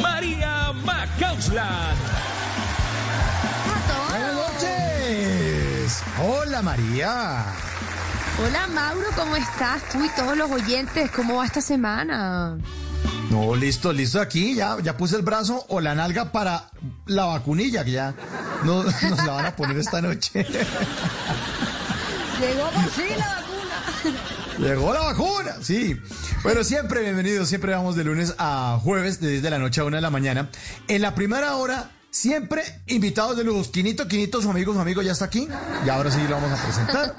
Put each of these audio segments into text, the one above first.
María Macausland. Buenas noches. Hola María. Hola Mauro, ¿cómo estás? Tú y todos los oyentes, ¿cómo va esta semana? No, listo, listo aquí. Ya, ya puse el brazo o la nalga para la vacunilla que ya no, nos la van a poner esta noche. Llegó por fin la vacuna. Llegó la vacuna, sí. Bueno, siempre bienvenidos, siempre vamos de lunes a jueves, de 10 de la noche a 1 de la mañana. En la primera hora, siempre invitados de luz. Quinito, Quinito, su amigo, su amigo ya está aquí. Y ahora sí lo vamos a presentar.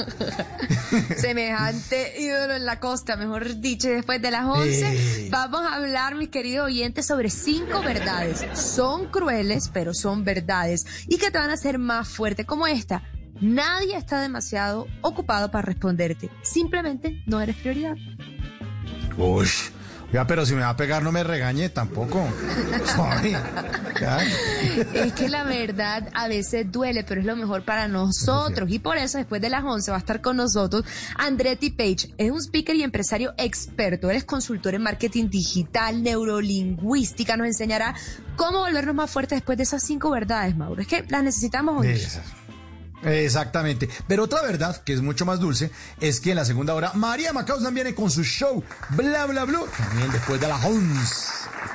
Semejante ídolo en la costa, mejor dicho, después de las 11 Eh. vamos a hablar, mis queridos oyentes, sobre cinco verdades. Son crueles, pero son verdades y que te van a hacer más fuerte como esta. Nadie está demasiado ocupado para responderte. Simplemente no eres prioridad. Uy. Ya, pero si me va a pegar, no me regañe tampoco. Ya. Es que la verdad a veces duele, pero es lo mejor para nosotros. Y por eso, después de las 11, va a estar con nosotros Andretti Page. Es un speaker y empresario experto. Eres consultor en marketing digital, neurolingüística. Nos enseñará cómo volvernos más fuertes después de esas cinco verdades, Mauro. Es que las necesitamos hoy. Exactamente. Pero otra verdad, que es mucho más dulce, es que en la segunda hora María Macauslan viene con su show Bla Bla Blue. También después de las 11.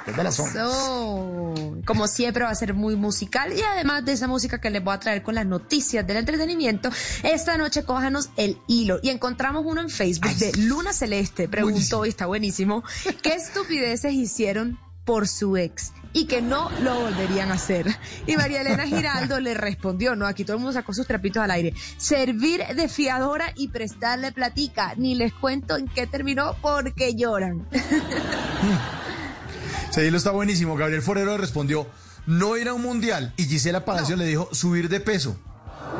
Después de las 11. So, como siempre va a ser muy musical y además de esa música que les voy a traer con las noticias del entretenimiento, esta noche cójanos el hilo y encontramos uno en Facebook de Luna Celeste, preguntó Buenísimo. y está buenísimo, ¿qué estupideces hicieron por su ex? Y que no lo volverían a hacer. Y María Elena Giraldo le respondió, no, aquí todo el mundo sacó sus trapitos al aire. Servir de fiadora y prestarle platica. Ni les cuento en qué terminó porque lloran. Sí, lo está buenísimo. Gabriel Forero le respondió, no ir a un mundial. Y Gisela Palacio le dijo, subir de peso.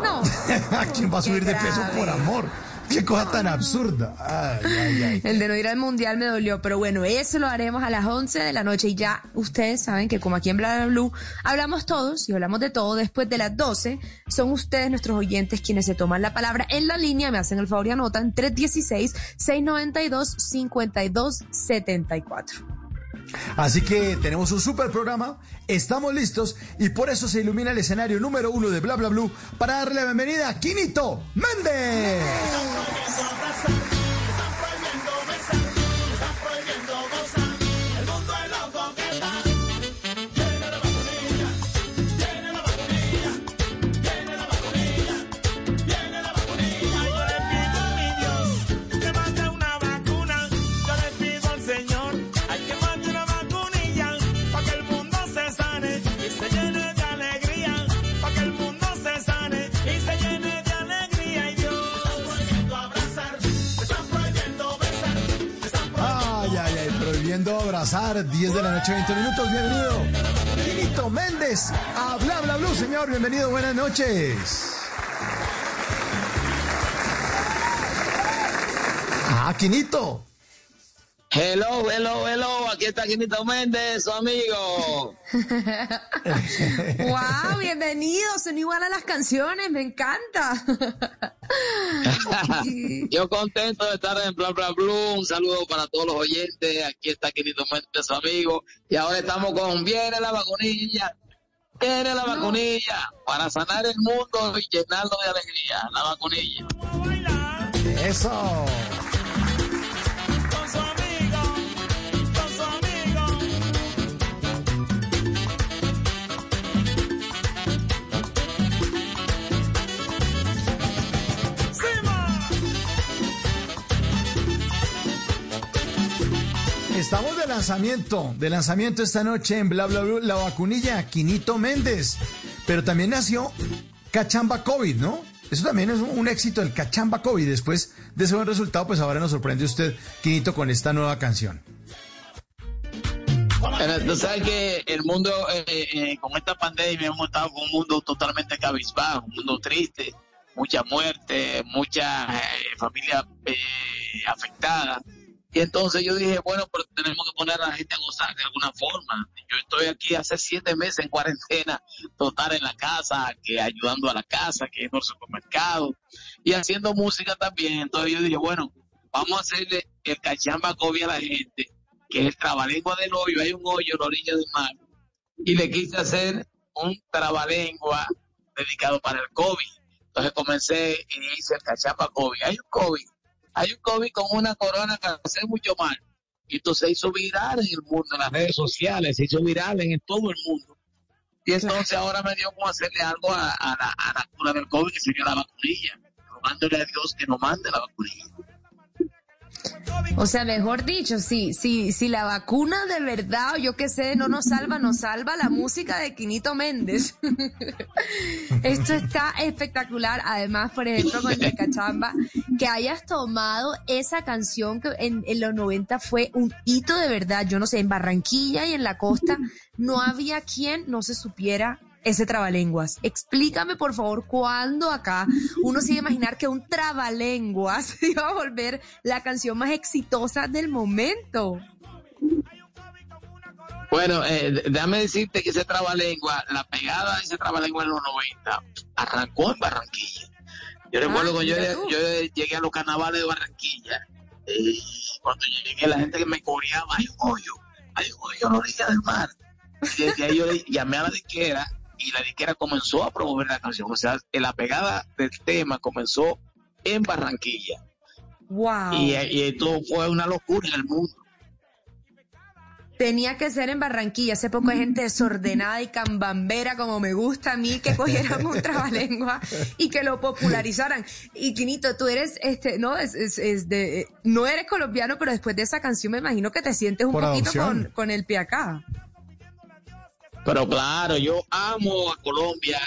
No. ¿Quién va a subir de peso por amor? Qué cosa tan absurda. Ay, ay, ay. El de no ir al mundial me dolió, pero bueno, eso lo haremos a las 11 de la noche y ya ustedes saben que como aquí en Bla Blue hablamos todos y hablamos de todo después de las 12, son ustedes nuestros oyentes quienes se toman la palabra en la línea, me hacen el favor y anotan 316-692-5274. Así que tenemos un super programa, estamos listos y por eso se ilumina el escenario número uno de Bla Bla Blue para darle la bienvenida a Quinito Méndez. Abrazar, 10 de la noche, 20 minutos, bienvenido. Quinito Méndez, a Bla Bla Blue, señor, bienvenido, buenas noches. Ah, Quinito. Hello, hello, hello, aquí está Quinito Méndez, su amigo. ¡Wow! Bienvenidos, son igual a las canciones, me encanta. Yo contento de estar en Bla Bla Blue, un saludo para todos los oyentes, aquí está Quinito Méndez, su amigo, y ahora estamos con Viene la vacunilla. Tiene la vacunilla para sanar el mundo y llenarlo de alegría. La vacunilla. Vamos a bailar Eso. Estamos de lanzamiento, de lanzamiento esta noche en Bla Bla Bla, la vacunilla, Quinito Méndez. Pero también nació Cachamba COVID, ¿no? Eso también es un, éxito, el Cachamba COVID. Después de ese buen resultado, pues ahora nos sorprende usted, Quinito, con esta nueva canción. Pero tú sabes que el mundo, eh, eh, con esta pandemia, hemos estado con un mundo totalmente cabizbajo, un mundo triste, mucha muerte, mucha eh, familia eh, afectada. Y entonces yo dije, bueno, pero tenemos que poner a la gente a gozar de alguna forma. Yo estoy aquí hace siete meses en cuarentena, total en la casa, que ayudando a la casa, que yendo al supermercado y haciendo música también. Entonces yo dije, bueno, vamos a hacerle el cachamba COVID a la gente, que es el trabalengua del hoyo. Hay un hoyo en la orilla del mar. Y le quise hacer un trabalengua dedicado para el COVID. Entonces comencé y hice el cachamba COVID. Hay un COVID hay un COVID con una corona que hace mucho mal. Y esto se hizo viral en el mundo, en las redes sociales, se hizo viral en todo el mundo. Y entonces ahora me dio como hacerle algo a, a la, a la cura del COVID, que sería la vacunilla. Rogándole a Dios que nos mande la vacunilla. O sea, mejor dicho, si, si, si la vacuna de verdad, o yo qué sé, no nos salva, nos salva la música de Quinito Méndez. Esto está espectacular. Además, por ejemplo, con el cachamba, que hayas tomado esa canción que en, en los 90 fue un hito de verdad. Yo no sé, en Barranquilla y en la costa no había quien no se supiera ese trabalenguas. Explícame, por favor, cuándo acá uno se iba a imaginar que un trabalenguas iba a volver la canción más exitosa del momento. Bueno, eh, déjame decirte que ese trabalengua, la pegada de ese trabalengua en los 90, arrancó en Barranquilla. Yo recuerdo que yo, yo llegué a los carnavales de Barranquilla. Y cuando llegué, la gente que me coreaba, hay un hoyo, hay un hoyo en la orilla del mar. Y desde ahí yo le llamé a la disquera y la disquera comenzó a promover la canción. O sea, la pegada del tema comenzó en Barranquilla. Wow. Y, y esto fue una locura en el mundo. Tenía que ser en Barranquilla. Hace poco hay gente desordenada y cambambera, como me gusta a mí, que cogieran un trabalengua y que lo popularizaran. Y Quinito, tú eres, este, no, es, es, es de, no eres colombiano, pero después de esa canción me imagino que te sientes un Por poquito con, con el pie acá. Pero claro, yo amo a Colombia,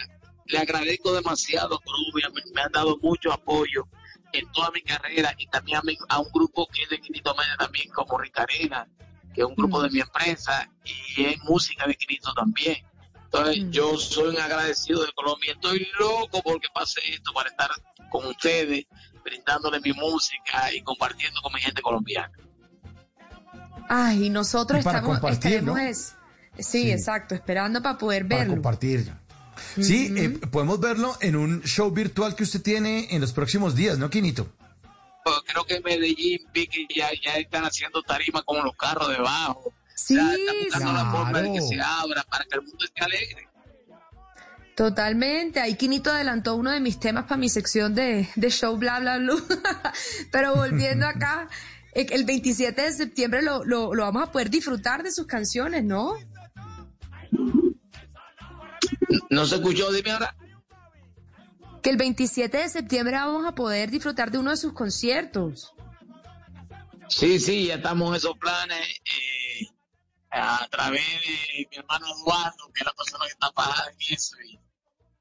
le agradezco demasiado a Colombia, me, me han dado mucho apoyo en toda mi carrera y también a, mi- a un grupo que es de Quinito Media también, como Ricarena, que es un grupo de mi empresa y es música de Quinito también. Entonces Mm. yo soy un agradecido de Colombia, estoy loco porque pase esto para estar con ustedes, brindándole mi música y compartiendo con mi gente colombiana. Ay, y nosotros Y para estamos, compartir, estaremos ¿no? es, sí, Sí. exacto, esperando para poder Para verlo. compartir. Sí, eh, podemos verlo en un show virtual que usted tiene en los próximos días, ¿no, Quinito? Pues creo que en Medellín vi que ya, ya están haciendo tarima con los carros debajo. Sí, están buscando la forma de que se abra para que el mundo esté alegre. Totalmente. Ahí Quinito adelantó uno de mis temas para mi sección de, de show bla bla bla. Pero volviendo acá, el 27 de septiembre lo, lo, lo vamos a poder disfrutar de sus canciones, ¿no? No se escuchó, dime ahora. Que el 27 de septiembre vamos a poder disfrutar de uno de sus conciertos. Sí, sí, ya estamos en esos planes eh, a través de mi hermano Eduardo, que es la persona que está pagada en eso.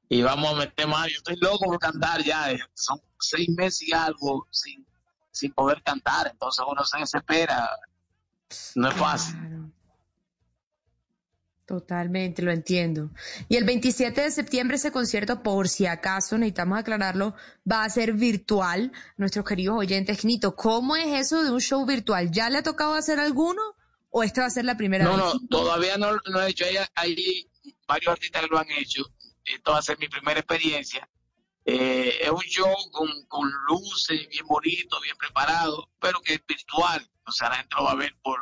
Y, y vamos a meter más. Yo estoy loco por cantar ya. eh, Son seis meses y algo sin, sin poder cantar. Entonces uno se desespera. No es fácil. Claro. Totalmente, lo entiendo. Y el 27 de septiembre ese concierto, por si acaso necesitamos aclararlo, va a ser virtual. Nuestros queridos oyentes, Quinito, ¿cómo es eso de un show virtual? ¿Ya le ha tocado hacer alguno o esta va a ser la primera No, vez? no, todavía no lo he hecho. Hay, hay varios artistas que lo han hecho. Esto va a ser mi primera experiencia. Eh, es un show con, con luces, bien bonito, bien preparado, pero que es virtual. O sea, la gente lo va a ver por,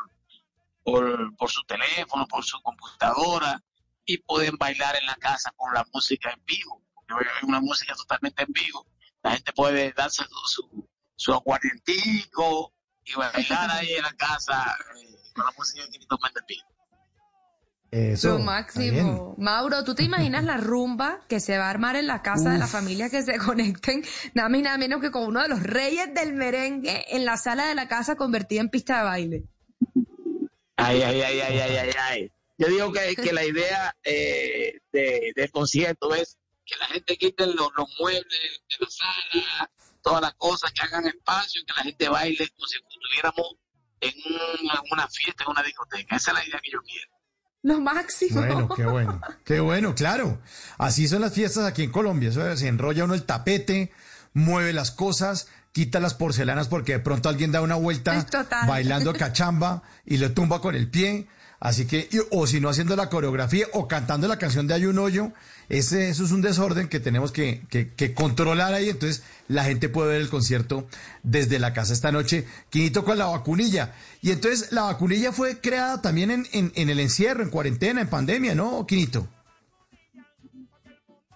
por, por su teléfono, por su computadora. y pueden bailar en la casa con la música en vivo. porque Es una música totalmente en vivo. La gente puede darse su, su, aguardientico y bailar ahí en la casa eh, con la música de Quinito Méndez en vivo. Eso. Lo máximo. Mauro, ¿tú te imaginas la rumba que se va a armar en la casa de la familia que se conecten? Nada más y nada menos que con uno de los reyes del merengue en la sala de la casa convertida en pista de baile. Ay, ay, ay, ay, ay, ay, ay. Yo digo que, que la idea eh, de, del concierto es que la gente quite los, los muebles de la sala, todas las cosas, que hagan espacio y que la gente baile como si estuviéramos en una, una fiesta, en una discoteca. Esa es la idea que yo quiero. Lo máximo. Bueno, qué bueno, qué bueno, claro. Así son las fiestas aquí en Colombia. Eso se enrolla uno el tapete, mueve las cosas, quita las porcelanas porque de pronto alguien da una vuelta total. bailando cachamba y le tumba con el pie. Así que, y- o si no haciendo la coreografía o cantando la canción de Hay un hoyo, ese, eso es un desorden que tenemos que, que- que controlar ahí. Entonces la gente puede ver el concierto desde la casa esta noche. Quinito con la vacunilla. Y entonces la vacunilla fue creada también en, en, en el encierro, en cuarentena, en pandemia, ¿no, Quinito?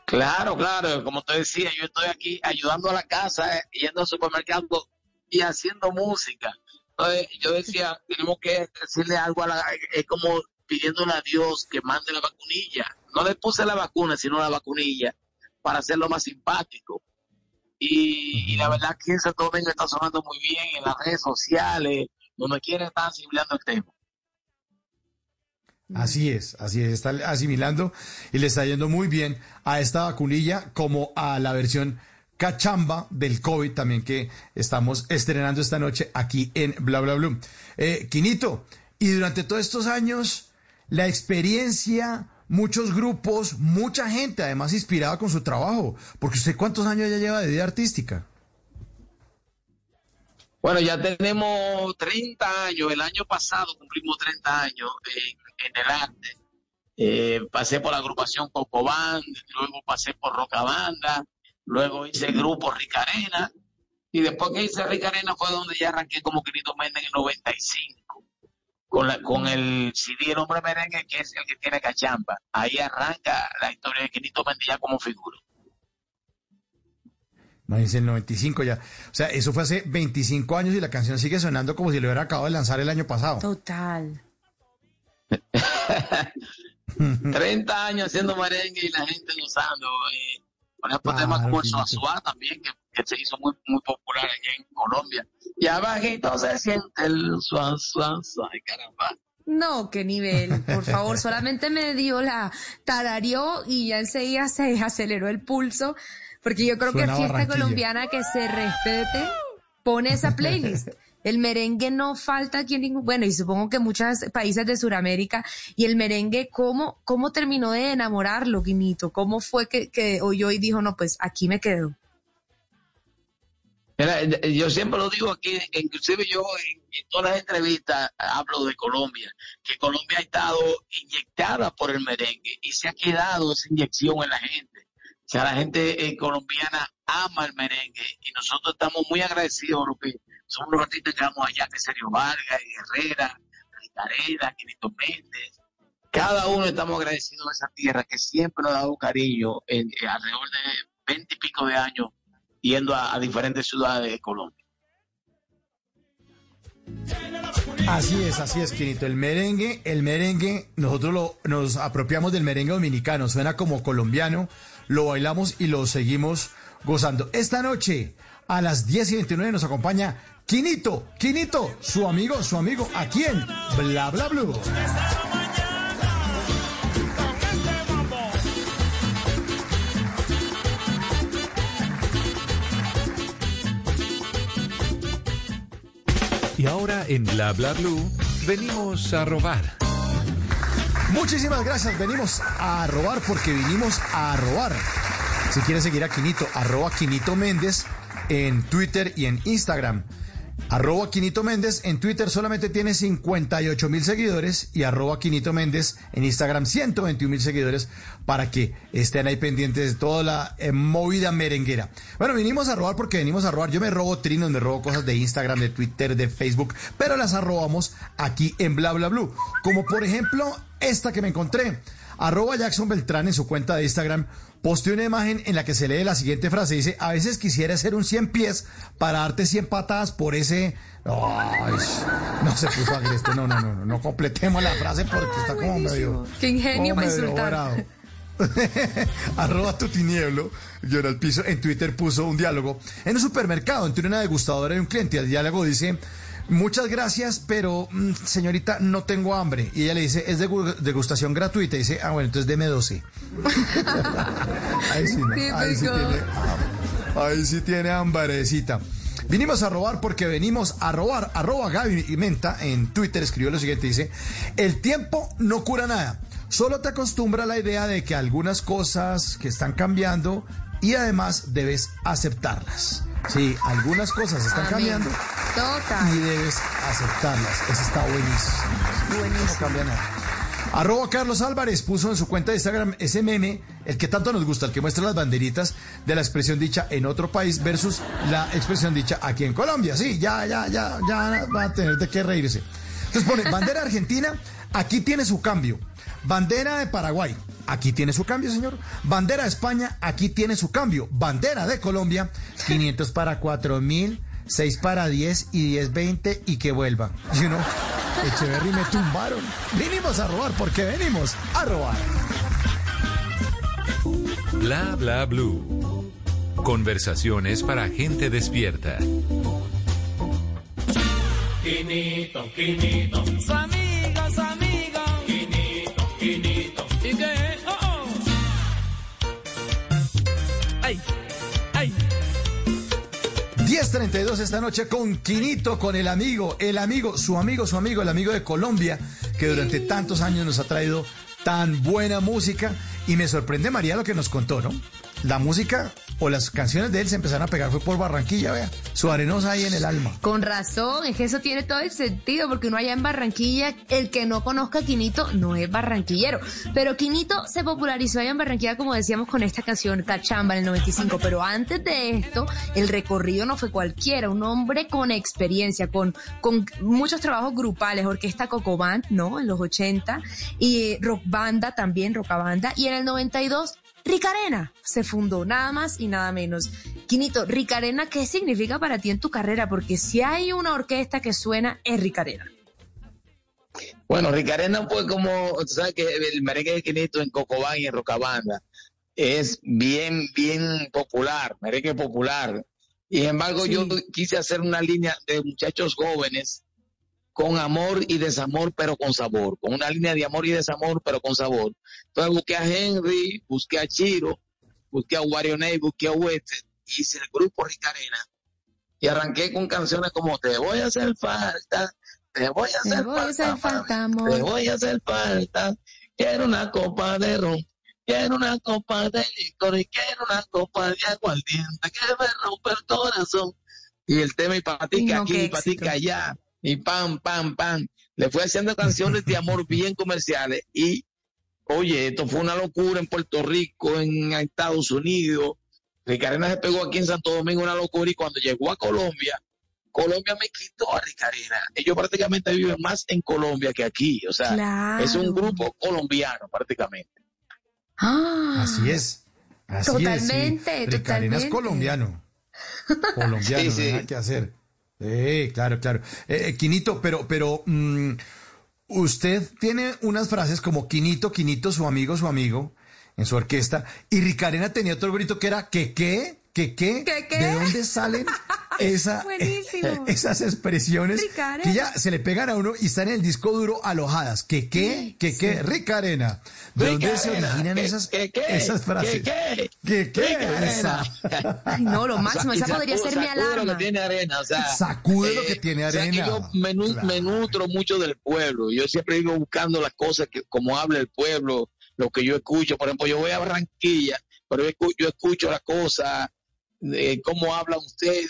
Claro, claro, como te decía, yo estoy aquí ayudando a la casa, eh, yendo al supermercado y haciendo música. Entonces, yo decía, tenemos que decirle algo a la, es como pidiéndole a Dios que mande la vacunilla. No le puse la vacuna, sino la vacunilla, para hacerlo más simpático. Y, y la verdad que en Santo Domingo está sonando muy bien en las redes sociales, donde quiera estar asimilando el tema. Así es, así es, está asimilando y le está yendo muy bien a esta vacunilla como a la versión cachamba del COVID también que estamos estrenando esta noche aquí en Bla Bla Blue. Eh, Quinito, y durante todos estos años, la experiencia, muchos grupos, mucha gente además inspirada con su trabajo, porque usted cuántos años ya lleva de vida artística. Bueno, ya tenemos 30 años. El año pasado cumplimos 30 años en, en el arte. Eh, pasé por la agrupación Coco Band, luego pasé por Roca Banda, luego hice el grupo Ricarena. Y después que hice Ricarena fue donde ya arranqué como Quinito Méndez en el 95. Con, la, con el CD El Hombre Merengue, que es el que tiene cachamba. Ahí arranca la historia de Quinito Méndez ya como figura. Imagínense, el 95 ya. O sea, eso fue hace 25 años y la canción sigue sonando como si lo hubiera acabado de lanzar el año pasado. Total. 30 años haciendo merengue y la gente gozando. Eh, por ejemplo, temas como el Quinito. Suazua también, que, que se hizo muy, muy popular allá en Colombia. Y abajito se siente el Suazua, ay caramba. No, qué nivel. Por favor, solamente me dio la tarareó y ya enseguida se aceleró el pulso. Porque yo creo Suena que fiesta colombiana que se respete pone esa playlist. El merengue no falta aquí en ningún, bueno, y supongo que muchos países de Sudamérica, y el merengue, ¿cómo, cómo terminó de enamorarlo, Quinito? ¿Cómo fue que, oyó y dijo, no, pues aquí me quedo? Mira, eh, yo siempre lo digo aquí, inclusive yo en, todas las entrevistas hablo de Colombia, que Colombia ha estado inyectada por el merengue y se ha quedado esa inyección en la gente. O sea, la gente eh, colombiana ama el merengue y nosotros estamos muy agradecidos porque somos los artistas que vamos allá, que Sergio Vargas, Herrera, Ricarena, Quinito Méndez. Cada uno estamos agradecidos de esa tierra que siempre nos ha dado cariño en, en alrededor de veinte y pico de años yendo a, a diferentes ciudades de Colombia. Así es, así es, Quinito. El merengue, el merengue, nosotros lo, nos apropiamos del merengue dominicano, suena como colombiano, lo bailamos y lo seguimos gozando. Esta noche, a las 10 y 29, nos acompaña Quinito, Quinito, su amigo, su amigo, aquí en Bla Bla Blue. Y ahora en Bla Bla Blue venimos a robar. Muchísimas gracias, venimos a robar porque vinimos a robar. Si quieres seguir a Quinito, arroba Quinito Méndez en Twitter y en Instagram. Arroba Quinito Méndez en Twitter solamente tiene 58 mil seguidores y arroba Quinito Méndez en Instagram 121 mil seguidores para que estén ahí pendientes de toda la eh, movida merenguera. Bueno, vinimos a robar porque venimos a robar. Yo me robo trinos, me robo cosas de Instagram, de Twitter, de Facebook, pero las arrobamos aquí en Bla Bla Blue. Como por ejemplo esta que me encontré. Arroba Jackson Beltrán en su cuenta de Instagram posteó una imagen en la que se lee la siguiente frase. Dice, a veces quisiera hacer un 100 pies para darte 100 patadas por ese... Ay, no se puso agreste. No, no, no, no, no completemos la frase porque está como medio... Qué ingenio para insultar. Arroba tu tinieblo, yo en el piso, en Twitter puso un diálogo en un supermercado entre una degustadora y un cliente. El diálogo dice, muchas gracias, pero mm, señorita, no tengo hambre. Y ella le dice, es degu- degustación gratuita. Y dice, ah, bueno, entonces deme 12. ahí sí, no, ahí sí tiene, ahí sí tiene hambrecita. Vinimos a robar porque venimos a robar. Arroba Gaby Menta en Twitter escribió lo siguiente, dice, el tiempo no cura nada. Solo te acostumbra a la idea de que algunas cosas que están cambiando y además debes aceptarlas. Sí, algunas cosas están Amén. cambiando Total. y debes aceptarlas. Eso está buenísimo. Buenísimo. No cambia nada. Arroba Carlos Álvarez puso en su cuenta de Instagram ese meme, el que tanto nos gusta, el que muestra las banderitas de la expresión dicha en otro país versus la expresión dicha aquí en Colombia. Sí, ya, ya, ya, ya va a tener de qué reírse. Entonces pone, bandera argentina, aquí tiene su cambio. Bandera de Paraguay, aquí tiene su cambio, señor. Bandera de España, aquí tiene su cambio. Bandera de Colombia, 500 para 4000, 6 para 10 y 10, 20 y que vuelva. You know, Echeverry me tumbaron. Vinimos a robar porque venimos a robar. Bla bla blue. Conversaciones para gente despierta. Amigo, su 10.32 esta noche con Quinito, con el amigo, el amigo, su amigo, su amigo, el amigo de Colombia, que durante tantos años nos ha traído tan buena música. Y me sorprende María lo que nos contó, ¿no? La música o las canciones de él se empezaron a pegar fue por Barranquilla, vea. Su arenosa ahí en el alma. Con razón, es que eso tiene todo el sentido, porque uno allá en Barranquilla, el que no conozca a Quinito no es barranquillero. Pero Quinito se popularizó allá en Barranquilla, como decíamos, con esta canción Cachamba en el 95. Pero antes de esto, el recorrido no fue cualquiera, un hombre con experiencia, con, con muchos trabajos grupales, orquesta Cocoband, ¿no? En los 80, y rock banda también, rockabanda, y en el 92 Ricarena se fundó, nada más y nada menos. Quinito, Ricarena, ¿qué significa para ti en tu carrera? Porque si hay una orquesta que suena, es Ricarena. Bueno, Ricarena fue como, tú sabes que el merengue de Quinito en Cocobán y en Rocabanda es bien, bien popular, merengue popular. Y sin embargo, Sí. yo quise hacer una línea de muchachos jóvenes con amor y desamor, pero con sabor, con una línea de amor y desamor, pero con sabor. Entonces busqué a Henry, busqué a Chiro, busqué a Wario Ney, busqué a Wester, hice el grupo Ricarena y arranqué con canciones como Te voy a hacer falta, te voy a Te hacer voy a hacer falta, falta, amor. te voy a hacer falta, quiero una copa de ron, quiero una copa de licor y quiero una copa de aguardiente que me rompe el corazón. Y el tema y patica no, aquí, y patica allá, y pam, pam, pam. Le fui haciendo canciones de amor bien comerciales y, oye, esto fue una locura en Puerto Rico, en Estados Unidos. Ricarena se pegó aquí en Santo Domingo una locura y cuando llegó a Colombia, Colombia me quitó a Ricarena. Ellos prácticamente viven más en Colombia que aquí. O sea, Claro. es un grupo colombiano prácticamente. Ah, Así es. Así Totalmente, es. sí. Ricarena es totalmente. colombiano. Colombiano, Sí, nada que hacer. Sí, claro, claro. Eh, eh, Quinito, pero, pero, mm, usted tiene unas frases como Quinito, Quinito, su amigo, su amigo, en su orquesta, y Ricarena tenía otro grito que era ¿qué qué? ¿Qué qué? ¿Qué, qué? ¿De dónde salen esa, esas expresiones Ricarena. que ya se le pegan a uno y están en el disco duro alojadas? ¿Qué qué? ¿Qué qué? Ricarena. ¿De dónde se originan ¿qué- esas, qué- qué? esas frases? ¿Qué qué? ¿Qué qué? Ricarena. Esa- Ay, no, lo O sea, máximo. y Esa podría ser mi sacude lo alarma. que tiene arena, o sea, Sacude lo que tiene o sea, que arena. yo me, Claro. me nutro mucho del pueblo. Yo siempre vivo buscando las cosas que, como habla el pueblo, lo que yo escucho. Por ejemplo, yo voy a Barranquilla, pero yo escucho, yo escucho las cosas, de cómo hablan ustedes,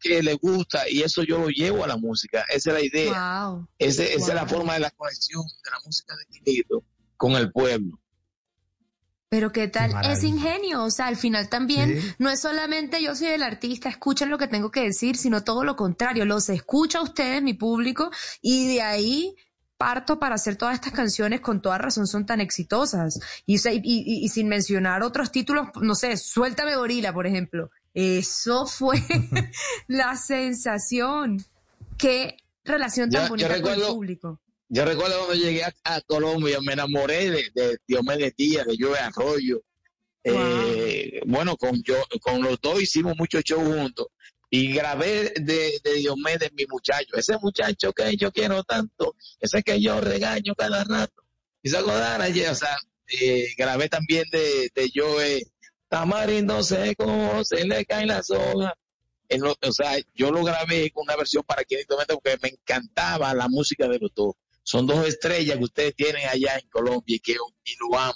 qué les gusta, y eso yo lo llevo a la música. Esa es la idea. Wow. Ese- esa es la forma de la conexión de la música de Quinito con el pueblo. Pero qué tal, es ingenio, o sea, al final también Sí. no es solamente yo soy el artista, escuchan lo que tengo que decir, sino todo lo contrario, los escucho a ustedes, mi público, y de ahí parto para hacer todas estas canciones con toda razón son tan exitosas. Y, y, y, y sin mencionar otros títulos, no sé, Suéltame Gorila, por ejemplo. Eso fue la sensación. Qué relación tan Yo- yo bonita con el público. Yo recuerdo cuando llegué a, a Colombia, me enamoré de, de Diomedes Díaz, de Joe Arroyo. Eh, bueno, con, yo, con los dos hicimos muchos shows juntos. Y grabé de, de Diomedes mi muchacho. Ese muchacho que yo quiero tanto. Ese que yo regaño cada rato. Y se acordaron ayer, o sea, eh, grabé también de, de Joe. Tamarindo seco, se le caen las hojas. En lo- o sea, yo lo grabé con una versión para Quinito Méndez porque me encantaba la música de los dos. Son dos estrellas que ustedes tienen allá en Colombia y que lo amo.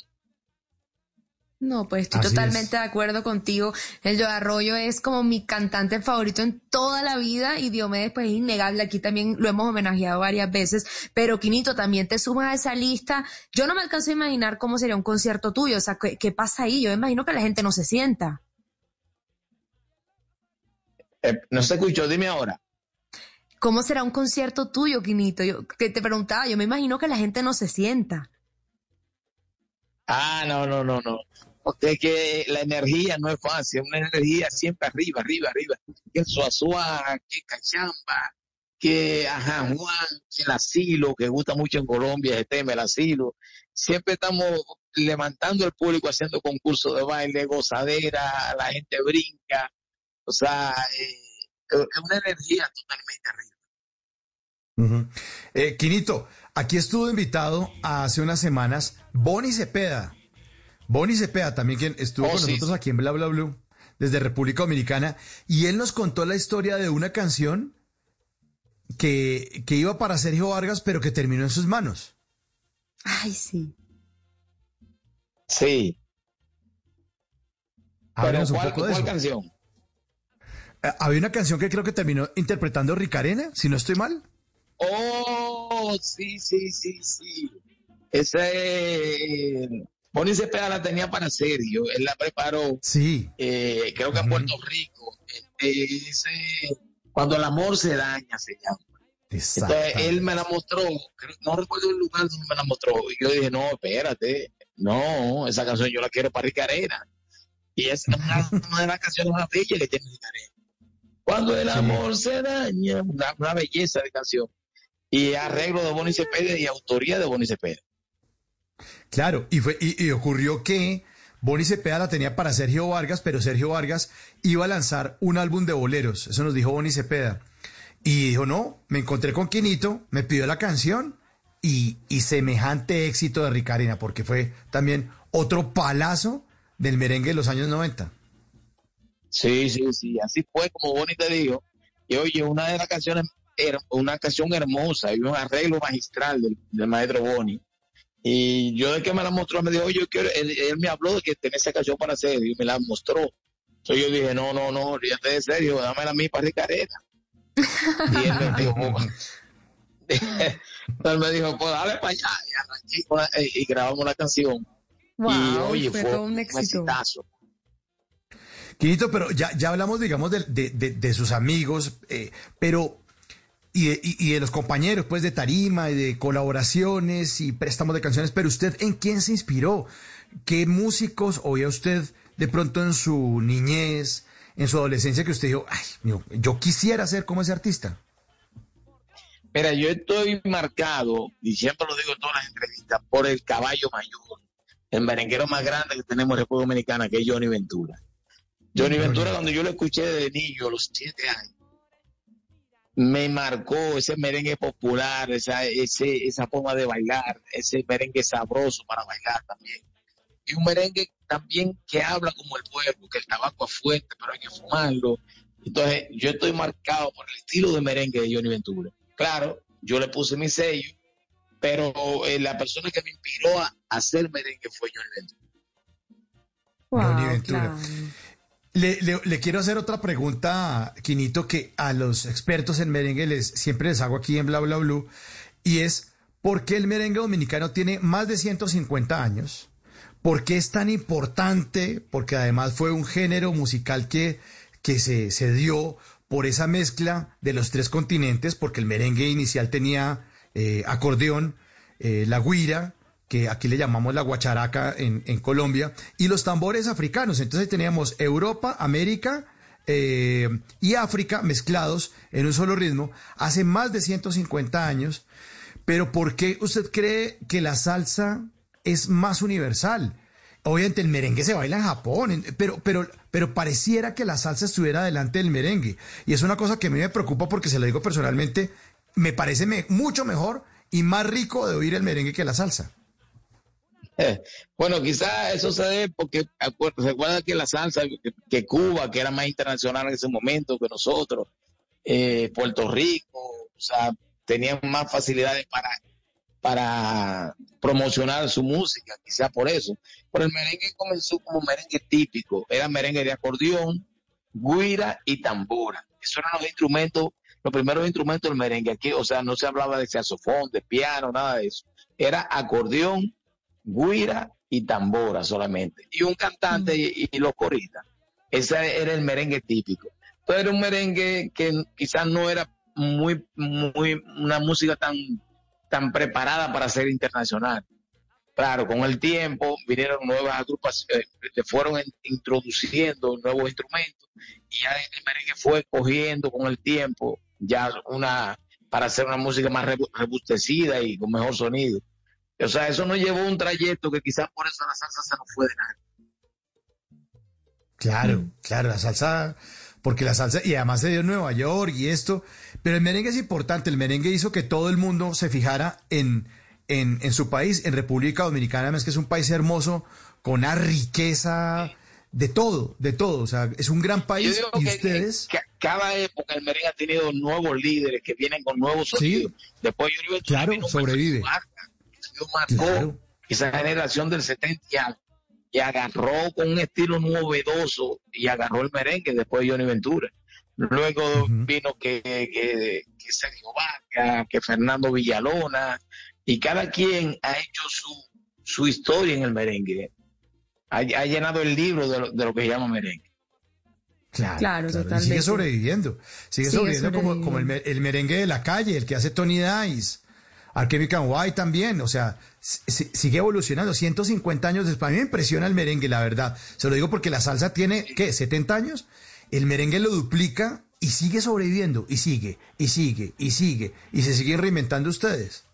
No, pues estoy Así totalmente es. de acuerdo contigo. El Joe Arroyo es como mi cantante favorito en toda la vida y Diomedes pues es innegable. Aquí también lo hemos homenajeado varias veces. Pero Quinito, también te sumas a esa lista. Yo no me alcanzo a imaginar cómo sería un concierto tuyo. O sea, ¿qué, qué pasa ahí? Yo me imagino que la gente no se sienta. Eh, no se escuchó, dime ahora. ¿Cómo será un concierto tuyo, Quinito? Yo que te preguntaba, yo me imagino que la gente no se sienta. Ah, no, no, no, no. Porque que la energía no es fácil, una energía siempre arriba, arriba, arriba. Que Suazua, que Cachamba, que Ajá Juan, que el asilo, que gusta mucho en Colombia, ese tema, el asilo. Siempre estamos levantando el público, haciendo concursos de baile, gozadera, la gente brinca. O sea, eh, es una energía totalmente arriba. Eh, Quinito, aquí estuvo invitado hace unas semanas Bonnie Cepeda. Bonnie Cepeda también quien estuvo Oh, con sí. nosotros aquí en Bla Bla Blue desde República Dominicana y él nos contó la historia de una canción que, que iba para Sergio Vargas pero que terminó en sus manos. Ay, sí. Sí. Pero Háblenos un ¿cuál, poco de cuál eso. canción? Eh, Había una canción que creo que terminó interpretando Ricarena, si no estoy mal. Oh, sí, sí, sí, sí. Ese. Bonnie Cepeda la tenía para Sergio. Él la preparó, Sí. eh, creo que en. Puerto Rico. Ese, cuando el amor se daña, se llama. Exacto. Entonces él me la mostró. No recuerdo el lugar donde me la mostró. Y yo dije, no, espérate. No, esa canción yo la quiero para Ricarena. Y es una, una de las canciones más bellas que tiene Ricarena. Cuando el Sí. amor se daña, una, una belleza de canción. Y arreglo de Bonnie Cepeda y autoría de Bonnie Cepeda. Claro, y, fue, y, ocurrió que Bonnie Cepeda la tenía para Sergio Vargas, pero Sergio Vargas iba a lanzar un álbum de boleros, eso nos dijo Bonnie Cepeda. Y dijo, no, me encontré con Quinito, me pidió la canción y, y semejante éxito de Ricarina, porque fue también otro palazo del merengue de los años 90. Sí, sí, sí, así fue como Bonnie te dijo. Y oye, una de las canciones, una canción hermosa y un arreglo magistral del, del maestro Bonnie. Y yo de que me la mostró, me dijo, oye, yo quiero, él, él me habló de que tenía esa canción para hacer y me la mostró. Entonces yo dije, no, no, no, olvídate de serio, dámela a mí para Ricarena. Y él me dijo, él me dijo, pues dale para allá. Y arranqué con la- y, grabamos la canción. Wow, y oye, fue fue, todo un éxito. exitazo. Quinito, pero ya, ya hablamos, digamos, de, de- de- de sus amigos, eh, pero y de, y- de los compañeros, pues, de tarima y de colaboraciones y préstamos de canciones, pero usted, ¿en quién se inspiró? ¿Qué músicos oía usted de pronto en su niñez, en su adolescencia, que usted dijo, ay, mío, yo quisiera ser como ese artista? Mira, yo estoy marcado, y siempre lo digo en todas las entrevistas, por el caballo mayor, el merenguero más grande que tenemos en República Dominicana, que es Johnny Ventura. Johnny Ventura, cuando yo lo escuché de niño, a los siete años, me marcó ese merengue popular, esa, ese, esa forma de bailar, ese merengue sabroso para bailar también. Y un merengue también que habla como el pueblo, que el tabaco es fuerte, pero hay que fumarlo. Entonces, yo estoy marcado por el estilo de merengue de Johnny Ventura. Claro, yo le puse mi sello, pero eh, la persona que me inspiró a hacer merengue fue Johnny Ventura. Johnny Wow, Ventura. claro. Le, le- quiero hacer otra pregunta, Quinito, que a los expertos en merengue les, siempre les hago aquí en Bla Bla Blue, y es, ¿por qué el merengue dominicano tiene más de 150 años? ¿Por qué es tan importante? Porque además fue un género musical que, que se, se dio por esa mezcla de los tres continentes, porque el merengue inicial tenía eh, acordeón, eh, la guira, que aquí le llamamos la guacharaca en, Colombia, y los tambores africanos. Entonces teníamos Europa, América eh, y África mezclados en un solo ritmo hace más de 150 años. Pero ¿por qué usted cree que la salsa es más universal? Obviamente el merengue se baila en Japón, pero, pero, pero pareciera que la salsa estuviera delante del merengue. Y es una cosa que a mí me preocupa porque se lo digo personalmente, me parece me- mucho mejor y más rico de oír el merengue que la salsa. Bueno, quizás eso se debe porque acuer- recuerda que la salsa, que, que Cuba, que era más internacional en ese momento que nosotros, eh, Puerto Rico, o sea, tenían más facilidades para, para promocionar su música, quizás por eso. Pero el merengue comenzó como merengue típico, era merengue de acordeón, guira y tambora. Esos eran los instrumentos, los primeros instrumentos del merengue. Aquí, o sea, no se hablaba de saxofón, de piano, nada de eso. Era acordeón, guira y tambora solamente. Y un cantante y, y los coristas. Ese era el merengue típico. Entonces era un merengue que quizás no era muy, muy, una música tan, tan preparada para ser internacional. Claro, con el tiempo vinieron nuevas agrupaciones, eh, se fueron in- introduciendo nuevos instrumentos y ya el merengue fue cogiendo con el tiempo ya una, para hacer una música más rebu- robustecida y con mejor sonido. O sea, eso nos llevó un trayecto que quizás por eso la salsa se nos fue de nada. Claro, claro, la salsa, porque la salsa, y además se dio en Nueva York y esto, pero el merengue es importante, el merengue hizo que todo el mundo se fijara en, en, en su país, en República Dominicana, además que es un país hermoso, con una riqueza de todo, de todo, o sea, es un gran Yo país digo y que, ustedes, que cada época el merengue ha tenido nuevos líderes que vienen con nuevos Sí. sonidos. Después Johnny Ventura Claro, con sobrevive. Marcó Claro. esa generación del 70 y agarró con un estilo novedoso y agarró el merengue después de Johnny Ventura. Luego vino que, que, que Sergio Vaca, que Fernando Villalona, y cada quien ha hecho su, su historia en el merengue. Ha, ha llenado el libro de lo, de lo que llama merengue. claro, Claro, y totalmente. sigue sobreviviendo, sigue, Sigue sobreviviendo, como, como el, el merengue de la calle, el que hace Tony Dice. White también, o sea, si- si- sigue evolucionando. 150 años después. A mí me impresiona el merengue, la verdad. Se lo digo porque la salsa tiene, ¿qué? ¿70 años? El merengue lo duplica y sigue sobreviviendo, y sigue, y sigue, y sigue, y se siguen reinventando ustedes.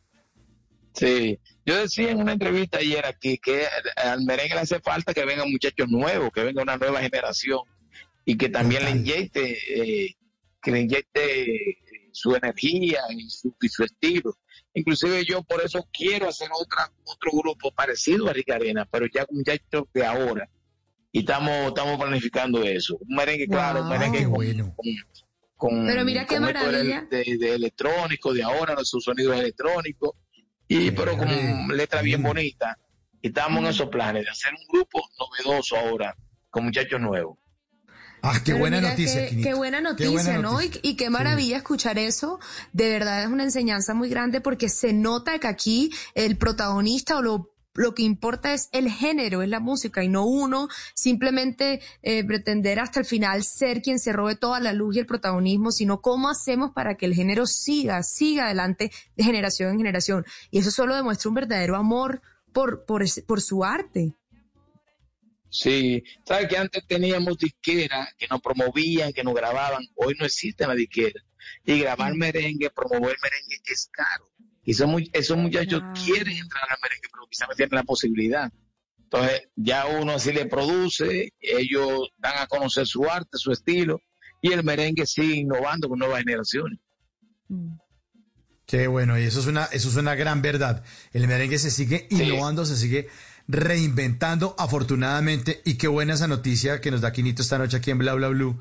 Sí, yo decía en una entrevista ayer aquí que al merengue le hace falta que vengan muchachos nuevos, que venga una nueva generación y que también Total. le inyecte, eh, que le inyecte su energía y su, y su estilo. Inclusive yo por eso quiero hacer otra otro grupo parecido a Rica Arena, pero ya con muchachos de ahora. Y estamos estamos planificando eso. Un merengue, claro, un merengue Qué con, bueno. con- con- Pero mira qué esto de- maravilla. De, de electrónico, de ahora, sus sonidos electrónicos, y pero con letra bien Bien. bonita. Y estamos en esos planes de hacer un grupo novedoso ahora, con muchachos nuevos. Ah, qué buena noticia, Qué, qué buena Qué noticia, ¿no? noticia. Y, y qué maravilla escuchar eso. De verdad es una enseñanza muy grande porque se nota que aquí el protagonista o lo, lo que importa es el género, es la música y no uno simplemente eh, pretender hasta el final ser quien se robe toda la luz y el protagonismo, sino cómo hacemos para que el género siga, siga adelante de generación en generación. Y eso solo demuestra un verdadero amor por, por, por su arte. Sí, sabes que antes teníamos disqueras que nos promovían, que nos grababan. Hoy no existe la disquera. Y grabar merengue, promover merengue es caro. Y esos, mu- esos muchachos Claro. quieren entrar al merengue, pero quizás no tienen la posibilidad. Entonces, ya uno así le produce, ellos dan a conocer su arte, su estilo, y el merengue sigue innovando con nuevas generaciones. Mm. Qué bueno, y eso es una, eso es una gran verdad. El merengue se sigue Sí. innovando, se sigue reinventando, afortunadamente, y qué buena esa noticia que nos da Quinito esta noche aquí en Bla Bla Blue,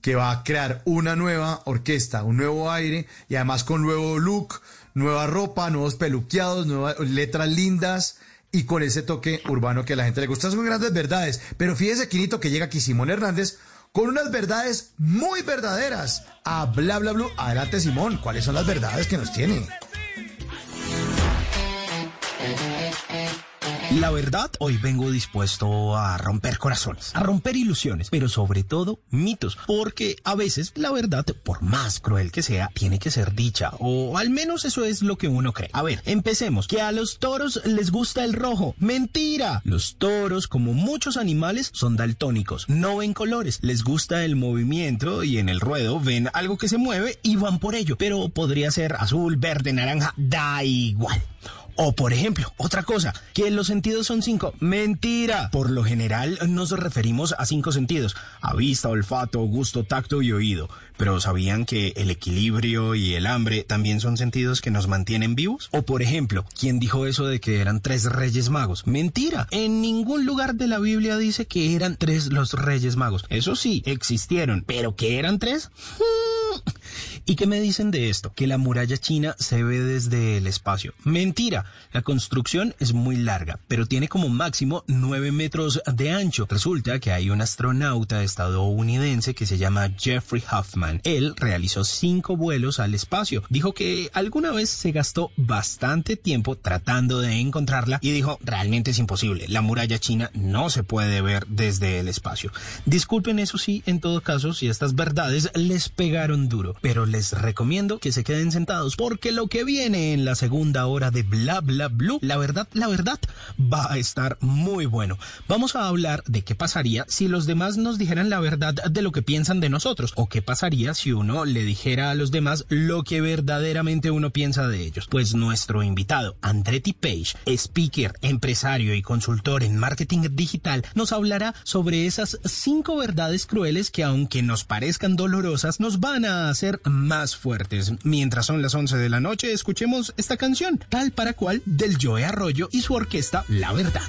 que va a crear una nueva orquesta, un nuevo aire, y además con nuevo look, nueva ropa, nuevos peluqueados, nuevas letras lindas, y con ese toque urbano que a la gente le gusta. Son grandes verdades. Pero fíjese, Quinito, que llega aquí Simón Hernández con unas verdades muy verdaderas a Bla Bla Blue. Adelante, Simón, ¿cuáles son las verdades que nos tiene? La verdad, hoy vengo dispuesto a romper corazones, a romper ilusiones, pero sobre todo mitos, porque a veces la verdad, por más cruel que sea, tiene que ser dicha, o al menos eso es lo que uno cree. A ver, empecemos, que a los toros les gusta el rojo. Mentira. Los toros, como muchos animales, son daltónicos, no ven colores, les gusta el movimiento y en el ruedo ven algo que se mueve y van por ello, pero podría ser azul, verde, naranja, da igual. O por ejemplo, otra cosa, que los sentidos son cinco. Mentira. Por lo general nos referimos a cinco sentidos, a vista, olfato, gusto, tacto y oído. Pero ¿sabían que el equilibrio y el hambre también son sentidos que nos mantienen vivos? O por ejemplo, ¿quién dijo eso de que eran tres reyes magos? Mentira. En ningún lugar de la Biblia dice que eran tres los reyes magos. Eso sí, existieron. ¿Pero que eran tres? Hmm. ¿Y qué me dicen de esto? Que la muralla china se ve desde el espacio. Mentira. La construcción es muy larga, pero tiene como máximo 9 metros de ancho. Resulta que hay un astronauta estadounidense que se llama Jeffrey Huffman. Él realizó cinco vuelos al espacio. Dijo que alguna vez se gastó bastante tiempo tratando de encontrarla y dijo, realmente es imposible. La muralla china no se puede ver desde el espacio. Disculpen eso sí, en todo caso, si estas verdades les pegaron duro, pero les recomiendo que se queden sentados porque lo que viene en la segunda hora de Bla Bla Blue, la verdad, la verdad, va a estar muy bueno. Vamos a hablar de qué pasaría si los demás nos dijeran la verdad de lo que piensan de nosotros o qué pasaría si uno le dijera a los demás lo que verdaderamente uno piensa de ellos. Pues nuestro invitado, Andretti Page, speaker, empresario y consultor en marketing digital, nos hablará sobre esas cinco verdades crueles que aunque nos parezcan dolorosas, nos van a hacer más fuertes. Mientras son las 11 de la noche, escuchemos esta canción, tal para cual, del Joe Arroyo y su orquesta La Verdad.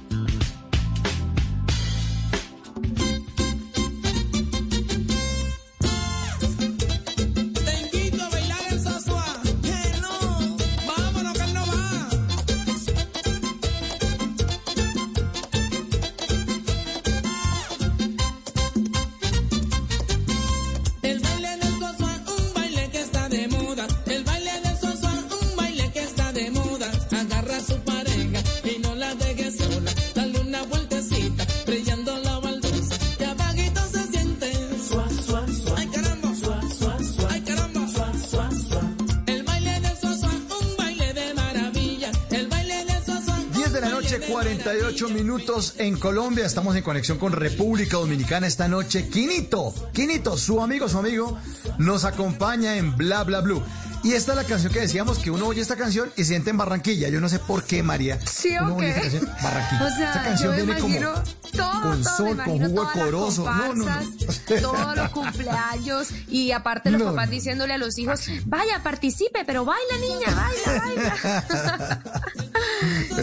Minutos en Colombia. Estamos en conexión con República Dominicana esta noche. Quinito, Quinito, su amigo, su amigo, nos acompaña en Bla Bla Blue. Y esta es la canción que decíamos que uno oye esta canción y se siente en Barranquilla. Yo no sé por qué, María. Sí, Barranquilla. O sea, esta canción yo me viene como todo, con todo, sol, me con jugo las corozo. No, no, no. todos los cumpleaños y aparte los papás diciéndole a los hijos, vaya, participe, pero baila niña, baila, baila.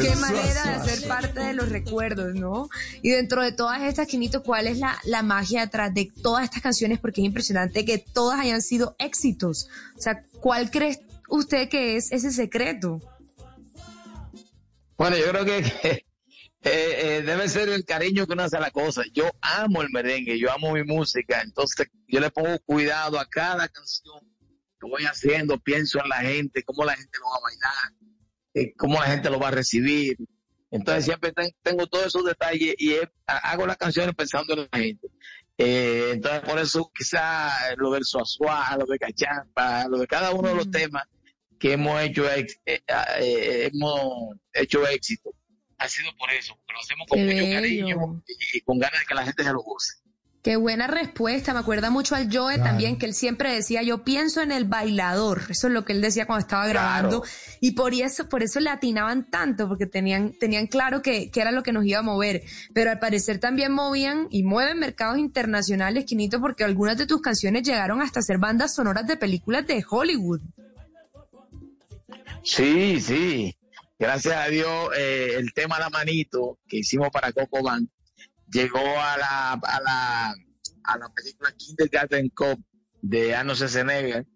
Qué manera de eso. parte de los recuerdos, ¿no? Y dentro de todas estas, Quinito, ¿cuál es la, la magia detrás de todas estas canciones? Porque es impresionante que todas hayan sido éxitos. O sea, ¿cuál cree usted que es ese secreto? Bueno, yo creo que, que, eh, eh, debe ser el cariño que uno hace a la cosa. Yo amo el merengue, yo amo mi música, entonces yo le pongo cuidado a cada canción que voy haciendo, pienso en la gente, cómo la gente lo va a bailar, eh, cómo la gente lo va a recibir. Entonces siempre ten- tengo todos esos detalles y he- hago las canciones pensando en la gente. Eh, entonces por eso quizá lo del suazua, lo de cachampa, lo de cada uno de los temas que hemos hecho eh, eh, hemos hecho éxito ha sido por eso, porque lo hacemos con Qué mucho bello. cariño y con ganas de que la gente se lo goce. Qué buena respuesta, me acuerda mucho al Joe Claro. también, que él siempre decía, yo pienso en el bailador, eso es lo que él decía cuando estaba grabando, y por eso, por eso le atinaban tanto, porque tenían, tenían claro que, que era lo que nos iba a mover, pero al parecer también movían y mueven mercados internacionales, Quinito, porque algunas de tus canciones llegaron hasta ser bandas sonoras de películas de Hollywood. Sí, sí. Gracias a Dios, eh, el tema La Manito que hicimos para Coco Band llegó a la, a la, a la película Kindergarten Cop de Arnold Schwarzenegger.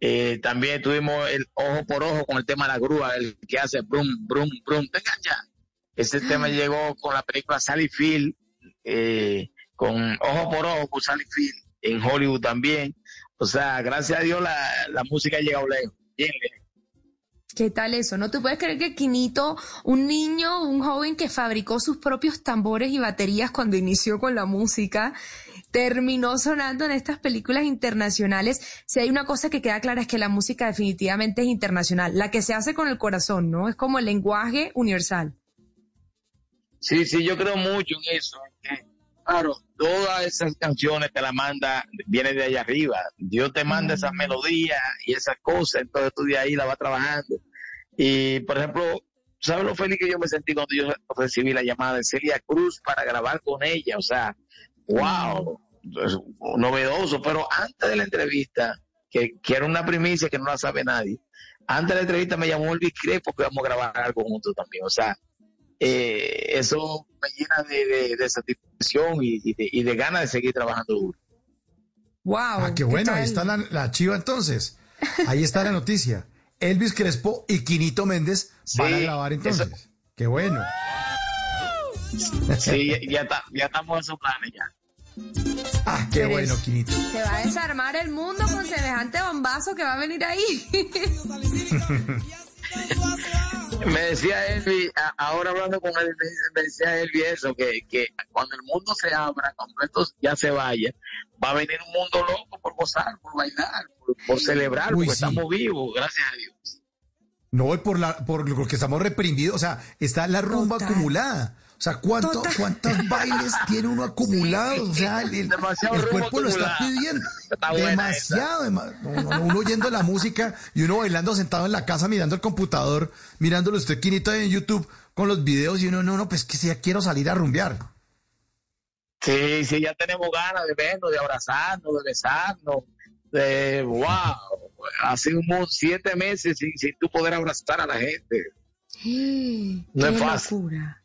Eh, también tuvimos el ojo por ojo con el tema de la grúa, el que hace brum, brum, brum, te engancha. Ese tema llegó con la película Sally Field, eh, con ojo por ojo con Sally Field, en Hollywood también. O sea, gracias a Dios la, la música ha llegado lejos, bien lejos. ¿Qué tal eso? ¿No te puedes creer que Quinito, un niño, un joven que fabricó sus propios tambores y baterías cuando inició con la música, terminó sonando en estas películas internacionales? Si hay una cosa que queda clara es que la música definitivamente es internacional, la que se hace con el corazón, ¿no? Es como el lenguaje universal. Sí, sí, yo creo mucho en eso. claro, todas esas canciones te las manda, viene de allá arriba. Dios te manda esas melodías y esas cosas, entonces tú de ahí la vas trabajando. Y, por ejemplo, ¿sabes lo feliz que yo me sentí cuando yo recibí la llamada de Celia Cruz para grabar con ella? O sea, wow, es novedoso. Pero antes de la entrevista, que, que era una primicia que no la sabe nadie, antes de la entrevista me llamó Elvis Crespo que vamos a grabar algo juntos también. O sea, eh, eso me llena de, de- de satisfacción y, y de, y de ganas de seguir trabajando duro. Wow. Ah, qué bueno, ahí está la, la chiva entonces. Ahí está la noticia. Elvis Crespo y Quinito Méndez van a grabar entonces. Qué bueno. Sí, ya, está- ya estamos en esos planes ya. Ah, qué Pero bueno, Quinito. Se va a desarmar el mundo con semejante bombazo que va a venir ahí. Me decía Elvi, ahora hablando con él, me, dice- me decía Elvi eso, que, que cuando el mundo se abra, cuando esto ya se vaya, va a venir un mundo loco por gozar, por bailar, por, por celebrar, Uy, porque sí. estamos vivos, gracias a Dios. No, y por, la, por lo que estamos reprimidos. O sea, está la rumba Total. acumulada. O sea, ¿cuánto, Total. ¿cuántos bailes tiene uno acumulados? O sea, el, el- cuerpo lo está acumulado. pidiendo. Está buena Demasiado. dema- no, no, no, uno oyendo la música y uno bailando sentado en la casa mirando el computador, mirándolo usted, Quinito, en YouTube con los videos y uno, no, no, pues que si ya quiero salir a rumbear. Sí, sí, ya tenemos ganas de vernos, de abrazarnos, de besarnos, de wow, ha sido un, siete meses sin, sin tú poder abrazar a la gente. No Qué es fácil. locura.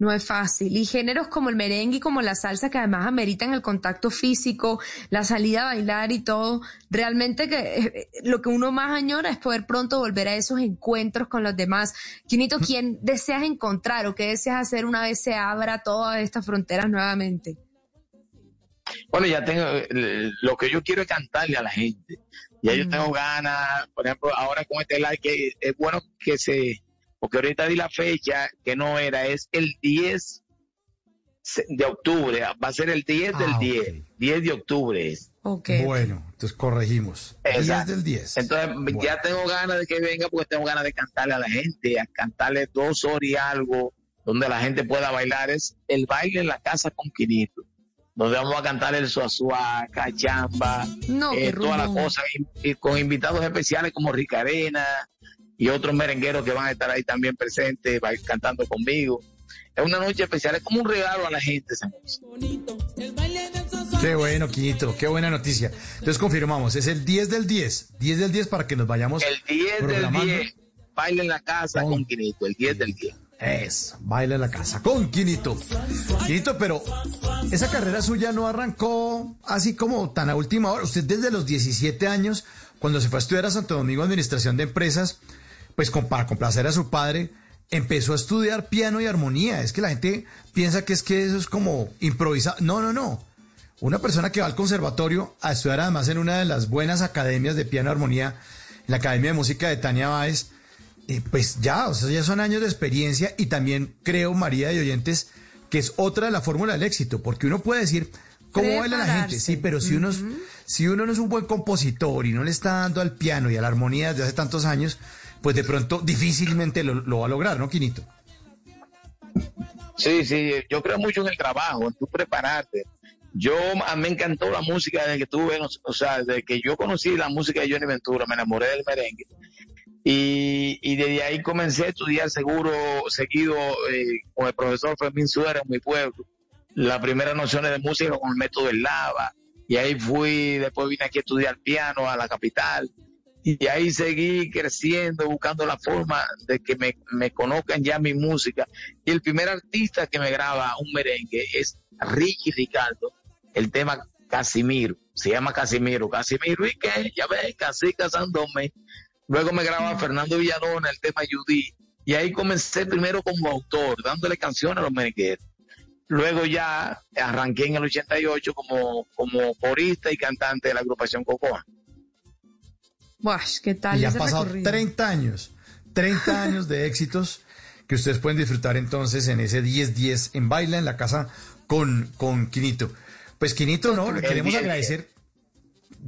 No es fácil. Y géneros como el merengue y como la salsa que además ameritan el contacto físico, la salida a bailar y todo, realmente que eh, lo que uno más añora es poder pronto volver a esos encuentros con los demás. Quinito, ¿quién deseas encontrar o qué deseas hacer una vez se abra todas estas fronteras nuevamente? Bueno, ya tengo, eh, lo que yo quiero es cantarle a la gente. Ya yo tengo ganas, por ejemplo, ahora con este live, que es bueno que se, porque ahorita di la fecha que no era, es el 10 de octubre, va a ser el 10 del Ah, 10, ok. 10 de octubre es. Ok. Bueno, entonces corregimos. 10 Exacto. del 10. Entonces Bueno. ya tengo ganas de que venga porque tengo ganas de cantarle a la gente, a cantarle dos horas y algo donde la gente pueda bailar. Es el baile en la casa con Quinito, donde vamos a cantar el suazua, cachamba, No, eh, todas las rumbón. cosas, y, y con invitados especiales como Rica Arena y otros merengueros que van a estar ahí también presentes, va- cantando conmigo. Es una noche especial, es como un regalo a la gente esa noche. Qué bueno, Quinito, qué buena noticia. Entonces confirmamos, es el 10 del 10. 10 del 10 para que nos vayamos El 10 del programando. 10, baile en la casa Con- con Quinito, el 10 del 10. Es, baila en la casa con Quinito. Quinito, pero esa carrera suya no arrancó así como tan a última hora. Usted desde los 17 años, cuando se fue a estudiar a Santo Domingo Administración de Empresas, pues con- para complacer a su padre, empezó a estudiar piano y armonía. Es que la gente piensa que es que eso es como improvisar. No, no, no. Una persona que va al conservatorio a estudiar además en una de las buenas academias de piano y armonía, en la Academia de Música de Tania Báez, eh, pues ya, o sea, ya son años de experiencia y también creo, María y oyentes, que es otra de la fórmula del éxito, porque uno puede decir, ¿cómo baila la gente? Sí, pero si uno, si uno no es un buen compositor y no le está dando al piano y a la armonía desde hace tantos años, pues de pronto difícilmente lo, va a lograr, ¿no, Quinito? Sí, sí, yo creo mucho en el trabajo, en tu prepararte. Yo, a me encantó la música desde que tuve, o sea, desde que yo conocí la música de Johnny Ventura, me enamoré del merengue. Y, y desde ahí comencé a estudiar seguro, seguido eh, con el profesor Fermín Suera en mi pueblo. Las primeras nociones de música con el método del lava. Y ahí fui, después vine aquí a estudiar piano a la capital. Y ahí seguí creciendo, buscando la forma de que me, me conozcan ya mi música. Y el primer artista que me graba un merengue es Ricky Ricardo, el tema Casimiro. Se llama Casimiro. Casimiro, ¿y qué? Ya ves, casi casándome. Luego me graba Fernando Villalona, el tema Judy. Y ahí comencé primero como autor, dándole canciones a los merengueros. Luego ya arranqué en el 88 como, como corista y cantante de la agrupación Cocoa. Buah, ¿qué tal Y han pasado recorrido? 30 años, 30 años de éxitos que ustedes pueden disfrutar entonces en ese 10-10 en Baila en la casa con, con Quinito. Pues Quinito, no, le queremos 10-10. agradecer.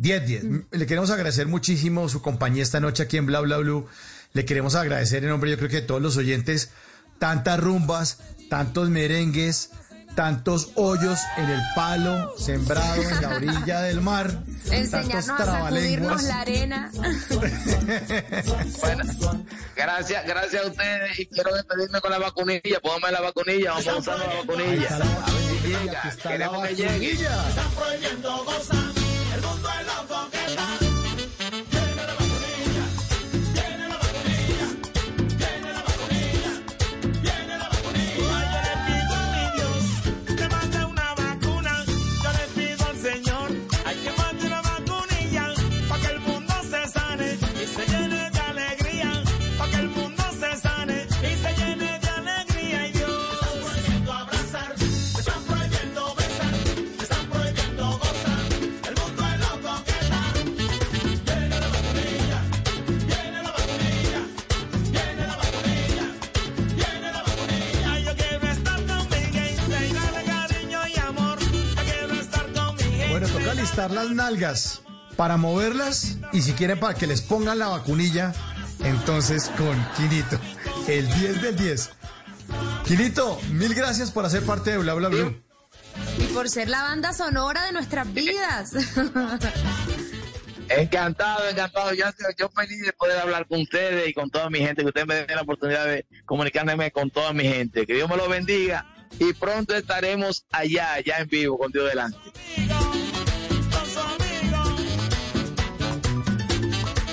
10-10. Le queremos agradecer muchísimo su compañía esta noche aquí en Bla Bla Blue. Le queremos agradecer en nombre, yo creo que de todos los oyentes, tantas rumbas, tantos merengues, tantos hoyos en el palo, sembrado en la orilla del mar, Enseñarnos tantos a sacudirnos trabalenguas. la arena. Bueno, gracias, gracias a ustedes y quiero despedirme con la vacunilla. Póngame la vacunilla, vamos a usar la vacunilla. Está la A ver si vacunilla, está la Queremos que llegue. vacunilla. prohibiendo gozar. El mundo es loco que está. Listar las nalgas para moverlas y si quieren para que les pongan la vacunilla, entonces con Quinito, el 10 del 10. Quinito, mil gracias por hacer parte de Bla Bla Blue. Y por ser la banda sonora de nuestras vidas. Encantado, encantado. Yo, yo feliz de poder hablar con ustedes y con toda mi gente, que ustedes me den la oportunidad de comunicarme con toda mi gente. Que Dios me lo bendiga y pronto estaremos allá, allá en vivo, con Dios delante.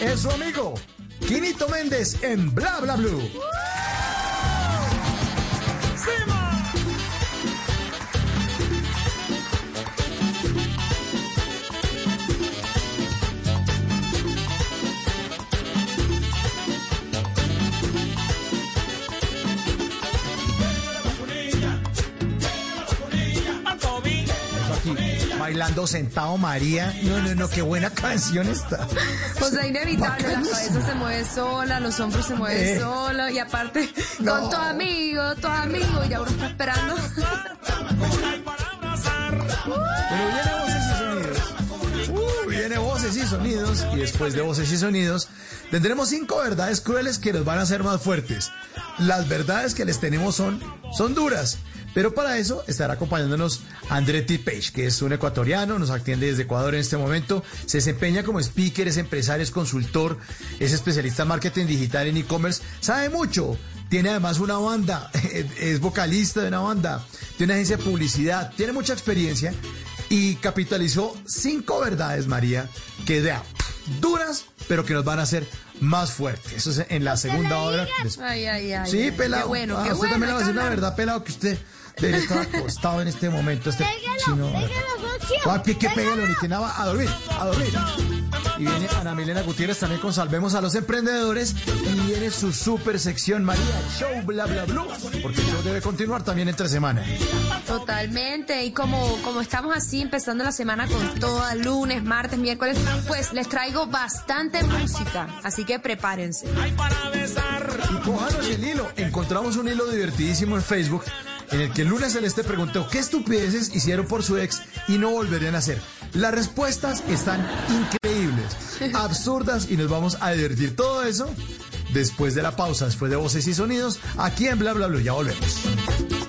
Es su amigo, Quinito Méndez en Bla Bla Blue. Bailando sentado María. No, no, no, qué buena canción está. O sea, inevitable, la cabeza se mueve sola, los hombros se mueven Eh. solos, y aparte, No. con tu amigo, tu amigo, y ya uno está esperando. Pero viene voces y sonidos. Viene voces y sonidos. Y después de voces y sonidos, tendremos cinco verdades crueles que nos van a hacer más fuertes. Las verdades que les tenemos son, son duras. Pero para eso estará acompañándonos Andretti Page, que es un ecuatoriano, nos atiende desde Ecuador en este momento, se desempeña como speaker, es empresario, es consultor, es especialista en marketing digital en e-commerce, sabe mucho, tiene además una banda, es vocalista de una banda, tiene una agencia de publicidad, tiene mucha experiencia y capitalizó cinco verdades, María, que vea, duras, pero que nos van a hacer más fuertes. Eso es en la segunda hora. Ay, ay, ay. Sí, pelado. Qué bueno, Ah, qué usted bueno. también le va a decir la verdad, pelado, que usted debería estar acostado en este momento. Este chino. Papi, que pégalo, ni que nada, a dormir, a dormir. Y viene Ana Milena Gutiérrez también con Salvemos a los Emprendedores. Y viene su super sección María, show bla bla bla. Porque el show debe continuar también entre semana. Totalmente, y como, como estamos así empezando la semana con todo, lunes, martes, miércoles, pues les traigo bastante música, así que prepárense. Y cójanos el hilo. Encontramos un hilo divertidísimo en Facebook en el que lunes Celeste preguntó qué estupideces hicieron por su ex y no volverían a hacer. Las respuestas están increíbles, absurdas y nos vamos a divertir. Todo eso después de la pausa, después de voces y sonidos, aquí en Bla Bla Bla. Ya volvemos.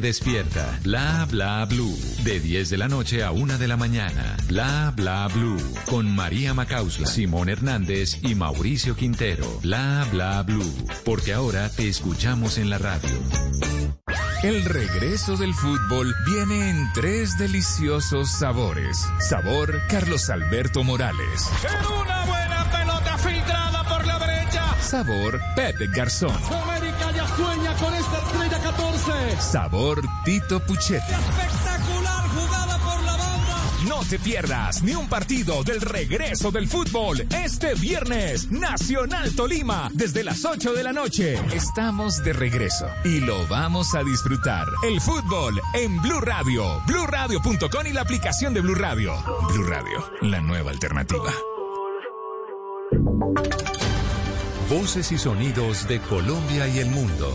despierta. Bla bla blue. De 10 de la noche a 1 de la mañana. Bla bla blue. Con María Macausla, Simón Hernández y Mauricio Quintero. Bla bla blue. Porque ahora te escuchamos en la radio. El regreso del fútbol viene en tres deliciosos sabores. Sabor Carlos Alberto Morales. En una buena pelota filtrada por la derecha. Sabor Pepe Garzón. América Sabor Tito Puchetti. Espectacular jugada por la banda. No te pierdas ni un partido del regreso del fútbol este viernes. Nacional Tolima, desde las 8 de la noche. Estamos de regreso y lo vamos a disfrutar. El fútbol en Blue Radio, bluradio.com y la aplicación de Blue Radio. Blue Radio, la nueva alternativa. Voces y sonidos de Colombia y el mundo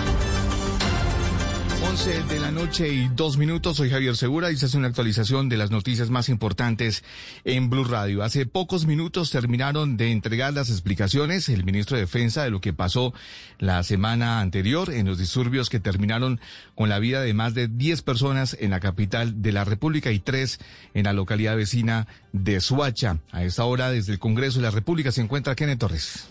11 de la noche y dos minutos. Soy Javier Segura y se hace una actualización de las noticias más importantes en Blue Radio. Hace pocos minutos terminaron de entregar las explicaciones el ministro de Defensa de lo que pasó la semana anterior en los disturbios que terminaron con la vida de más de 10 personas en la capital de la República y tres en la localidad vecina de Suacha. A esta hora, desde el Congreso de la República, se encuentra Kenneth Torres.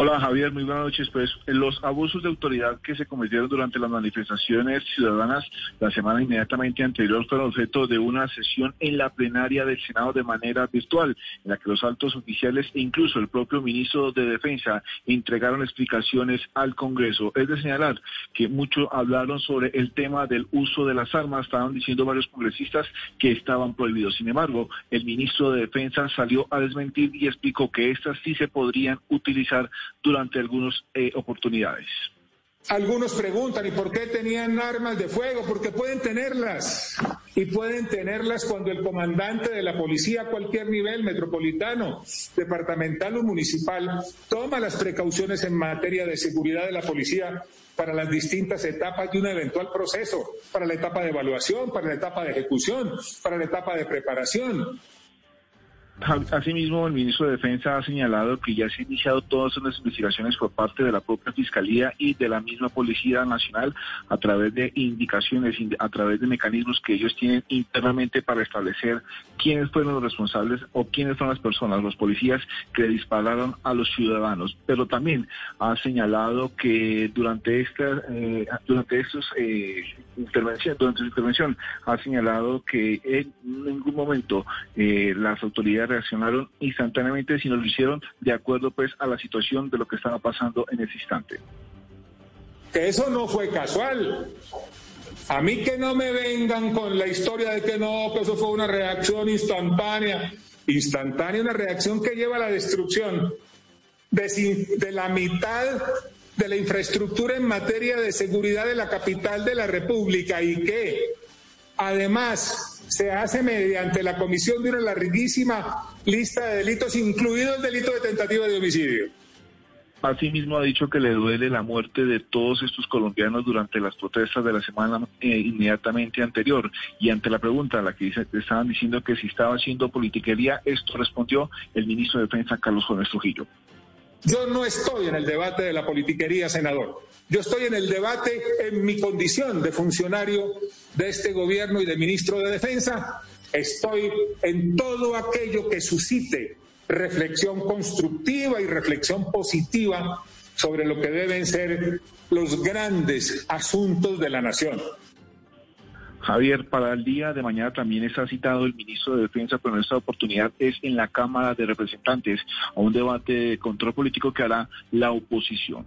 Hola Javier, muy buenas noches. Pues los abusos de autoridad que se cometieron durante las manifestaciones ciudadanas la semana inmediatamente anterior fueron objeto de una sesión en la plenaria del Senado de manera virtual, en la que los altos oficiales e incluso el propio ministro de Defensa entregaron explicaciones al Congreso. Es de señalar que muchos hablaron sobre el tema del uso de las armas, estaban diciendo varios congresistas que estaban prohibidos. Sin embargo, el ministro de Defensa salió a desmentir y explicó que estas sí se podrían utilizar durante algunas eh, oportunidades. Algunos preguntan, ¿y por qué tenían armas de fuego? Porque pueden tenerlas. Y pueden tenerlas cuando el comandante de la policía a cualquier nivel, metropolitano, departamental o municipal, toma las precauciones en materia de seguridad de la policía para las distintas etapas de un eventual proceso, para la etapa de evaluación, para la etapa de ejecución, para la etapa de preparación. Asimismo, el ministro de Defensa ha señalado que ya se han iniciado todas las investigaciones por parte de la propia Fiscalía y de la misma Policía Nacional a través de indicaciones, a través de mecanismos que ellos tienen internamente para establecer quiénes fueron los responsables o quiénes son las personas, los policías que dispararon a los ciudadanos. Pero también ha señalado que durante esta, eh, durante estos eh, durante su intervención ha señalado que en ningún momento eh, las autoridades reaccionaron instantáneamente, sino lo hicieron de acuerdo pues a la situación de lo que estaba pasando en ese instante. Eso no fue casual. A mí que no me vengan con la historia de que no, que eso fue una reacción instantánea. Instantánea, una reacción que lleva a la destrucción de la mitad de la infraestructura en materia de seguridad de la capital de la República y que además se hace mediante la comisión de una larguísima lista de delitos, incluido el delito de tentativa de homicidio. Asimismo ha dicho que le duele la muerte de todos estos colombianos durante las protestas de la semana eh, inmediatamente anterior. Y ante la pregunta a la que dice- estaban diciendo que si estaba haciendo politiquería, esto respondió el ministro de Defensa Carlos Jóvenes Trujillo. Yo no estoy en el debate de la politiquería, senador. Yo estoy en el debate en mi condición de funcionario de este gobierno y de ministro de Defensa. Estoy en todo aquello que suscite reflexión constructiva y reflexión positiva sobre lo que deben ser los grandes asuntos de la nación. Javier, para el día de mañana también está citado el ministro de Defensa, pero en esta oportunidad es en la Cámara de Representantes a un debate de control político que hará la oposición.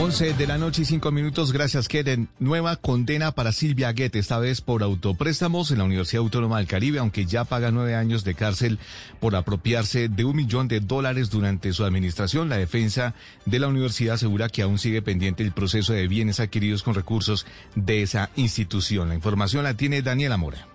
11 de la noche y 5 minutos, gracias Keren. Nueva condena para Silvia Guete, esta vez por autopréstamos en la Universidad Autónoma del Caribe, aunque ya paga nueve años de cárcel por apropiarse de un millón de dólares durante su administración. La defensa de la universidad asegura que aún sigue pendiente el proceso de bienes adquiridos con recursos de esa institución. La información la tiene Daniela Mora.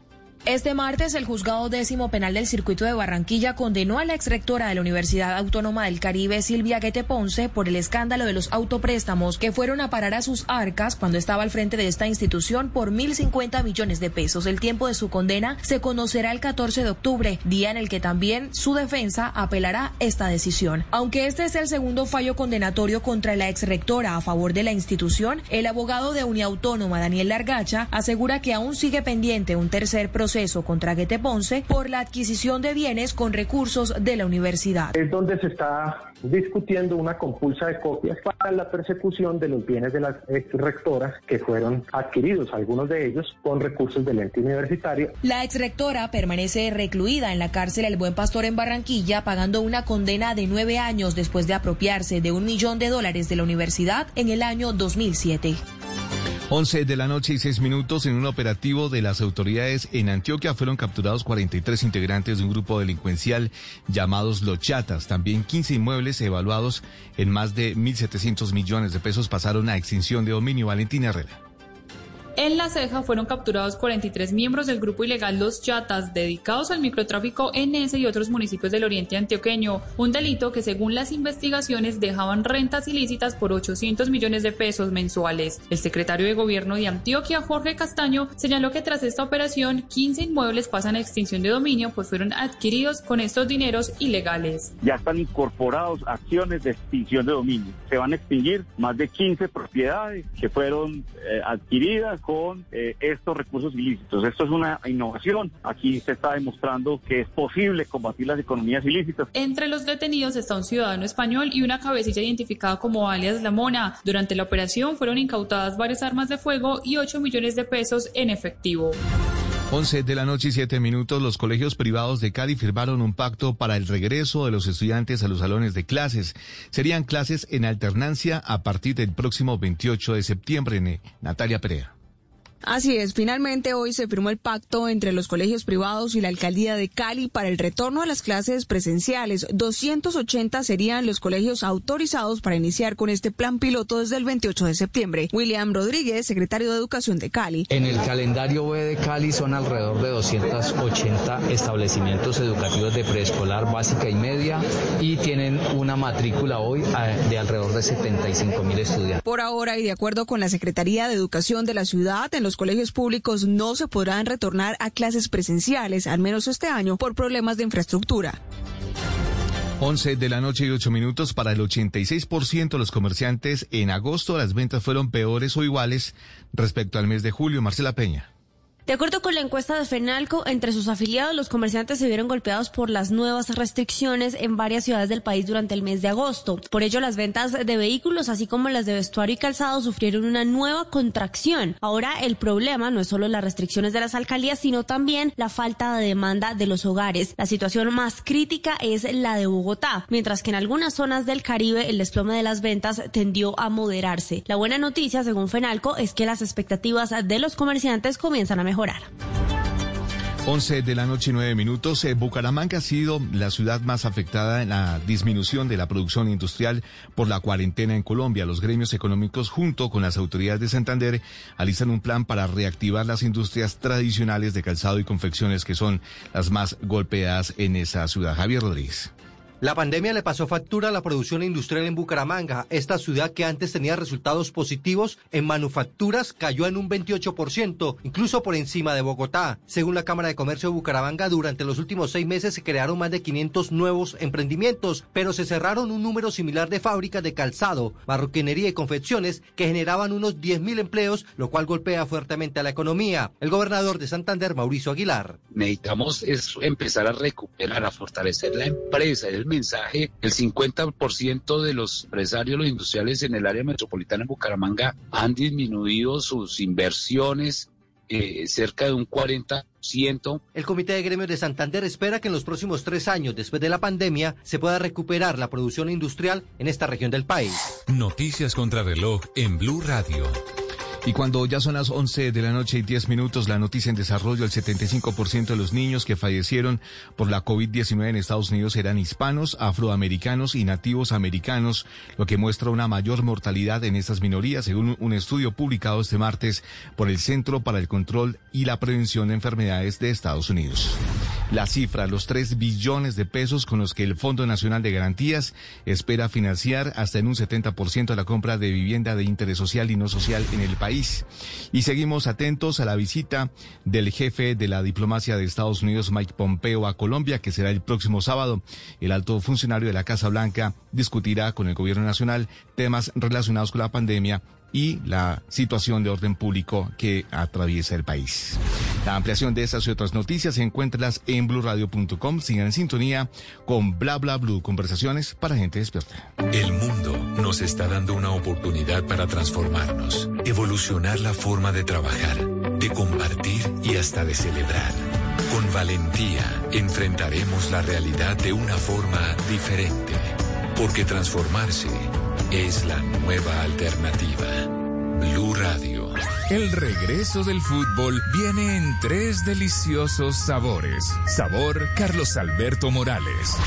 Este martes, el juzgado décimo penal del circuito de Barranquilla condenó a la exrectora de la Universidad Autónoma del Caribe, Silvia Guete Ponce, por el escándalo de los autopréstamos que fueron a parar a sus arcas cuando estaba al frente de esta institución por 1.050 millones de pesos. El tiempo de su condena se conocerá el 14 de octubre, día en el que también su defensa apelará esta decisión. Aunque este es el segundo fallo condenatorio contra la exrectora a favor de la institución, el abogado de Uniautónoma, Daniel Largacha, asegura que aún sigue pendiente un tercer proceso proceso contra Guete Ponce por la adquisición de bienes con recursos de la universidad. Es donde se está discutiendo una compulsa de copias para la persecución de los bienes de las ex rectoras que fueron adquiridos, algunos de ellos con recursos del ente universitario. La ex rectora permanece recluida en la cárcel El Buen Pastor en Barranquilla, pagando una condena de nueve años después de apropiarse de un millón de dólares de la universidad en el año 2007. 11 de la noche y 6 minutos en un operativo de las autoridades en Antioquia fueron capturados 43 integrantes de un grupo delincuencial llamados Los Chatas. También 15 inmuebles evaluados en más de 1.700 millones de pesos pasaron a extinción de dominio. Valentina Herrera. En La Ceja fueron capturados 43 miembros del grupo ilegal Los Chatas, dedicados al microtráfico en ese y otros municipios del oriente antioqueño, un delito que según las investigaciones dejaban rentas ilícitas por 800 millones de pesos mensuales. El secretario de Gobierno de Antioquia, Jorge Castaño, señaló que tras esta operación, 15 inmuebles pasan a extinción de dominio, pues fueron adquiridos con estos dineros ilegales. Ya están incorporados acciones de extinción de dominio. Se van a extinguir más de 15 propiedades que fueron eh, adquiridas con eh, estos recursos ilícitos. Esto es una innovación. Aquí se está demostrando que es posible combatir las economías ilícitas. Entre los detenidos está un ciudadano español y una cabecilla identificada como alias La Mona. Durante la operación fueron incautadas varias armas de fuego y 8 millones de pesos en efectivo. 11 de la noche y 7 minutos, los colegios privados de Cali firmaron un pacto para el regreso de los estudiantes a los salones de clases. Serían clases en alternancia a partir del próximo 28 de septiembre. Natalia Perea. Así es, finalmente hoy se firmó el pacto entre los colegios privados y la alcaldía de Cali para el retorno a las clases presenciales. 280 serían los colegios autorizados para iniciar con este plan piloto desde el 28 de septiembre. William Rodríguez, secretario de Educación de Cali. En el calendario B de Cali son alrededor de 280 establecimientos educativos de preescolar básica y media y tienen una matrícula hoy de alrededor de 75 mil estudiantes. Por ahora y de acuerdo con la Secretaría de Educación de la ciudad, en los colegios públicos no se podrán retornar a clases presenciales, al menos este año, por problemas de infraestructura. 11 de la noche y 8 minutos para el 86% de los comerciantes. En agosto las ventas fueron peores o iguales respecto al mes de julio. Marcela Peña. De acuerdo con la encuesta de FENALCO, entre sus afiliados los comerciantes se vieron golpeados por las nuevas restricciones en varias ciudades del país durante el mes de agosto. Por ello, las ventas de vehículos, así como las de vestuario y calzado, sufrieron una nueva contracción. Ahora, el problema no es solo las restricciones de las alcaldías, sino también la falta de demanda de los hogares. La situación más crítica es la de Bogotá, mientras que en algunas zonas del Caribe el desplome de las ventas tendió a moderarse. La buena noticia, según FENALCO, es que las expectativas de los comerciantes comienzan a mejorar mejorar. 11 de la noche y 9 minutos. Eh, Bucaramanga ha sido la ciudad más afectada en la disminución de la producción industrial por la cuarentena en Colombia. Los gremios económicos, junto con las autoridades de Santander, alistan un plan para reactivar las industrias tradicionales de calzado y confecciones que son las más golpeadas en esa ciudad. Javier Rodríguez. La pandemia le pasó factura a la producción industrial en Bucaramanga. Esta ciudad que antes tenía resultados positivos en manufacturas cayó en un 28%, incluso por encima de Bogotá. Según la Cámara de Comercio de Bucaramanga, durante los últimos seis meses se crearon más de 500 nuevos emprendimientos, pero se cerraron un número similar de fábricas de calzado, marroquinería y confecciones que generaban unos 10.000 empleos, lo cual golpea fuertemente a la economía. El gobernador de Santander, Mauricio Aguilar. Necesitamos es empezar a recuperar, a fortalecer la empresa, mensaje, el 50% de los empresarios, los industriales en el área metropolitana de Bucaramanga han disminuido sus inversiones eh, cerca de un 40%. El Comité de Gremios de Santander espera que en los próximos tres años después de la pandemia se pueda recuperar la producción industrial en esta región del país. Noticias contra reloj en Blue Radio. Y cuando ya son las 11 de la noche y 10 minutos, la noticia en desarrollo, el 75% de los niños que fallecieron por la COVID-19 en Estados Unidos eran hispanos, afroamericanos y nativos americanos, lo que muestra una mayor mortalidad en estas minorías, según un estudio publicado este martes por el Centro para el Control y la Prevención de Enfermedades de Estados Unidos. La cifra, los 3 billones de pesos con los que el Fondo Nacional de Garantías espera financiar hasta en un 70% la compra de vivienda de interés social y no social en el país. Y seguimos atentos a la visita del jefe de la diplomacia de Estados Unidos, Mike Pompeo, a Colombia, que será el próximo sábado. El alto funcionario de la Casa Blanca discutirá con el gobierno nacional temas relacionados con la pandemia y la situación de orden público que atraviesa el país. La ampliación de estas y otras noticias encuéntralas en blurradio.com. Sigan en sintonía con Bla Bla Blue, conversaciones para gente despierta. El mundo nos está dando una oportunidad para transformarnos, evolucionar la forma de trabajar, de compartir y hasta de celebrar. Con valentía enfrentaremos la realidad de una forma diferente, porque transformarse es la nueva alternativa. Blue Radio. El regreso del fútbol viene en tres deliciosos sabores. Sabor Carlos Alberto Morales.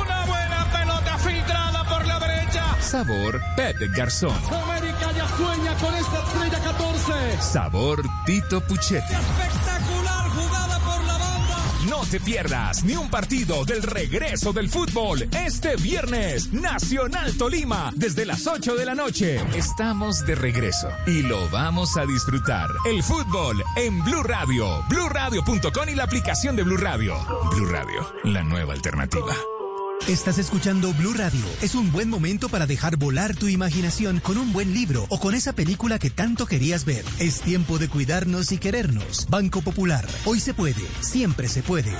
Una buena pelota filtrada por la derecha. Sabor Pep Garzón. América ya sueña con esta estrella 14. Sabor Tito Puchetti. No te pierdas ni un partido del regreso del fútbol este viernes. Nacional Tolima, desde las 8 de la noche. Estamos de regreso y lo vamos a disfrutar. El fútbol en Blue Radio, bluradio.com y la aplicación de Blue Radio. Blue Radio, la nueva alternativa. Estás escuchando Blue Radio. Es un buen momento para dejar volar tu imaginación con un buen libro o con esa película que tanto querías ver. Es tiempo de cuidarnos y querernos. Banco Popular. Hoy se puede. Siempre se puede.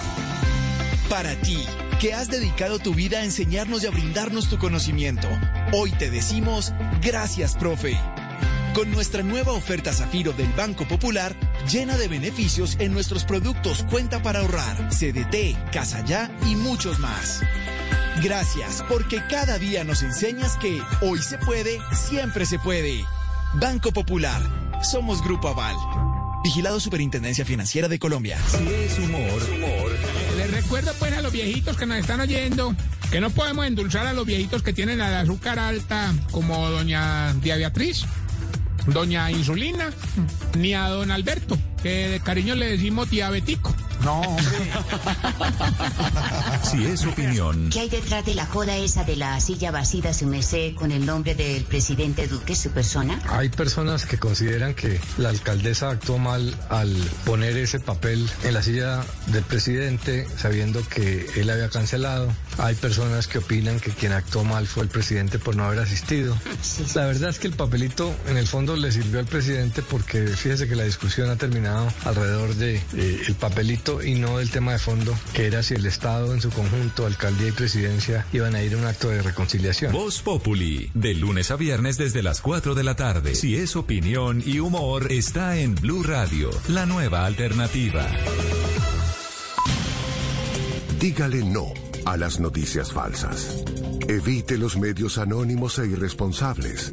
Para ti, que has dedicado tu vida a enseñarnos y a brindarnos tu conocimiento, hoy te decimos gracias, profe. Con nuestra nueva oferta Zafiro del Banco Popular, llena de beneficios en nuestros productos Cuenta para ahorrar, CDT, Casa Ya y muchos más. Gracias, porque cada día nos enseñas que hoy se puede, siempre se puede. Banco Popular, somos Grupo Aval. Vigilado Superintendencia Financiera de Colombia. Si es humor, humor. Les recuerdo pues a los viejitos que nos están oyendo que no podemos endulzar a los viejitos que tienen la azúcar alta como doña Dia Beatriz, doña Insulina, ni a don Alberto, que de cariño le decimos diabético. No, hombre. Si es opinión, ¿Qué hay detrás de la joda esa de la silla vacía, su merced, con el nombre del presidente Duque, su persona? Hay personas que consideran que la alcaldesa actuó mal al poner ese papel en la silla del presidente sabiendo que él había cancelado. Hay personas que opinan que quien actuó mal fue el presidente por no haber asistido. La verdad es que el papelito en el fondo le sirvió al presidente porque fíjese que la discusión ha terminado alrededor de eh, el papelito y no del tema de fondo que era si el Estado en su conjunto, alcaldía y presidencia iban a ir a un acto de reconciliación. Voz Populi, de lunes a viernes desde las 4 de la tarde. Si es opinión y humor, está en Blue Radio, la nueva alternativa. Dígale no a las noticias falsas. Evite los medios anónimos e irresponsables.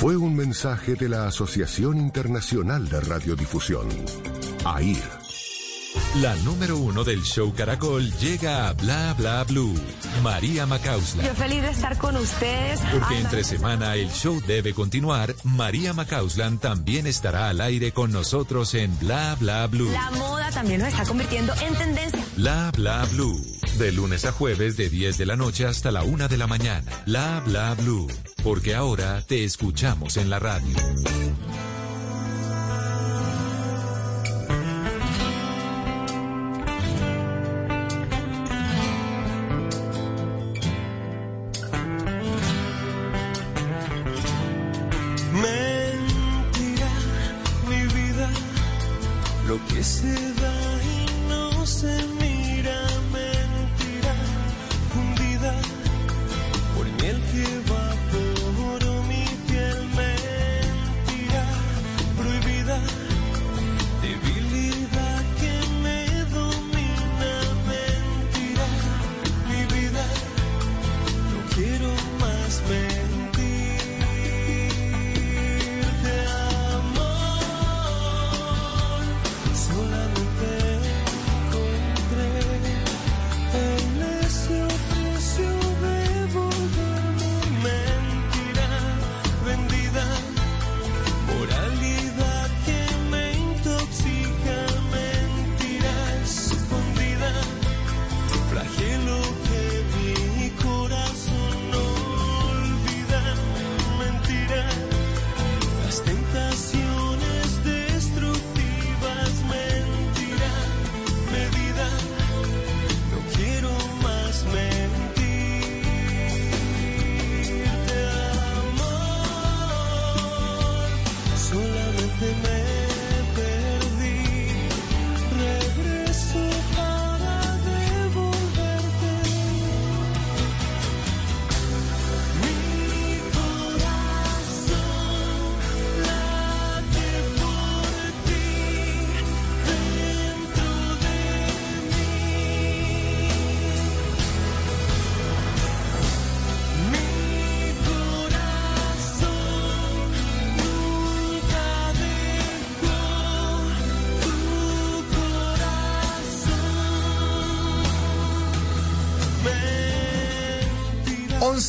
Fue un mensaje de la Asociación Internacional de Radiodifusión, AIR. La número uno del show Caracol llega a Bla Bla Blue. María Macausla. Yo feliz de estar con ustedes. Porque Ay, entre semana el show debe continuar, María Macauslan también estará al aire con nosotros en Bla Bla Blue. La moda también nos está convirtiendo en tendencia. Bla Bla Blue. De lunes a jueves de 10 de la noche hasta la 1 de la mañana. Bla Bla Blue. Porque ahora te escuchamos en la radio.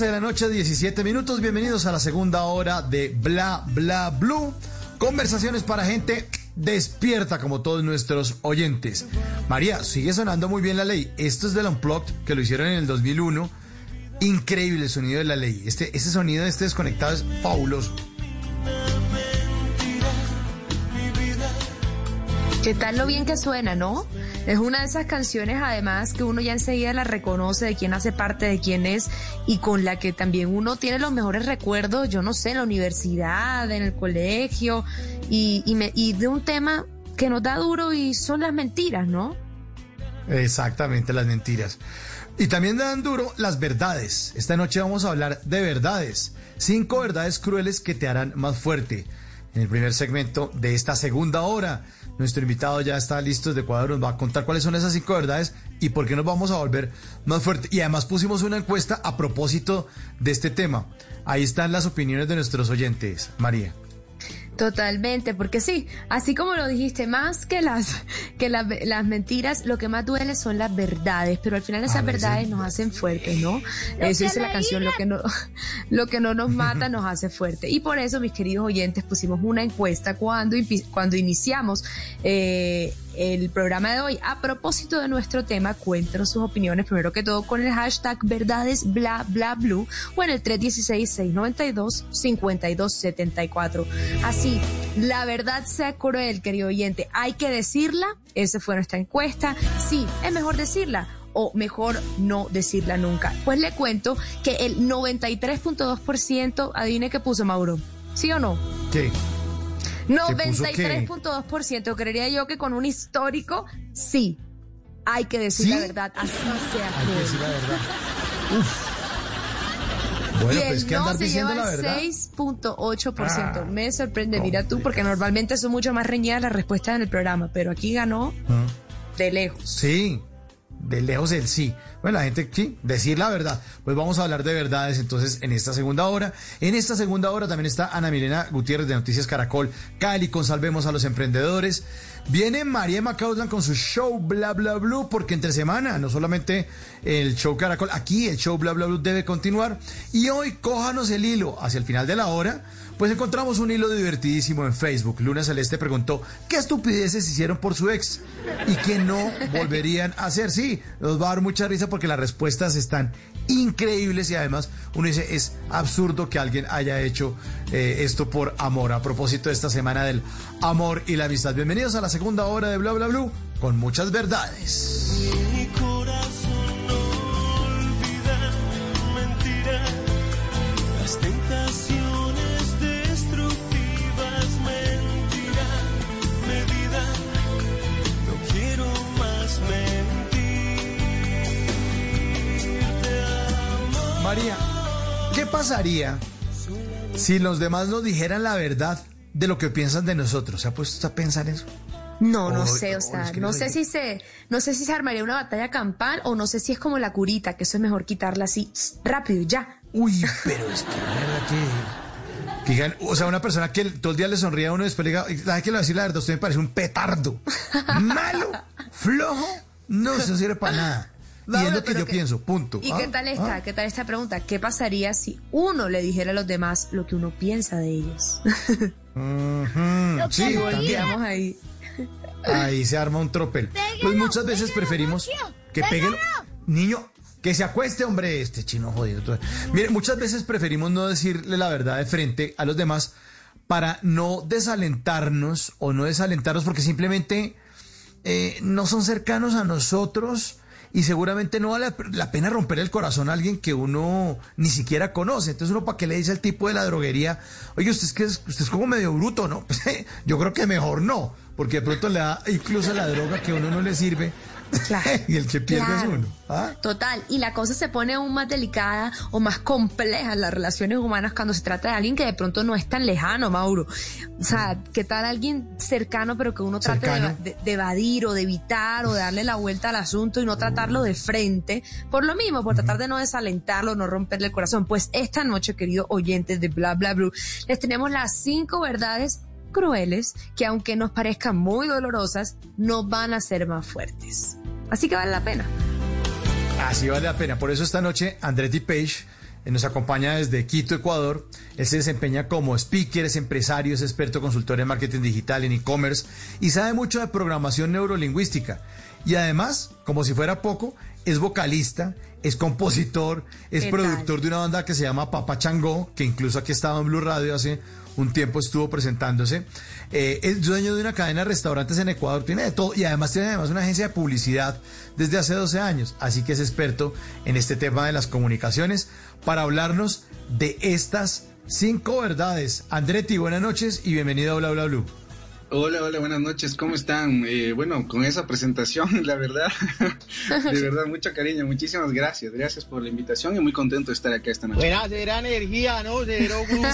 11 de la noche, 17 minutos. Bienvenidos a la segunda hora de Bla Bla Blue. Conversaciones para gente despierta como todos nuestros oyentes. María, sigue sonando muy bien la ley. Esto es del Unplugged, que lo hicieron en el 2001. Increíble el sonido de la ley. Este, ese sonido de este desconectado es fabuloso. ¿Qué tal lo bien que suena, no? Es una de esas canciones además que uno ya enseguida la reconoce de quién hace parte, de quién es y con la que también uno tiene los mejores recuerdos, yo no sé, en la universidad, en el colegio y, y, me- y de un tema que nos da duro y son las mentiras, ¿no? Exactamente, las mentiras. Y también dan duro las verdades. Esta noche vamos a hablar de verdades. Cinco verdades crueles que te harán más fuerte. En el primer segmento de esta segunda hora, nuestro invitado ya está listo desde Ecuador, nos va a contar cuáles son esas cinco verdades y por qué nos vamos a volver más fuerte. Y además pusimos una encuesta a propósito de este tema. Ahí están las opiniones de nuestros oyentes. María. Totalmente, porque sí, así como lo dijiste, más que las que las, las mentiras, lo que más duele son las verdades, pero al final esas A veces- verdades nos hacen fuertes, ¿no? Eso dice la canción, lo que no lo que no nos mata nos hace fuerte. Y por eso, mis queridos oyentes, pusimos una encuesta cuando cuando iniciamos eh, el programa de hoy a propósito de nuestro tema, cuéntenos sus opiniones, primero que todo con el hashtag verdades bla bla blue o en el 316-692-5274. Así, la verdad sea cruel, querido oyente, hay que decirla, esa fue nuestra encuesta, sí, es mejor decirla o mejor no decirla nunca. Pues le cuento que el 93.2%, adivine qué puso Mauro, ¿sí o no? ¿Qué? Puso qué? 93.2%, creería yo que con un histórico, sí. Hay que decir ¿Sí? la verdad, así sea. Hay que decir la verdad. Bueno, y pues el que no se lleva el verdad. 6.8%. Ah, Me sorprende, mira tú, porque normalmente son mucho más reñidas las respuestas en el programa, pero aquí ganó Ah. de lejos. Sí, de lejos el sí. Bueno, la gente, sí, decir la verdad. Pues vamos a hablar de verdades entonces en esta segunda hora. En esta segunda hora también está Ana Milena Gutiérrez de Noticias Caracol, Cali, con Salvemos a los Emprendedores. Viene María Macauslan con su show Bla Bla Blue, porque entre semana, no solamente el show Caracol, aquí el show Bla Bla Blue debe continuar. Y hoy cójanos el hilo hacia el final de la hora. Pues encontramos un hilo divertidísimo en Facebook. Luna Celeste preguntó qué estupideces hicieron por su ex y que no volverían a hacer. Sí, nos va a dar mucha risa porque las respuestas están increíbles y además uno dice es absurdo que alguien haya hecho eh, esto por amor. A propósito de esta semana del amor y la amistad. Bienvenidos a la segunda hora de Bla Bla Blue con muchas verdades. Mi corazón María, ¿qué pasaría si los demás nos dijeran la verdad de lo que piensan de nosotros? ¿Se ha puesto a pensar eso? No, no sé, o sea, es que no no sé si se, no sé si se armaría una batalla campal o no sé si es como la curita, que eso es mejor quitarla así, rápido, ya. Uy, pero es que la verdad que. que digan, o sea, una persona que todo el día le sonríe a uno y después le diga, ¿sabes qué le voy a decir la verdad? Usted me parece un petardo. Malo, flojo, no se sirve para nada. Y es lo que yo que- pienso, punto. ¿Y Ah, qué tal esta? ah. ¿Qué tal esta pregunta? ¿Qué pasaría si uno le dijera a los demás lo que uno piensa de ellos? Sí, también. Quedamos ahí. Ahí se arma un tropel. Pues muchas veces preferimos que pegue el niño. Que se acueste, hombre, este chino jodido. Mire, muchas veces preferimos no decirle la verdad de frente a los demás para no desalentarnos o no desalentarnos porque simplemente eh, no son cercanos a nosotros y seguramente no vale la pena romper el corazón a alguien que uno ni siquiera conoce. Entonces uno para qué le dice al tipo de la droguería, oye, usted es que es, usted es como medio bruto, ¿no? Pues, yo creo que mejor no, porque de pronto le da incluso la droga que a uno no le sirve y el que pierde es uno. ¿ah? Total, y la cosa se pone aún más delicada o más compleja en las relaciones humanas cuando se trata de alguien que de pronto no es tan lejano, Mauro. O sea, ¿qué tal alguien cercano pero que uno trate de, Cercano. de- de evadir o de evitar o de darle la vuelta al asunto y no tratarlo de frente? Por lo mismo, por tratar de no desalentarlo, no romperle el corazón. Pues esta noche, queridos oyentes de Bla Bla Blue, les tenemos las cinco verdades crueles que aunque nos parezcan muy dolorosas, no van a ser más fuertes. Así que vale la pena. Así vale la pena. Por eso esta noche Andretti Page eh, nos acompaña desde Quito, Ecuador. Él se desempeña como speaker, es empresario, es experto consultor en marketing digital, en e-commerce y sabe mucho de programación neurolingüística. Y además, como si fuera poco, es vocalista, es compositor, es ¿Qué productor de una banda que se llama Papa Changó, que incluso aquí estaba en Blue Radio hace un tiempo estuvo presentándose. Eh, es dueño de una cadena de restaurantes en Ecuador, tiene de todo y además tiene además una agencia de publicidad desde hace 12 años, así que es experto en este tema de las comunicaciones para hablarnos de estas cinco verdades. Andretti, buenas noches y bienvenido a Bla Bla Blue. Hola, hola, buenas noches, ¿cómo están? Eh, bueno, con esa presentación, la verdad, de verdad, mucho cariño, muchísimas gracias, gracias por la invitación y muy contento de estar acá esta noche. Buena, será energía, ¿no? Cero grupo.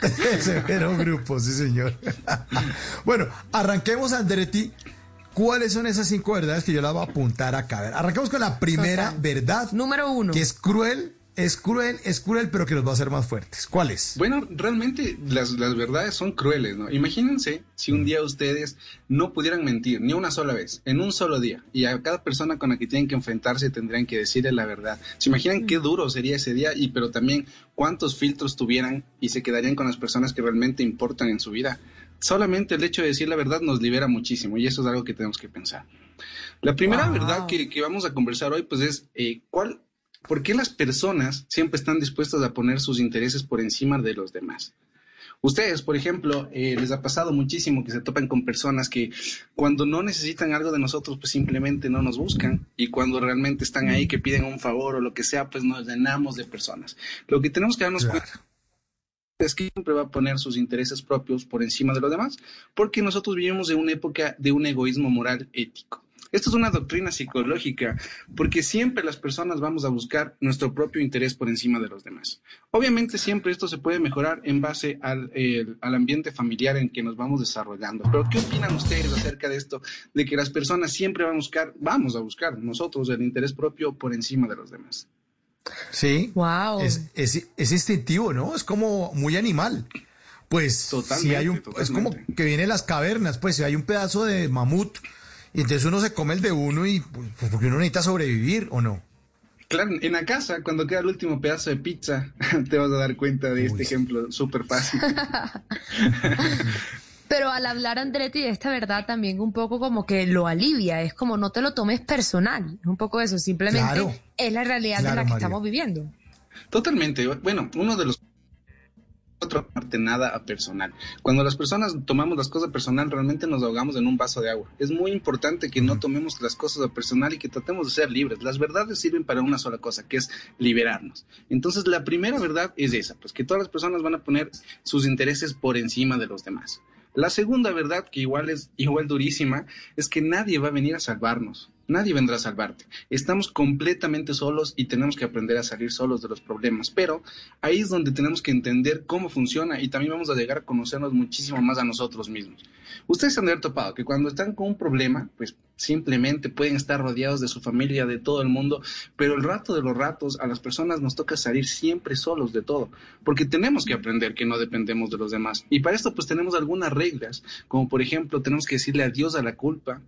Severo grupo, sí señor. bueno, arranquemos Andretti. ¿Cuáles son esas cinco verdades que yo las voy a apuntar acá? A ver, arranquemos con la primera verdad. Número uno. Que es cruel, es cruel, es cruel, pero que los va a hacer más fuertes. ¿Cuál es? Bueno, realmente las, las verdades son crueles, ¿no? Imagínense si un día ustedes no pudieran mentir ni una sola vez, en un solo día, y a cada persona con la que tienen que enfrentarse tendrían que decirle la verdad. ¿Se imaginan qué duro sería ese día? Y pero también cuántos filtros tuvieran y se quedarían con las personas que realmente importan en su vida. Solamente el hecho de decir la verdad nos libera muchísimo y eso es algo que tenemos que pensar. La primera Wow. verdad que, que vamos a conversar hoy pues es eh, cuál, ¿por qué las personas siempre están dispuestas a poner sus intereses por encima de los demás? Ustedes, por ejemplo, eh, les ha pasado muchísimo que se topan con personas que cuando no necesitan algo de nosotros, pues simplemente no nos buscan. Y cuando realmente están ahí, que piden un favor o lo que sea, pues nos llenamos de personas. Lo que tenemos que darnos cuenta es que siempre va a poner sus intereses propios por encima de los demás, porque nosotros vivimos en una época de un egoísmo moral ético. Esto es una doctrina psicológica, porque siempre las personas vamos a buscar nuestro propio interés por encima de los demás. Obviamente siempre esto se puede mejorar en base al, el- al ambiente familiar en que nos vamos desarrollando. Pero ¿qué opinan ustedes acerca de esto? De que las personas siempre van a buscar, vamos a buscar nosotros el interés propio por encima de los demás. Sí. Wow. Es, es, es instintivo, ¿no? Es como muy animal. Pues si Totalmente, hay un, es como que vienen las cavernas, pues si hay un pedazo de mamut y entonces uno se come el de uno y pues, pues, porque uno necesita sobrevivir o no. Claro, en la casa, cuando queda el último pedazo de pizza, te vas a dar cuenta de este ejemplo súper fácil. Pero al hablar Andretti de esta verdad también un poco como que lo alivia, es como no te lo tomes personal, es un poco eso, simplemente Claro. es la realidad Claro, de la que María. estamos viviendo. Totalmente. Bueno, uno de los otra parte nada a personal. Cuando las personas tomamos las cosas personal, realmente nos ahogamos en un vaso de agua. Es muy importante que no tomemos las cosas a personal y que tratemos de ser libres. Las verdades sirven para una sola cosa, que es liberarnos. Entonces, la primera verdad es esa, pues que todas las personas van a poner sus intereses por encima de los demás. La segunda verdad, que igual es igual durísima, es que nadie va a venir a salvarnos. Nadie vendrá a salvarte. Estamos completamente solos y tenemos que aprender a salir solos de los problemas. Pero ahí es donde tenemos que entender cómo funciona y también vamos a llegar a conocernos muchísimo más a nosotros mismos. Ustedes han de haber topado que cuando están con un problema, pues simplemente pueden estar rodeados de su familia, de todo el mundo, pero el rato de los ratos a las personas nos toca salir siempre solos de todo, porque tenemos que aprender que no dependemos de los demás. Y para esto pues tenemos algunas reglas, como por ejemplo tenemos que decirle adiós a la culpa,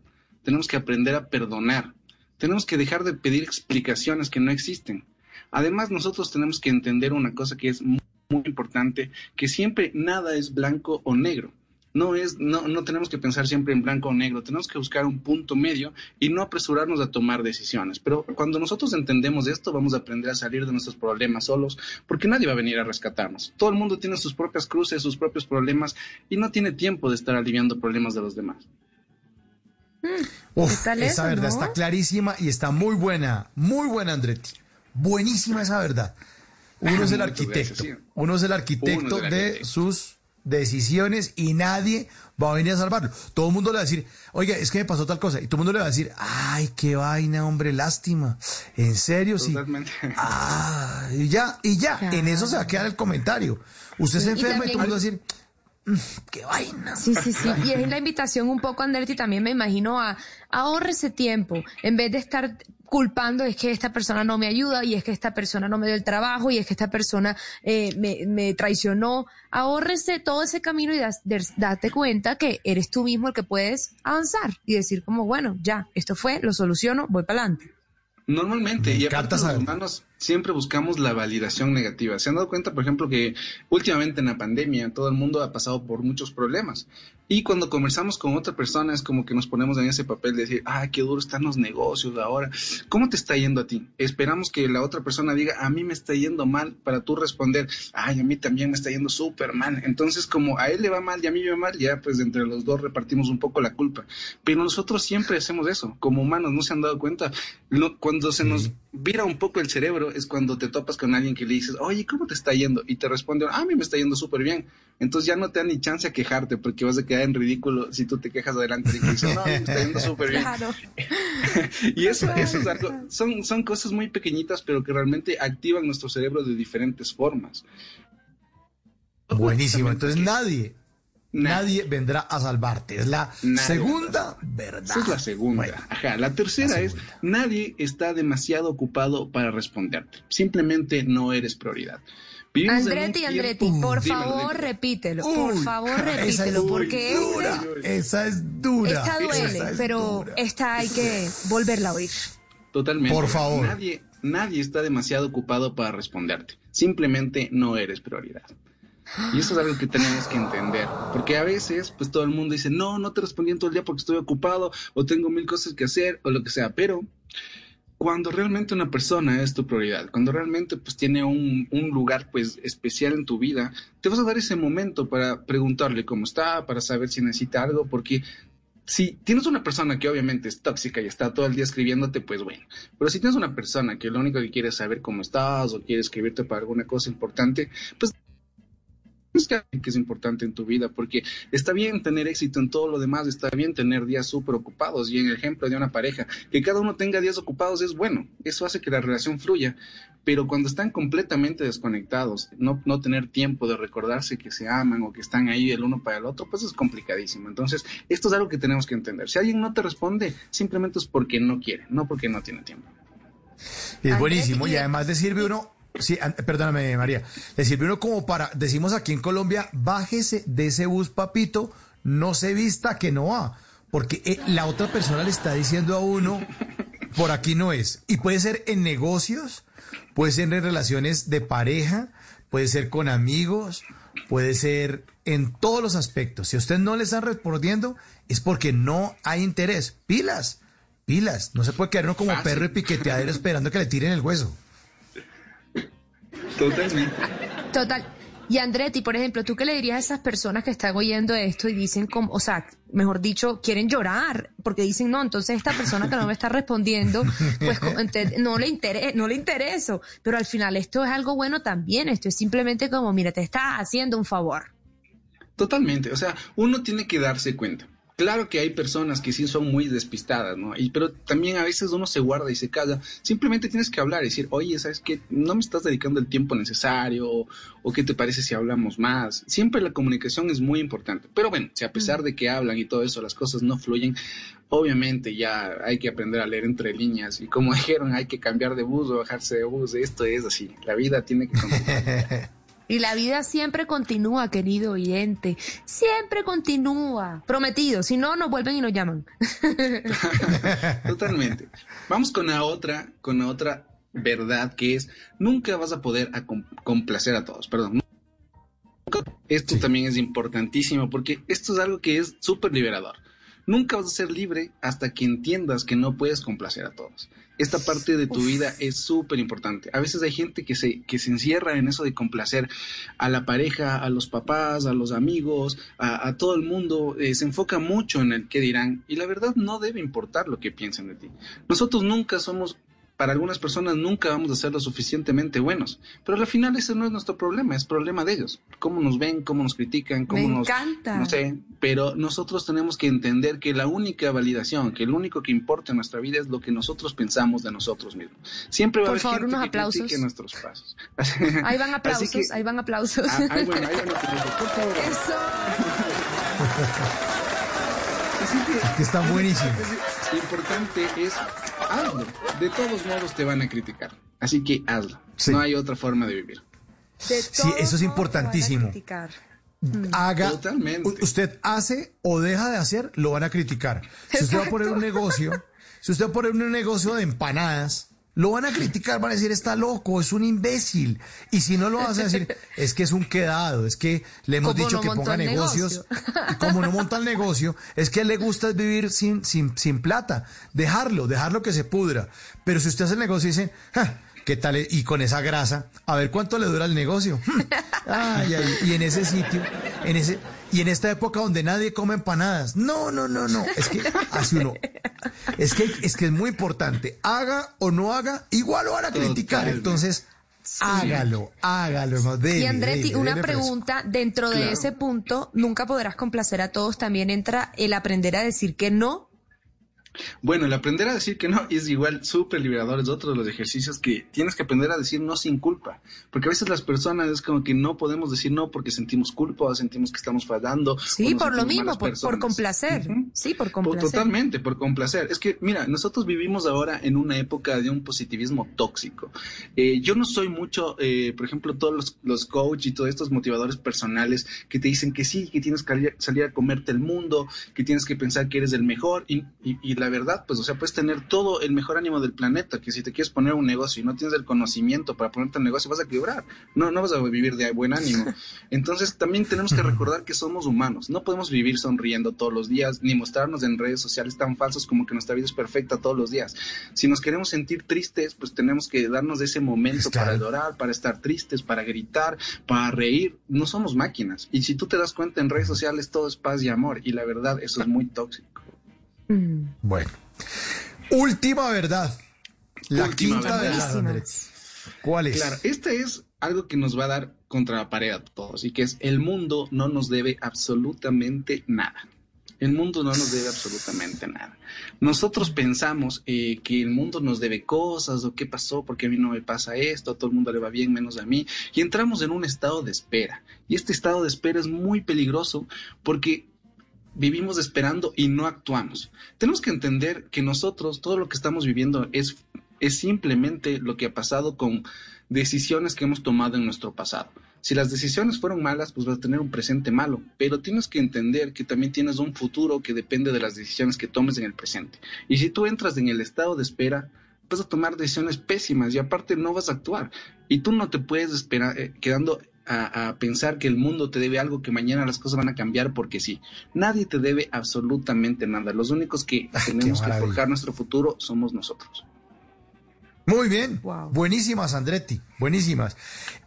tenemos que aprender a perdonar, tenemos que dejar de pedir explicaciones que no existen. Además, nosotros tenemos que entender una cosa que es muy, importante, que siempre nada es blanco o negro. No, es, no, no tenemos que pensar siempre en blanco o negro, tenemos que buscar un punto medio y no apresurarnos a tomar decisiones. Pero cuando nosotros entendemos esto, vamos a aprender a salir de nuestros problemas solos, porque nadie va a venir a rescatarnos. Todo el mundo tiene sus propias cruces, sus propios problemas y no tiene tiempo de estar aliviando problemas de los demás. Uf, ¿Qué tal esa eso, verdad no? está clarísima y está muy buena, muy buena, Andretti. Buenísima esa verdad. Uno es el arquitecto, uno es el arquitecto de sus decisiones y nadie va a venir a salvarlo. Todo el mundo le va a decir, oiga, es que me pasó tal cosa. Y todo el mundo le va a decir, ay, qué vaina, hombre, lástima. En serio, sí. Totalmente. Ah, y ya, y ya, en eso se va a quedar el comentario. Usted se enferma y, todo el mundo va a decir, "Mm, qué vaina. Sí, sí, sí. Y es la invitación un poco, Andretti, también me imagino a ahorrese tiempo. En vez de estar culpando es que esta persona no me ayuda y es que esta persona no me dio el trabajo y es que esta persona eh, me, me traicionó. Ahórrese todo ese camino y das- date cuenta que eres tú mismo el que puedes avanzar y decir como, bueno, ya, esto fue, lo soluciono, voy para adelante. Normalmente, y aparte los humanos siempre buscamos la validación negativa. ¿Se han dado cuenta, por ejemplo, que últimamente en la pandemia todo el mundo ha pasado por muchos problemas? Y cuando conversamos con otra persona es como que nos ponemos en ese papel de decir, ah, qué duro están los negocios ahora. ¿Cómo te está yendo a ti? Esperamos que la otra persona diga, a mí me está yendo mal, para tú responder, ay, a mí también me está yendo súper mal. Entonces, como a él le va mal y a mí me va mal, ya pues entre los dos repartimos un poco la culpa. Pero nosotros siempre hacemos eso, como humanos, ¿no se han dado cuenta? Lo- cuando se nos vira un poco el cerebro es cuando te topas con alguien que le dices, oye, ¿cómo te está yendo? Y te responde, "Ah, a mí me está yendo súper bien. Entonces ya no te da ni chance a quejarte porque vas a quedar en ridículo si tú te quejas adelante de que dices, no, a mí me está yendo súper bien. Y eso, eso es algo, son, son cosas muy pequeñitas, pero que realmente activan nuestro cerebro de diferentes formas. Buenísimo. Entonces nadie, nadie vendrá a salvarte. Es la Nadie segunda verdad. Esa es la segunda. Ajá. La tercera es, nadie está demasiado ocupado para responderte. Simplemente no eres prioridad. Vivimos Andretti, Andretti, por favor, repítelo. Por favor, Esa es repítelo. Porque dura. Esa es dura. esta duele, Esa es pero esta hay que volverla a oír. Totalmente. Por favor. Nadie, nadie está demasiado ocupado para responderte. Simplemente no eres prioridad. Y eso es algo que tenemos que entender, porque a veces pues todo el mundo dice, no, no te respondí en todo el día porque estoy ocupado o tengo mil cosas que hacer o lo que sea, pero cuando realmente una persona es tu prioridad, cuando realmente pues tiene un, un lugar pues especial en tu vida, te vas a dar ese momento para preguntarle cómo está, para saber si necesita algo, porque si tienes una persona que obviamente es tóxica y está todo el día escribiéndote, pues bueno. Pero si tienes una persona que lo único que quiere es saber cómo estás o quiere escribirte para alguna cosa importante, pues es que que es importante en tu vida, porque está bien tener éxito en todo lo demás, está bien tener días súper ocupados, y en el ejemplo de una pareja, que cada uno tenga días ocupados es bueno, eso hace que la relación fluya, pero cuando están completamente desconectados, no, no tener tiempo de recordarse que se aman o que están ahí el uno para el otro, pues es complicadísimo. Entonces, esto es algo que tenemos que entender. Si alguien no te responde, simplemente es porque no quiere, no porque no tiene tiempo. Es buenísimo. Y además le sirve uno, sí, perdóname María, le sirve uno como para, decimos aquí en Colombia, bájese de ese bus, papito, no se vista que no va. Porque eh, la otra persona le está diciendo a uno, por aquí no es. Y puede ser en negocios, puede ser en relaciones de pareja, puede ser con amigos, puede ser en todos los aspectos. Si usted no le están respondiendo, es porque no hay interés. Pilas, pilas. No se puede quedar uno como Fácil. perro y piqueteadero esperando que le tiren el hueso. Totalmente. Total. Y Andretti, por ejemplo, ¿tú qué le dirías a esas personas que están oyendo esto y dicen como, o sea, mejor dicho, quieren llorar porque dicen, no, entonces esta persona que no me está respondiendo, pues no le interesa, no le intereso, pero al final esto es algo bueno también, esto es simplemente como, mira, te está haciendo un favor. Totalmente, o sea, uno tiene que darse cuenta. Claro que hay personas que sí son muy despistadas, ¿no? Y, pero también a veces uno se guarda y se calla. Simplemente tienes que hablar y decir, oye, ¿sabes qué? No me estás dedicando el tiempo necesario o, o qué te parece si hablamos más. Siempre la comunicación es muy importante. Pero bueno, si a pesar de que hablan y todo eso, las cosas no fluyen, obviamente ya hay que aprender a leer entre líneas. Y como dijeron, hay que cambiar de bus o bajarse de bus. Esto es así. La vida tiene que continuar. Y la vida siempre continúa, querido oyente, siempre continúa. Prometido, si no, nos vuelven y nos llaman. Totalmente. Vamos con la otra, con la otra verdad que es nunca vas a poder a complacer a todos, perdón. Esto también es importantísimo porque esto es algo que es súper liberador. Nunca vas a ser libre hasta que entiendas que no puedes complacer a todos. Esta parte de tu Uf. vida es súper importante. A veces hay gente que se, que se encierra en eso de complacer a la pareja, a los papás, a los amigos, a, a todo el mundo. eh, se enfoca mucho en el qué dirán y la verdad no debe importar lo que piensen de ti. Nosotros nunca somos, para algunas personas nunca vamos a ser lo suficientemente buenos, pero al final ese no es nuestro problema, es problema de ellos. Cómo nos ven, cómo nos critican, cómo Me nos... encanta. No sé, pero nosotros tenemos que entender que la única validación, que lo único que importa en nuestra vida es lo que nosotros pensamos de nosotros mismos. Siempre va Por a haber favor, gente unos que aplausos. critique nuestros pasos. Ahí van aplausos, que- ahí van aplausos. Ah, ay, bueno, ahí van aplausos. Por favor. Así que, que está buenísimo. Lo importante es hazlo. De todos modos te van a criticar. Así que hazlo. No hay otra forma de vivir. Sí, eso es importantísimo. Haga, Totalmente. usted hace o deja de hacer, lo van a criticar. Si usted va a poner un negocio, si usted va a poner un negocio de empanadas, Lo van a criticar, van a decir, está loco, es un imbécil. Y si no lo vas a decir, es que es un quedado, es que le hemos dicho no que ponga negocios. Y como no monta el negocio, es que le gusta vivir sin, sin, sin plata. Dejarlo, dejarlo que se pudra. Pero si usted hace el negocio y dice, "Ja, ¿qué tal? es?", Y con esa grasa, a ver cuánto le dura el negocio. Ay, ay, y en ese sitio, en ese, y en esta época donde nadie come empanadas. No, no, no, no. Es que hace uno. Es que, es que es muy importante. Haga o no haga, igual lo van a criticar. Totalmente. Entonces, hágalo, hágalo. Dele, Y Andretti, dele, una dele pregunta, dentro de Claro. ese punto, nunca podrás complacer a todos, también entra el aprender a decir que no. Bueno, el aprender a decir que no es igual súper liberador, es otro de los ejercicios que tienes que aprender a decir no sin culpa, porque a veces las personas es como que no podemos decir no porque sentimos culpa o sentimos que estamos fallando. Sí, por lo mismo, por, complacer. Sí, por complacer. Totalmente, por complacer. Es que, mira, nosotros vivimos ahora en una época de un positivismo tóxico. Eh, yo no soy mucho, eh, por ejemplo, todos los, los coach y todos estos motivadores personales que te dicen que sí, que tienes que salir- salir a comerte el mundo, que tienes que pensar que eres el mejor. Y, y- y la verdad, pues, o sea, puedes tener todo el mejor ánimo del planeta, que si te quieres poner un negocio y no tienes el conocimiento para ponerte un negocio, vas a quebrar. No, no vas a vivir de buen ánimo. Entonces, también tenemos que recordar que somos humanos. No podemos vivir sonriendo todos los días, ni mostrarnos en redes sociales tan falsos como que nuestra vida es perfecta todos los días. Si nos queremos sentir tristes, pues tenemos que darnos ese momento para llorar, para estar tristes, para gritar, para reír. No somos máquinas. Y si tú te das cuenta en redes sociales, todo es paz y amor. Y la verdad, eso es muy tóxico. Bueno. Última verdad. La Última quinta verdad. Andrés. ¿Cuál es? Claro, este es algo que nos va a dar contra la pared a todos y que es el mundo no nos debe absolutamente nada. El mundo no nos debe absolutamente nada. Nosotros pensamos eh, que el mundo nos debe cosas o qué pasó, porque a mí no me pasa esto, a todo el mundo le va bien menos a mí, y entramos en un estado de espera. Y este estado de espera es muy peligroso porque vivimos esperando y no actuamos. Tenemos que entender que nosotros, todo lo que estamos viviendo es, es simplemente lo que ha pasado con decisiones que hemos tomado en nuestro pasado. Si las decisiones fueron malas, pues vas a tener un presente malo, pero tienes que entender que también tienes un futuro que depende de las decisiones que tomes en el presente. Y si tú entras en el estado de espera, vas a tomar decisiones pésimas y aparte no vas a actuar. Y tú no te puedes esperar eh, quedando a, a pensar que el mundo te debe algo, que mañana las cosas van a cambiar porque sí. Nadie te debe absolutamente nada. Los únicos que tenemos que forjar nuestro futuro somos nosotros. Muy bien. Buenísimas, Andretti. Buenísimas.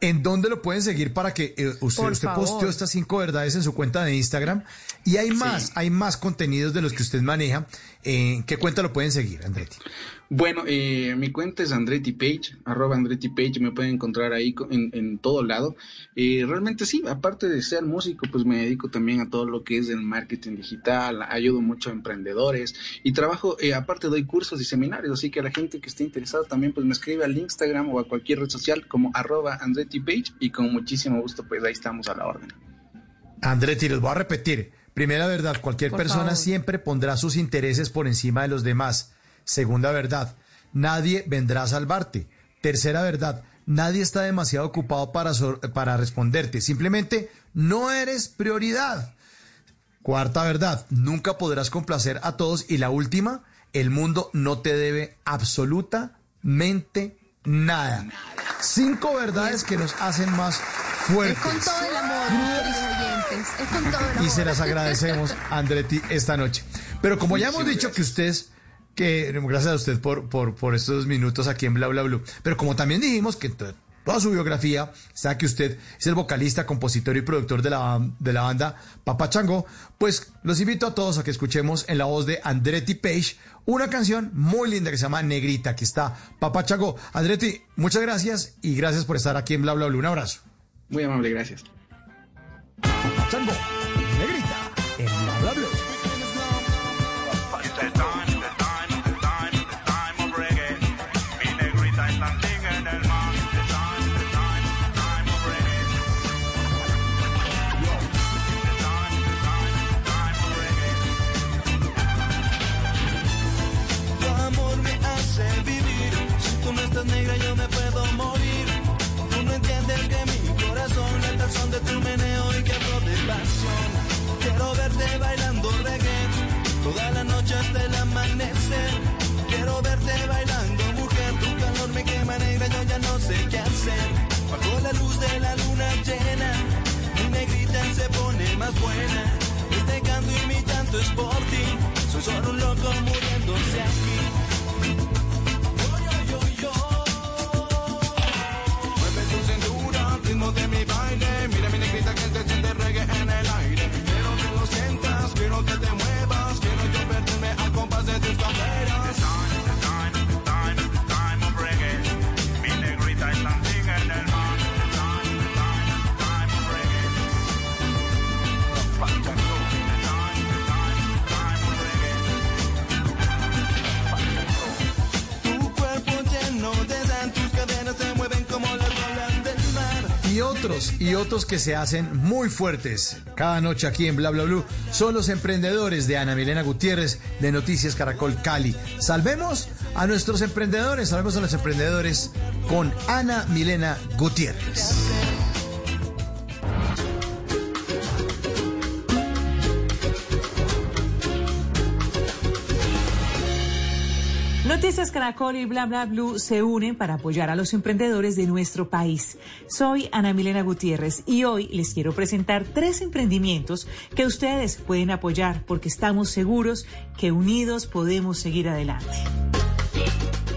¿En dónde lo pueden seguir para que eh, usted, Por usted favor. posteó estas cinco verdades en su cuenta de Instagram? Y hay más, hay más contenidos de los que usted maneja. ¿En qué cuenta lo pueden seguir, Andretti? Bueno, eh, mi cuenta es Andretti Page, arroba Andretti Page, me pueden encontrar ahí en, en todo lado. Eh, realmente sí, aparte de ser músico, pues me dedico también a todo lo que es el marketing digital, ayudo mucho a emprendedores y trabajo, eh, aparte doy cursos y seminarios, así que a la gente que esté interesada también pues me escribe al Instagram o a cualquier red social como arroba Andretti Page y con muchísimo gusto pues ahí estamos a la orden. Andretti, les voy a repetir. Primera verdad, cualquier Por persona favor. siempre pondrá sus intereses por encima de los demás. Segunda verdad, nadie vendrá a salvarte. Tercera verdad, nadie está demasiado ocupado para, para responderte. Simplemente no eres prioridad. Cuarta verdad, nunca podrás complacer a todos. Y la última, el mundo no te debe absolutamente nada. Cinco verdades que nos hacen más fuertes. Es con todo el amor, oyentes. Es con todo el amor. Y se las agradecemos, Andretti, esta noche. Pero como ya hemos dicho que usted es, que gracias a usted por, por, por estos minutos aquí en Bla Bla Blue. Pero como también dijimos que toda su biografía está que usted es el vocalista, compositor y productor de la, de la banda Papa Chango, pues los invito a todos a que escuchemos en la voz de Andretti Page una canción muy linda que se llama Negrita. Aquí está Papa Chango. Andretti, muchas gracias y gracias por estar aquí en Bla Bla Blue. Un abrazo. Muy amable, gracias. Chango, toda la noche hasta el amanecer. Quiero verte bailando, mujer, tu calor me quema negra, yo ya no sé qué hacer. Bajo la luz de la luna llena, mi negrita se pone más buena. Este canto y mi tanto es por ti, soy solo un loco muriéndose aquí. Y otros que se hacen muy fuertes cada noche aquí en Bla Bla Blue son los emprendedores de Ana Milena Gutiérrez de Noticias Caracol Cali. Salvemos a nuestros emprendedores, salvemos a los emprendedores con Ana Milena Gutiérrez. Noticias Caracol y Bla Bla Blue se unen para apoyar a los emprendedores de nuestro país. Soy Ana Milena Gutiérrez y hoy les quiero presentar tres emprendimientos que ustedes pueden apoyar porque estamos seguros que unidos podemos seguir adelante.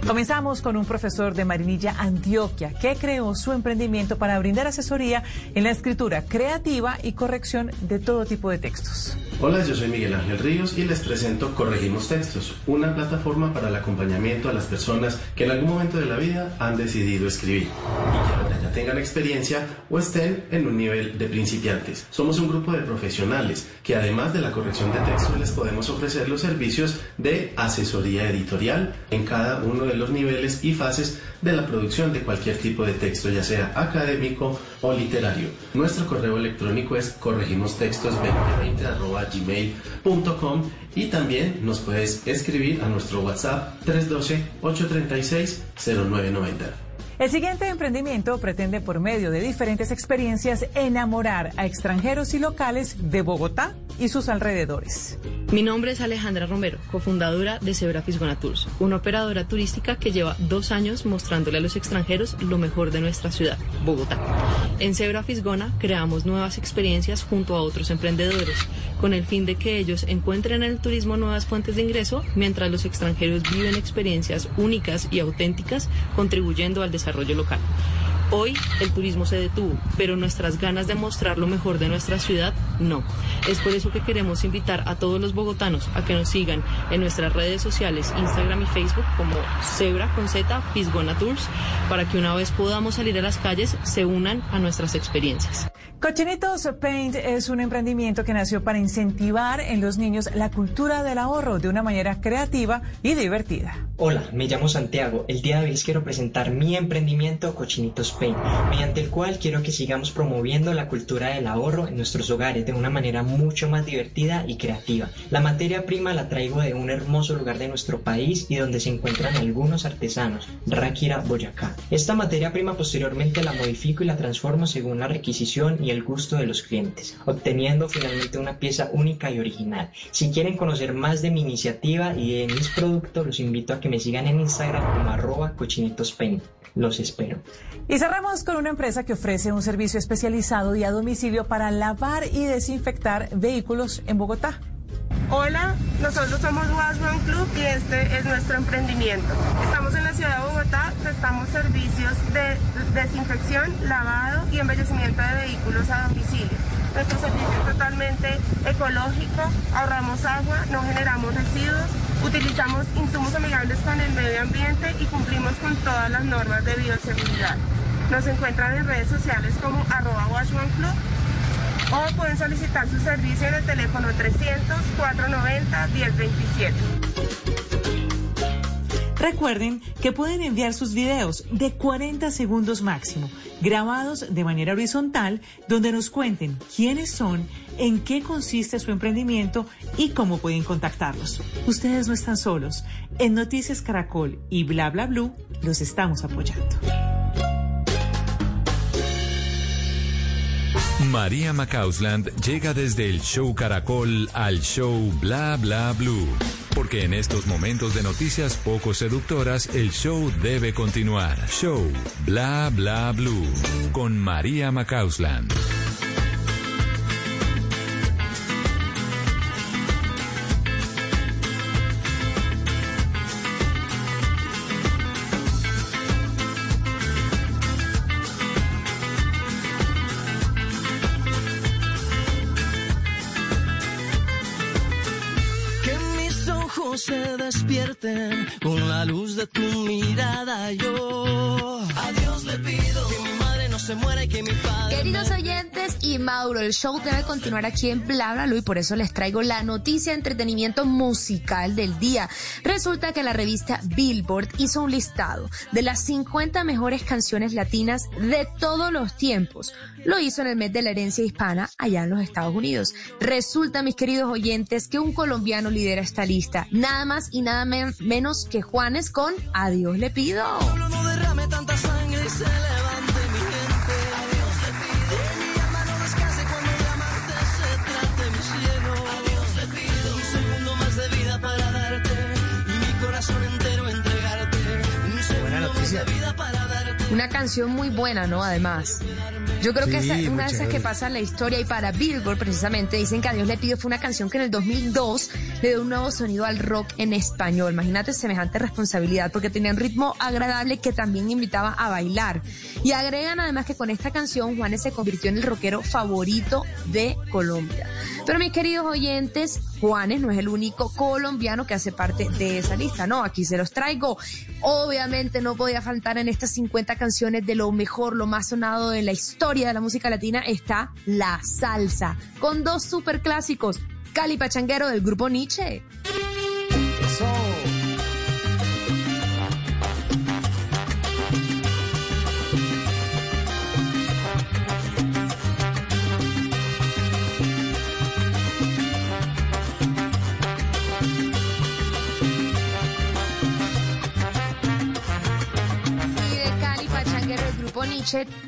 Comenzamos con un profesor de Marinilla, Antioquia, que creó su emprendimiento para brindar asesoría en la escritura creativa y corrección de todo tipo de textos. Hola, yo soy Miguel Ángel Ríos y les presento Corregimos Textos, una plataforma para el acompañamiento a las personas que en algún momento de la vida han decidido escribir y que ya tengan experiencia o estén en un nivel de principiantes. Somos un grupo de profesionales que además de la corrección de textos les podemos ofrecer los servicios de asesoría editorial en cada uno de los niveles y fases de la producción de cualquier tipo de texto, ya sea académico o literario. Nuestro correo electrónico es corregimostextos2020.gmail.com y también nos puedes escribir a nuestro WhatsApp 312-836-0990. El siguiente emprendimiento pretende por medio de diferentes experiencias enamorar a extranjeros y locales de Bogotá y sus alrededores. Mi nombre es Alejandra Romero, cofundadora de Zebra Fisgona Tours, una operadora turística que lleva dos años mostrándole a los extranjeros lo mejor de nuestra ciudad, Bogotá. En Zebra Fisgona creamos nuevas experiencias junto a otros emprendedores, con el fin de que ellos encuentren en el turismo nuevas fuentes de ingreso, mientras los extranjeros viven experiencias únicas y auténticas, contribuyendo al desarrollo local. Hoy el turismo se detuvo, pero nuestras ganas de mostrar lo mejor de nuestra ciudad no. Es por eso que queremos invitar a todos los bogotanos a que nos sigan en nuestras redes sociales, Instagram y Facebook como Zebra con Z, Fisgona Tours, para que una vez podamos salir a las calles se unan a nuestras experiencias. Cochinitos Paint es un emprendimiento que nació para incentivar en los niños la cultura del ahorro de una manera creativa y divertida. Hola, me llamo Santiago. El día de hoy les quiero presentar mi emprendimiento Cochinitos Mediante el cual quiero que sigamos promoviendo la cultura del ahorro en nuestros hogares de una manera mucho más divertida y creativa. La materia prima la traigo de un hermoso lugar de nuestro país y donde se encuentran algunos artesanos, Ráquira, Boyacá. Esta materia prima posteriormente la modifico y la transformo según la requisición y el gusto de los clientes, obteniendo finalmente una pieza única y original. Si quieren conocer más de mi iniciativa y de mis productos, los invito a que me sigan en Instagram como arroba cochinitospaint. Los espero. Cerramos con una empresa que ofrece un servicio especializado y a domicilio para lavar y desinfectar vehículos en Bogotá. Hola, nosotros somos Wasman Club y este es nuestro emprendimiento. Estamos en la ciudad de Bogotá, prestamos servicios de desinfección, lavado y embellecimiento de vehículos a domicilio. Nuestro servicio es totalmente ecológico, ahorramos agua, no generamos residuos, utilizamos insumos amigables con el medio ambiente y cumplimos con todas las normas de bioseguridad. Nos encuentran en redes sociales como arroba Club o pueden solicitar su servicio en el teléfono 300-490-1027. Recuerden que pueden enviar sus videos de 40 segundos máximo, grabados de manera horizontal, donde nos cuenten quiénes son, en qué consiste su emprendimiento y cómo pueden contactarlos. Ustedes no están solos. En Noticias Caracol y Bla Bla Blue los estamos apoyando. María Macausland llega desde el show Caracol al show Bla Bla Blue. Porque en estos momentos de noticias poco seductoras, el show debe continuar. Show Bla Bla Blue con María Macausland. Con la luz de tu mirada. Yo se muera y que mi padre. Queridos oyentes y Mauro, el show debe continuar aquí en Bla y por eso les traigo la noticia de entretenimiento musical del día. Resulta que la revista Billboard hizo un listado de las 50 mejores canciones latinas de todos los tiempos. Lo hizo en el mes de la herencia hispana allá en los Estados Unidos. Resulta, mis queridos oyentes, que un colombiano lidera esta lista. Nada más y nada men- menos que Juanes con Adiós le pido. No derrame tanta sangre y se levante Una canción muy buena, ¿no? Además. Yo creo que Sí, muy una de esas que pasa en la historia y para Billboard precisamente dicen que a Dios le pido fue una canción que en el 2002 le dio un nuevo sonido al rock en español. Imagínate semejante responsabilidad porque tenía un ritmo agradable que también invitaba a bailar. Y agregan además que con esta canción Juanes se convirtió en el rockero favorito de Colombia. Pero mis queridos oyentes, Juanes no es el único colombiano que hace parte de esa lista, no, aquí se los traigo. Obviamente no podía faltar en estas 50 canciones de lo mejor, lo más sonado de la historia de la música latina está la salsa, con dos super clásicos, Cali Pachanguero del grupo Nietzsche.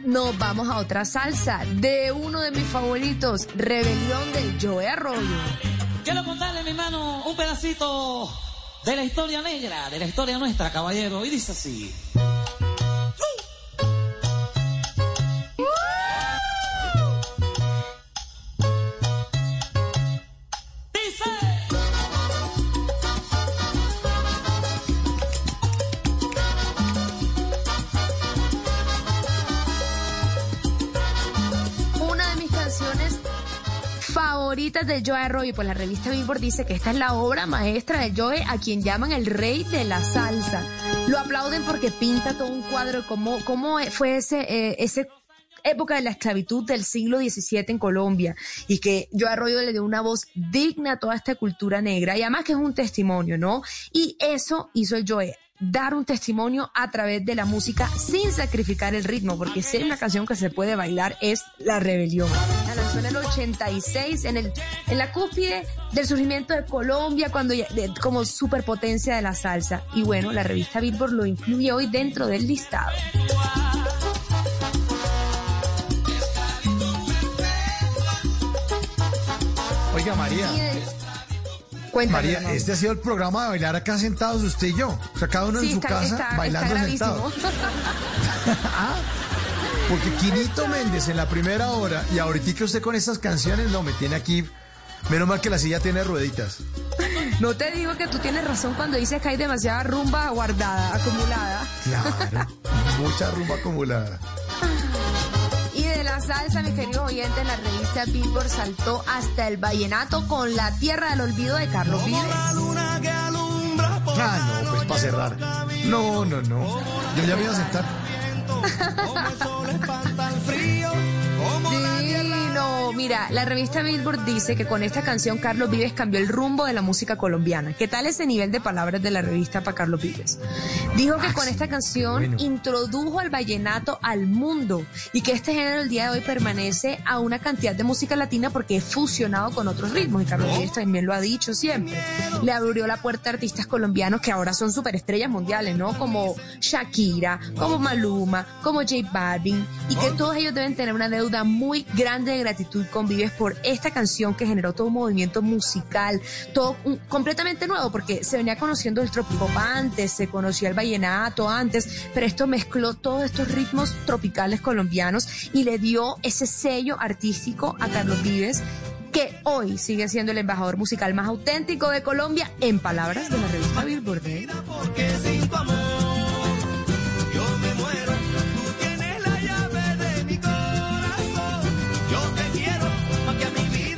Nos vamos a otra salsa de uno de mis favoritos, Rebelión del Joe Arroyo. Quiero contarle, mi hermano, un pedacito de la historia negra, de la historia nuestra, caballero. Y dice así. Favoritas de Joe Arroyo, pues la revista Billboard dice que esta es la obra maestra de Joe, a quien llaman el rey de la salsa. Lo aplauden porque pinta todo un cuadro cómo, cómo fue ese, eh, ese época de la esclavitud del siglo XVII en Colombia y que Joe Arroyo le dio una voz digna a toda esta cultura negra y además que es un testimonio, ¿no? Y eso hizo el Joe dar un testimonio a través de la música sin sacrificar el ritmo, porque si hay una canción que se puede bailar es La Rebelión. La lanzó en el 86, en, el, en la cúspide del surgimiento de Colombia, cuando ya- de- como superpotencia de la salsa. Y bueno, la revista Billboard lo incluye hoy dentro del listado. Oiga, María. Cuéntame, María, hermano. este ha sido el programa de bailar acá sentados usted y yo. O sea, cada uno Sí, en su está, casa está- bailando está sentado. gravísimo. Porque Quinito Méndez en la primera hora y ahorita que usted con estas canciones, no, me tiene aquí. Menos mal que la silla tiene rueditas. No te digo que tú tienes razón cuando dices que hay demasiada rumba guardada, acumulada. Claro, mucha rumba acumulada. Salsa, mis queridos oyentes, la revista Billboard saltó hasta el vallenato con La Tierra del Olvido de Carlos Vives. Ah, no, pues para cerrar. No, no, no. Yo ya me iba a sentar. Divino. Mira, la revista Billboard dice que con esta canción Carlos Vives cambió el rumbo de la música colombiana. ¿Qué tal ese nivel de palabras de la revista para Carlos Vives? Dijo que con esta canción bueno. introdujo al vallenato al mundo y que este género el día de hoy permanece a una cantidad de música latina porque es fusionado con otros ritmos y Carlos Vives también lo ha dicho siempre. Le abrió la puerta a artistas colombianos que ahora son superestrellas mundiales, ¿no? Como Shakira, como Maluma, como J Balvin y que todos ellos deben tener una deuda muy grande de gratitud con Vives por esta canción que generó todo un movimiento musical, todo un- completamente nuevo porque se venía conociendo el tropipop antes, se conocía el vallenato antes, pero esto mezcló todos estos ritmos tropicales colombianos y le dio ese sello artístico a Carlos Vives que hoy sigue siendo el embajador musical más auténtico de Colombia en palabras de la revista Billboard.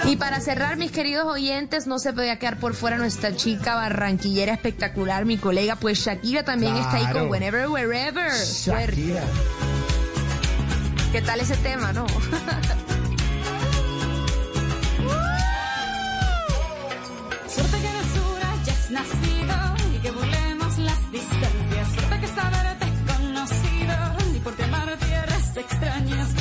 Y para cerrar, mis queridos oyentes, no se podía quedar por fuera nuestra chica barranquillera espectacular, mi colega, pues Shakira también está ahí con. Whenever, Wherever. Shakira. ¿Qué tal ese tema, no? Suerte que en el sur hayas nacido y que burlemos las distancias. Suerte que saberte conocido y por amar tierras extrañas.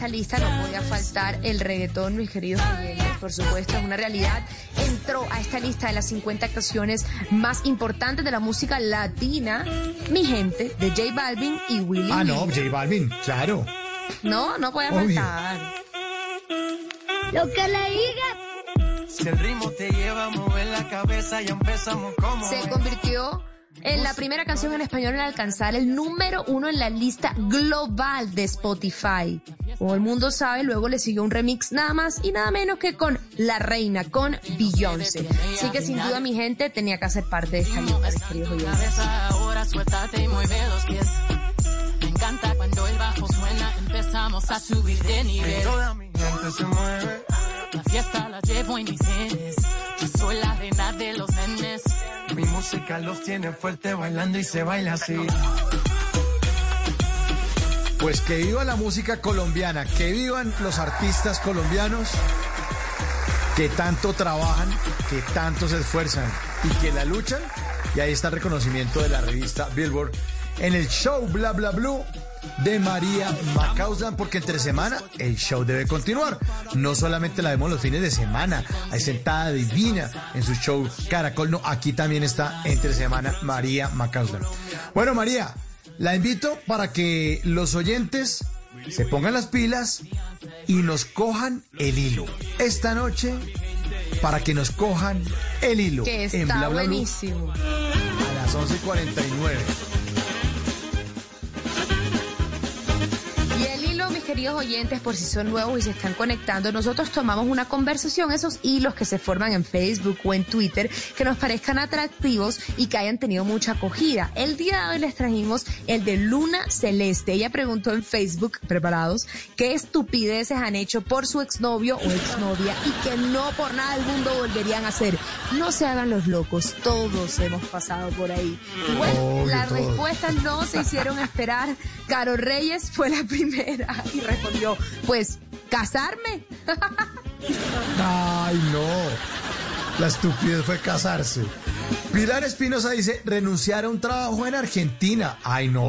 Esta lista no podía faltar el reggaetón, mis queridos oyentes. Por supuesto, es una realidad. Entró a esta lista de las 50 canciones más importantes de la música latina, mi gente, de J Balvin y Willy. Ah, no. J Balvin, claro. No, no puede Obvio. faltar. Lo que le diga. Si el ritmo te lleva a mover la cabeza, ya empezamos como. se convirtió en la primera canción en español en alcanzar el número uno en la lista global de Spotify. Como el mundo sabe, luego le siguió un remix nada más y nada menos que con La Reina, con Beyoncé. Así que sin duda mi gente tenía que hacer parte de esta lista, mis queridos oyentes. cabeza ahora suéltate y mueve los pies. Me encanta cuando el bajo suena, empezamos a subir de nivel. Toda mi gente se mueve. La fiesta la llevo en mis genes. Yo soy la reina de los nenes. Mi música los tiene fuerte bailando y se baila así. Pues que viva la música colombiana, que vivan los artistas colombianos que tanto trabajan, que tanto se esfuerzan y que la luchan. Y ahí está el reconocimiento de la revista Billboard en el show Bla Bla Blue de María Macauslan, porque entre semana el show debe continuar. No solamente la vemos los fines de semana, hay sentada divina en su show Caracol, no, aquí también está entre semana María Macauslan. Bueno, María, la invito para que los oyentes se pongan las pilas y nos cojan el hilo. Esta noche, para que nos cojan el hilo. Que en está Bla Bla buenísimo. a las 11.49. queridos oyentes, por si son nuevos y se están conectando, nosotros tomamos una conversación, esos hilos que se forman en Facebook o en Twitter, que nos parezcan atractivos y que hayan tenido mucha acogida. El día de hoy les trajimos el de Luna Celeste. Ella preguntó en Facebook, preparados, qué estupideces han hecho por su exnovio o exnovia y que no por nada del mundo volverían a hacer. No se hagan los locos, todos hemos pasado por ahí. Y Bueno, las respuestas no se hicieron esperar. Caro Reyes fue la primera y respondió, pues, casarme. Ay, no. La estupidez fue casarse. Pilar Espinosa dice renunciar a un trabajo en Argentina. Ay, no.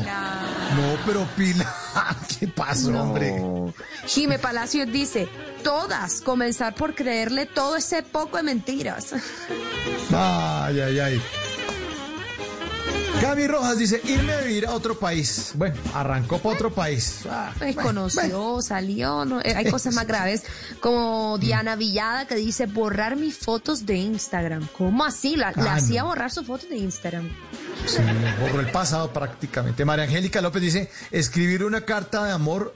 No, pero Pilar, ¿qué pasó, hombre? Jime Palacios dice, todas, comenzar por creerle todo ese poco de mentiras. Ay, ay, ay. Cami Rojas dice irme a vivir a otro país. Bueno, arrancó para otro país. Ah, Pues bueno, conoció, salió, no, Eh, hay cosas más graves, como Diana Villada que dice borrar mis fotos de Instagram. ¿Cómo así? La, la Ah, hacía borrar sus fotos de Instagram. Sí, borró el pasado prácticamente. María Angélica López dice, escribir una carta de amor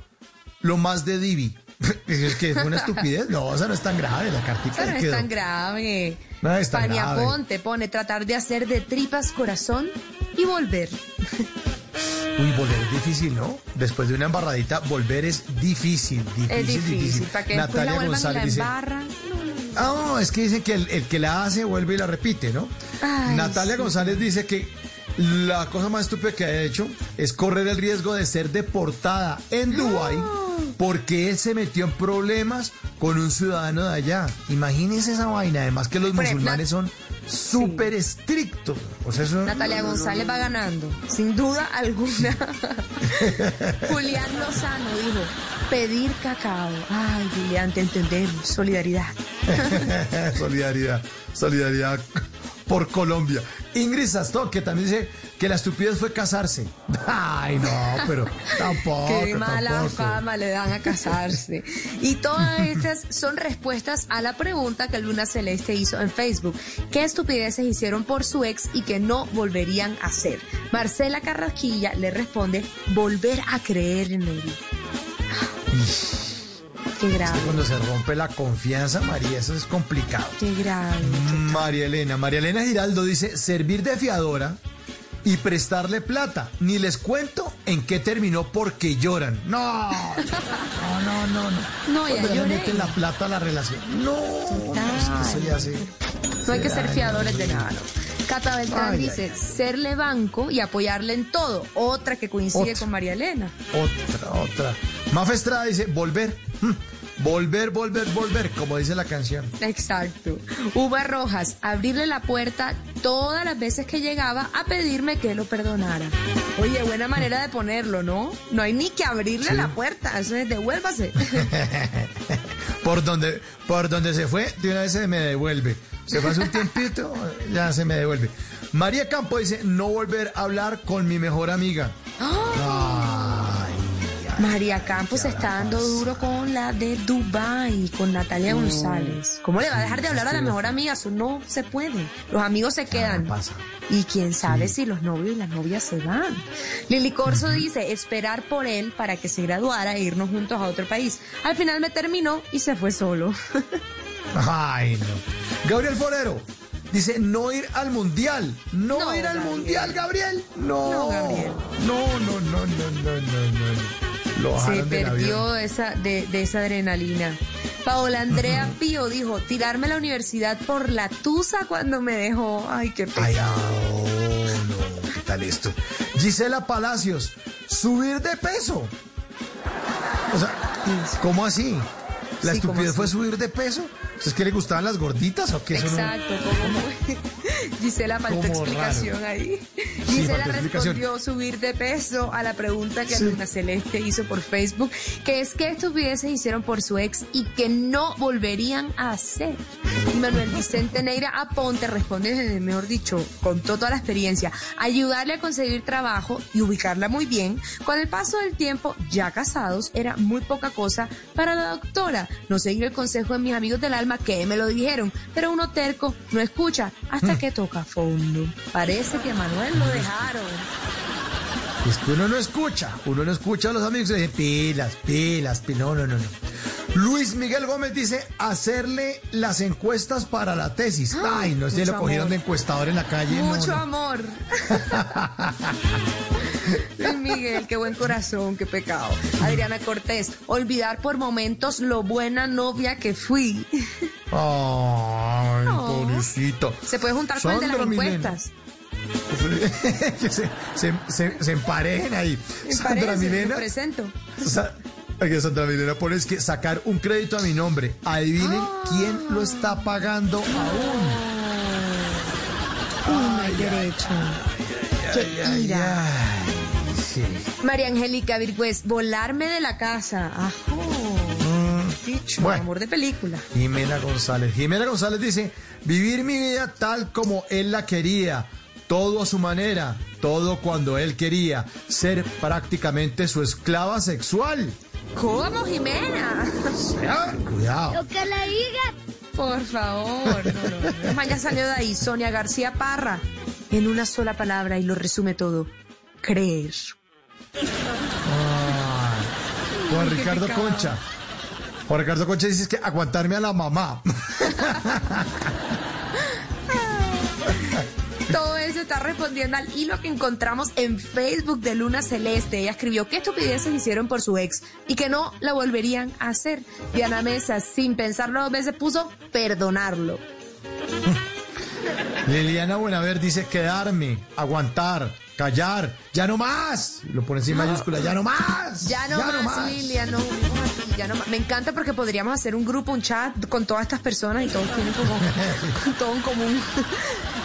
lo más de Divi. Es que es una estupidez. No, o sea, no es tan grave la cartita. Pero no quedó. es tan grave. No. Ponte pone tratar de hacer de tripas corazón y volver. Uy, volver es difícil, ¿no? Después de una embarradita, volver es difícil, difícil, Es difícil, para que después la la dice. Ah, no, es que dicen que el, el que la hace vuelve y la repite, ¿no? Ay, Natalia sí. González dice que la cosa más estúpida que ha hecho es correr el riesgo de ser deportada en Dubái porque él se metió en problemas con un ciudadano de allá. Imagínense esa vaina, además que los Por ejemplo, musulmanes son súper estrictos. O sea, eso Natalia González va ganando, sin duda alguna. Julián Lozano dijo, pedir cacao. Ay, Julián, te entendemos. Solidaridad. solidaridad, solidaridad por Colombia. Ingrid Sastó, que también dice que la estupidez fue casarse. Ay, no, pero tampoco. Qué mala tampoco. fama le dan a casarse. Y todas estas son respuestas a la pregunta que Luna Celeste hizo en Facebook. ¿Qué estupideces hicieron por su ex y que no volverían a hacer? Marcela Carrasquilla le responde, volver a creer en él. Qué grave. Cuando se rompe la confianza, María, eso es complicado. Qué grave. María Elena. María Elena Giraldo dice, servir de fiadora y prestarle plata. Ni les cuento en qué terminó porque lloran. No, no, no, no. No, No, ya le lloré. meten la plata a la relación. No, no, es que eso ya se... No hay que se ser fiadores de nada, ¿no? Cata Beltrán Ay, dice, serle banco y apoyarle en todo. Otra que coincide Otra. con María Elena. Otra, otra. Mafe Estrada dice, volver. Hmm. Volver, volver, volver, como dice la canción. Exacto. Uva Rojas, abrirle la puerta todas las veces que llegaba a pedirme que lo perdonara. Oye, buena manera de ponerlo, ¿no? No hay ni que abrirle Sí. la puerta, eso es devuélvase. Por donde, por donde se fue, de una vez se me devuelve. Se pasa un tiempito, ya se me devuelve. María Campo dice, no volver a hablar con mi mejor amiga. María Campos está dando duro con la de Dubai, con Natalia González. ¿Cómo le va a dejar de hablar a la mejor amiga? Eso no se puede. Los amigos se quedan. Y quién sabe si los novios y las novias se van. Lili Corso dice, esperar por él para que se graduara e irnos juntos a otro país. Al final me terminó y se fue solo. Ay, no. Gabriel Forero dice, no ir al mundial. No, ir al mundial, Gabriel. No. No, Gabriel. No, no, no, no, no, no, no. Lo Se perdió de esa, de, de esa adrenalina. Paola Andrea Pío dijo, tirarme a la universidad por la tusa cuando me dejó. Ay, qué pena. Ay, oh, no, ¿qué tal esto? Gisela Palacios, subir de peso. O sea, ¿cómo así? ¿La Sí, ¿cómo estupidez fue subir de peso? ¿Es que le gustaban las gorditas o qué? Exacto, como Gisela faltó explicación raro. ahí. Sí, Gisela explicación. respondió subir de peso a la pregunta que Sí. Luna Celeste hizo por Facebook, que es que estupideces hicieron por su ex y que no volverían a hacer. Y Manuel Vicente Neira Aponte responde, eh, mejor dicho, contó toda la experiencia, ayudarle a conseguir trabajo y ubicarla muy bien. Con el paso del tiempo, ya casados, era muy poca cosa para la doctora. No seguir el consejo de mis amigos del alma que me lo dijeron, pero uno terco no escucha hasta que toca fondo. Parece que a Manuel lo dejaron. Es que uno no escucha, uno no escucha a los amigos y dice pilas, pilas, pilas. No, no, no, no. Luis Miguel Gómez dice hacerle las encuestas para la tesis. Ay, no sé, lo cogieron amor. de encuestador en la calle. no, Mucho no. amor. Luis Miguel, qué buen corazón, qué pecado. Adriana Cortés, olvidar por momentos lo buena novia que fui. Ay, pobrecito. Se puede juntar con el de las encuestas. que se, se, se, se emparejen ahí. Sandra Milena. presento. Sa- Aquí Sandra Milena pone es que sacar un crédito a mi nombre. Adivinen quién lo está pagando aún. Uy, no hay derecho. Qué ira. Sí. María Angélica Virgüez, volarme de la casa. Ajo. Dicho, bueno. amor de película. Jimena González. Jimena González dice, vivir mi vida tal como él la quería, todo a su manera, todo cuando él quería, ser prácticamente su esclava sexual. ¿Cómo, Jimena? Ah, Cuidado. Lo que le diga. Por favor. No, no, ya salió de ahí. Sonia García Parra. En una sola palabra y lo resume todo. Creer. Juan Qué Ricardo. Concha. Juan Ricardo Concha dice que aguantarme a la mamá. Todo eso está respondiendo al hilo que encontramos en Facebook de Luna Celeste. Ella escribió qué estupideces hicieron por su ex y que no la volverían a hacer. Diana Mesa, sin pensarlo dos veces, puso perdonarlo. Liliana Buenaver dice quedarme, aguantar, callar, ya no más. Lo pone en mayúscula, ya no más. Ya no más, Lilia, no, aquí, ya no más. Me encanta porque podríamos hacer un grupo, un chat con todas estas personas y todos tienen como todo en común.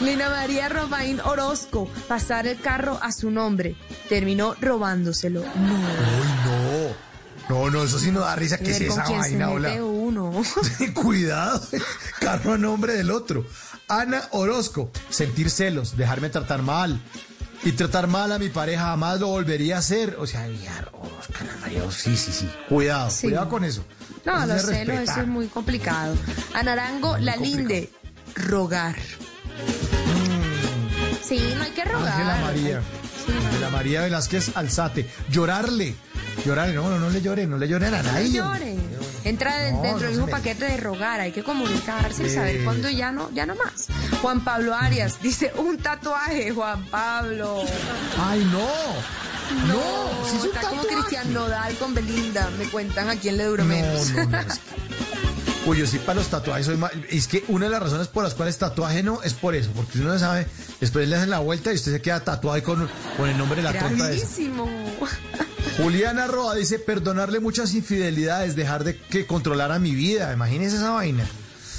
Lina María Romain Orozco, pasar el carro a su nombre. Terminó robándoselo. No. Uy, no. No, no, eso sí no da risa. ¿Qué es Ver con esa vaina, hola? uno. Cuidado, carro a nombre del otro. Ana Orozco, sentir celos, dejarme tratar mal. Y tratar mal a mi pareja jamás lo volvería a hacer. O sea, ya, Orozco, Ana María, sí, sí, sí. Cuidado, Sí. cuidado con eso. No, Eso los celos, respeta. eso es muy complicado. A Narango, la linde, rogar. Sí, no hay que rogar. Ángela María. Ángela María Velázquez Alzate. Llorarle. Llorarle. No, no, no le llore, no le lloren a No nadie. llore. Entra No, dentro del mismo paquete de rogar, hay que comunicarse y saber cuándo ya no, ya no más. Juan Pablo Arias dice, un tatuaje, Juan Pablo. Ay, no. No, si es está como. Cristian Nodal con Belinda, me cuentan a quién le duró No, menos. no, no. es que- Uy, yo sí para los tatuajes soy más... Es que una de las razones por las cuales tatuaje no es por eso, porque uno sabe, después le hacen la vuelta y usted se queda tatuado ahí con, con el nombre de la tonta. Gravísimo. Juliana Roa dice, perdonarle muchas infidelidades, dejar de que controlara mi vida. Imagínese esa vaina.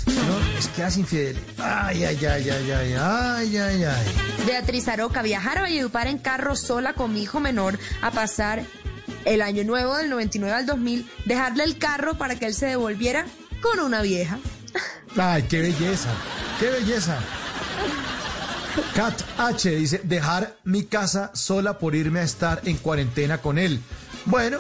No, es que las infidelidades... Ay, ay, ay, ay, ay, ay, ay, ay. Beatriz Aroca, viajar a Valledupar en carro sola con mi hijo menor a pasar el año nuevo del 99 al 2000, dejarle el carro para que él se devolviera con una vieja. Ay, qué belleza, qué belleza. Kat H dice, dejar mi casa sola por irme a estar en cuarentena con él. Bueno,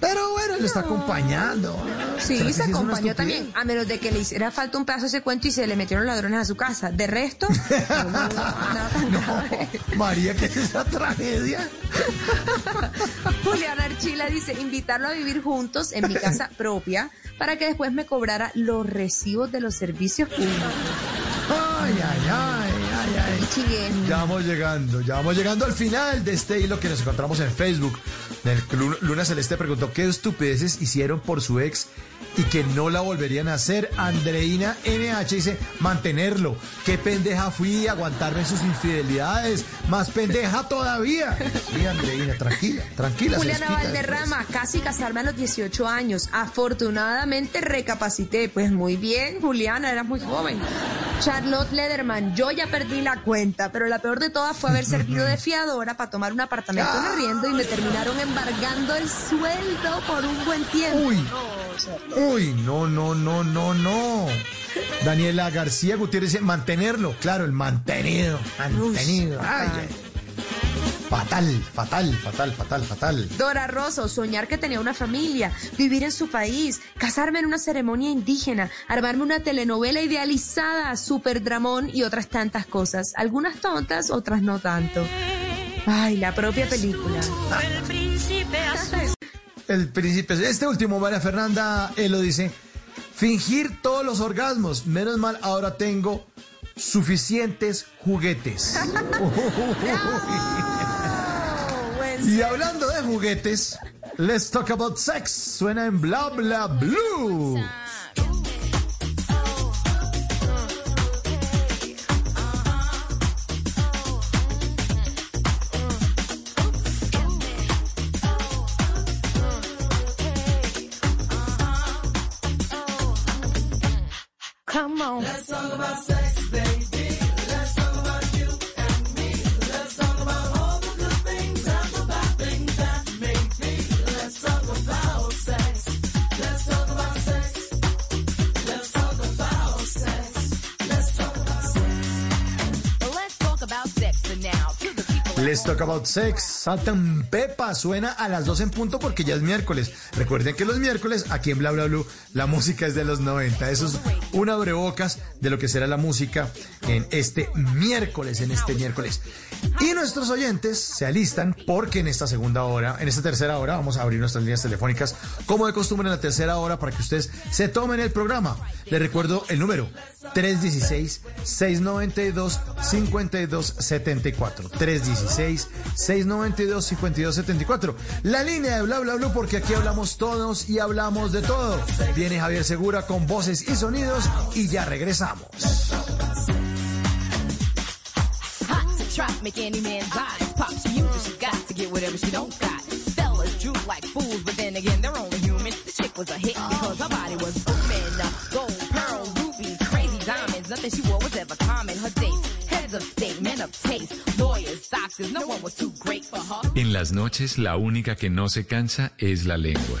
pero bueno, él está acompañando. Sí, ¿Será que se acompañó también, a menos de que le hiciera falta un pedazo de ese cuento y se le metieron ladrones a su casa. De resto, no, no, grave. María, ¿qué es esa tragedia? Juliana Archila dice, invitarlo a vivir juntos en mi casa propia para que después me cobrara los recibos de los servicios públicos. Ay, ay, ay, Ya vamos llegando, ya vamos llegando al final de este hilo que nos encontramos en Facebook. El Lu- Luna Celeste preguntó qué estupideces hicieron por su ex y que no la volverían a hacer. Andreina NH dice mantenerlo. Qué pendeja fui aguantarme sus infidelidades. Más pendeja todavía. Sí, Andreina, tranquila, tranquila. Juliana Valderrama, casi casarme a los 18 años. Afortunadamente recapacité. Pues muy bien, Juliana, eras muy joven. Charlotte Lederman, yo ya perdí la cuenta, pero la peor de todas fue haber servido de fiadora para tomar un apartamento en arriendo y me terminaron embargando el sueldo por un buen tiempo. Uy. No, o sea, Uy, no, no, no, no, no. Daniela García Gutiérrez mantenerlo. Claro, el mantenido. Mantenido. Ay, ay. Fatal, fatal, fatal, fatal, fatal. Dora Rosso, soñar que tenía una familia, vivir en su país, casarme en una ceremonia indígena, armarme una telenovela idealizada, super dramón y otras tantas cosas. Algunas tontas, otras no tanto. Ay, la propia película. El príncipe azul. El príncipe. Este último, María Fernanda, él lo dice. Fingir todos los orgasmos. Menos mal, ahora tengo suficientes juguetes. y hablando de juguetes, let's talk about sex. Suena en bla bla blue. Let's talk about sex, talk about sex. Saltan Pepa, suena a las 2 en punto porque ya es miércoles. Recuerden que los miércoles, aquí en Bla Bla Blue, la música es de los 90. Eso es una abrebocas de lo que será la música en este miércoles, en este miércoles. Y nuestros oyentes se alistan porque en esta segunda hora, en esta tercera hora, vamos a abrir nuestras líneas telefónicas, como de costumbre en la tercera hora, para que ustedes se tomen el programa. Les recuerdo el número 316-692-5274. 316-692-5274. La línea de Bla Bla Blue, porque aquí hablamos todos y hablamos de todo. Viene Javier Segura con voces y sonidos y ya regresamos. hot to trap, make any man's eyes pop. She she got to get whatever she don't got. Fellas droop like fools, but then again, they're only human. The chick was a hit because her body was booming. Gold, pearl, rubies, crazy diamonds. Nothing she wore was ever common. Her dates, heads of state, men of taste, lawyers, doctors. No one was too great for her. En las noches, la única que no se cansa es la lengua.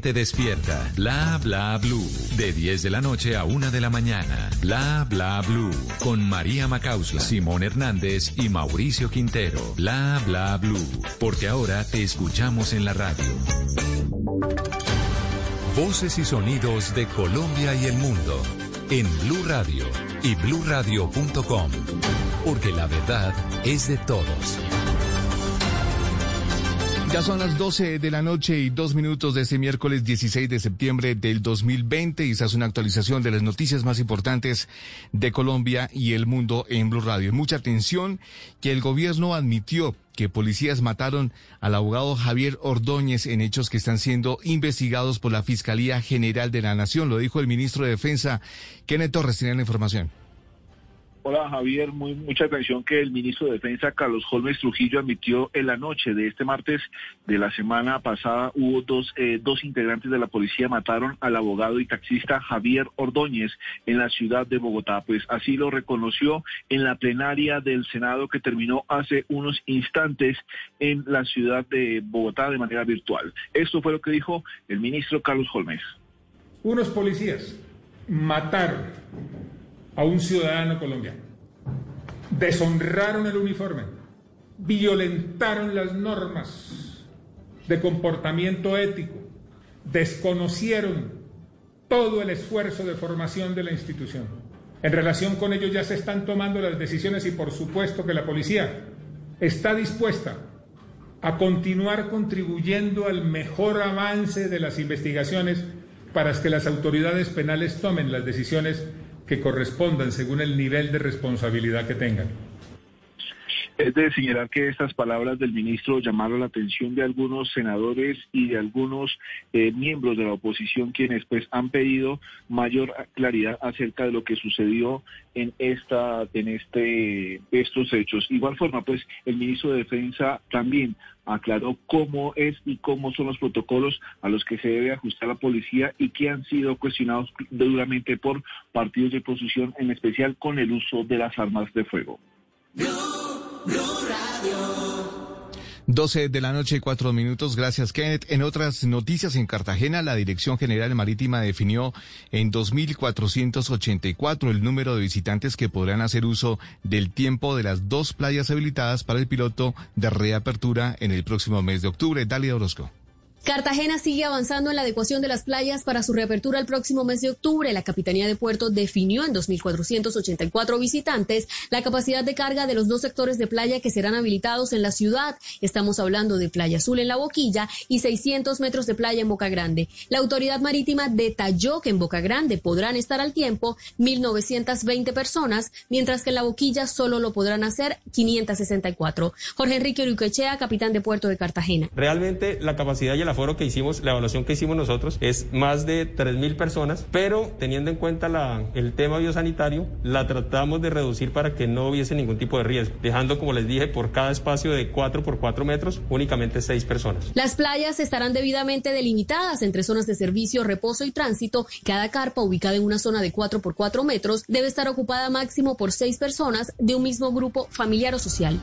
te despierta. Bla bla blue. De 10 de la noche a 1 de la mañana. Bla bla blue. Con María Macausla, Simón Hernández y Mauricio Quintero. Bla bla blue. Porque ahora te escuchamos en la radio. Voces y sonidos de Colombia y el mundo. En Blue Radio y bluradio.com. Porque la verdad es de todos. Ya son las 12 de la noche y dos minutos de este miércoles 16 de septiembre del 2020 y se hace una actualización de las noticias más importantes de Colombia y el mundo en Blue Radio. Mucha atención que el gobierno admitió que policías mataron al abogado Javier Ordóñez en hechos que están siendo investigados por la Fiscalía General de la Nación. Lo dijo el ministro de Defensa, Kenneth Torres, tiene la información. Hola Javier, muy mucha atención que el ministro de Defensa Carlos Holmes Trujillo admitió en la noche de este martes de la semana pasada hubo dos eh, dos integrantes de la policía mataron al abogado y taxista Javier Ordóñez en la ciudad de Bogotá. Pues así lo reconoció en la plenaria del Senado que terminó hace unos instantes en la ciudad de Bogotá de manera virtual. Esto fue lo que dijo el ministro Carlos Holmes. Unos policías mataron a un ciudadano colombiano. Deshonraron el uniforme, violentaron las normas de comportamiento ético, desconocieron todo el esfuerzo de formación de la institución. En relación con ello ya se están tomando las decisiones y por supuesto que la policía está dispuesta a continuar contribuyendo al mejor avance de las investigaciones para que las autoridades penales tomen las decisiones que correspondan según el nivel de responsabilidad que tengan. Es de señalar que estas palabras del ministro llamaron la atención de algunos senadores y de algunos eh, miembros de la oposición quienes pues han pedido mayor claridad acerca de lo que sucedió en esta en este estos hechos. Igual forma pues el ministro de Defensa también aclaró cómo es y cómo son los protocolos a los que se debe ajustar la policía y que han sido cuestionados duramente por partidos de oposición, en especial con el uso de las armas de fuego. 12 de la noche y cuatro minutos. Gracias, Kenneth. En otras noticias, en Cartagena, la Dirección General Marítima definió en 2.484 el número de visitantes que podrán hacer uso del tiempo de las dos playas habilitadas para el piloto de reapertura en el próximo mes de octubre. Dalia Orozco. Cartagena sigue avanzando en la adecuación de las playas para su reapertura el próximo mes de octubre. La Capitanía de Puerto definió en 2.484 visitantes la capacidad de carga de los dos sectores de playa que serán habilitados en la ciudad. Estamos hablando de Playa Azul en La Boquilla y 600 metros de playa en Boca Grande. La autoridad marítima detalló que en Boca Grande podrán estar al tiempo 1.920 personas, mientras que en La Boquilla solo lo podrán hacer 564. Jorge Enrique Uriquechea, capitán de Puerto de Cartagena. Realmente la capacidad y el aforo que hicimos, la evaluación que hicimos nosotros es más de 3.000 personas, pero teniendo en cuenta la, el tema biosanitario, la tratamos de reducir para que no hubiese ningún tipo de riesgo, dejando, como les dije, por cada espacio de 4 por 4 metros, únicamente 6 personas. Las playas estarán debidamente delimitadas entre zonas de servicio, reposo y tránsito. Cada carpa ubicada en una zona de 4 por 4 metros debe estar ocupada máximo por 6 personas de un mismo grupo familiar o social.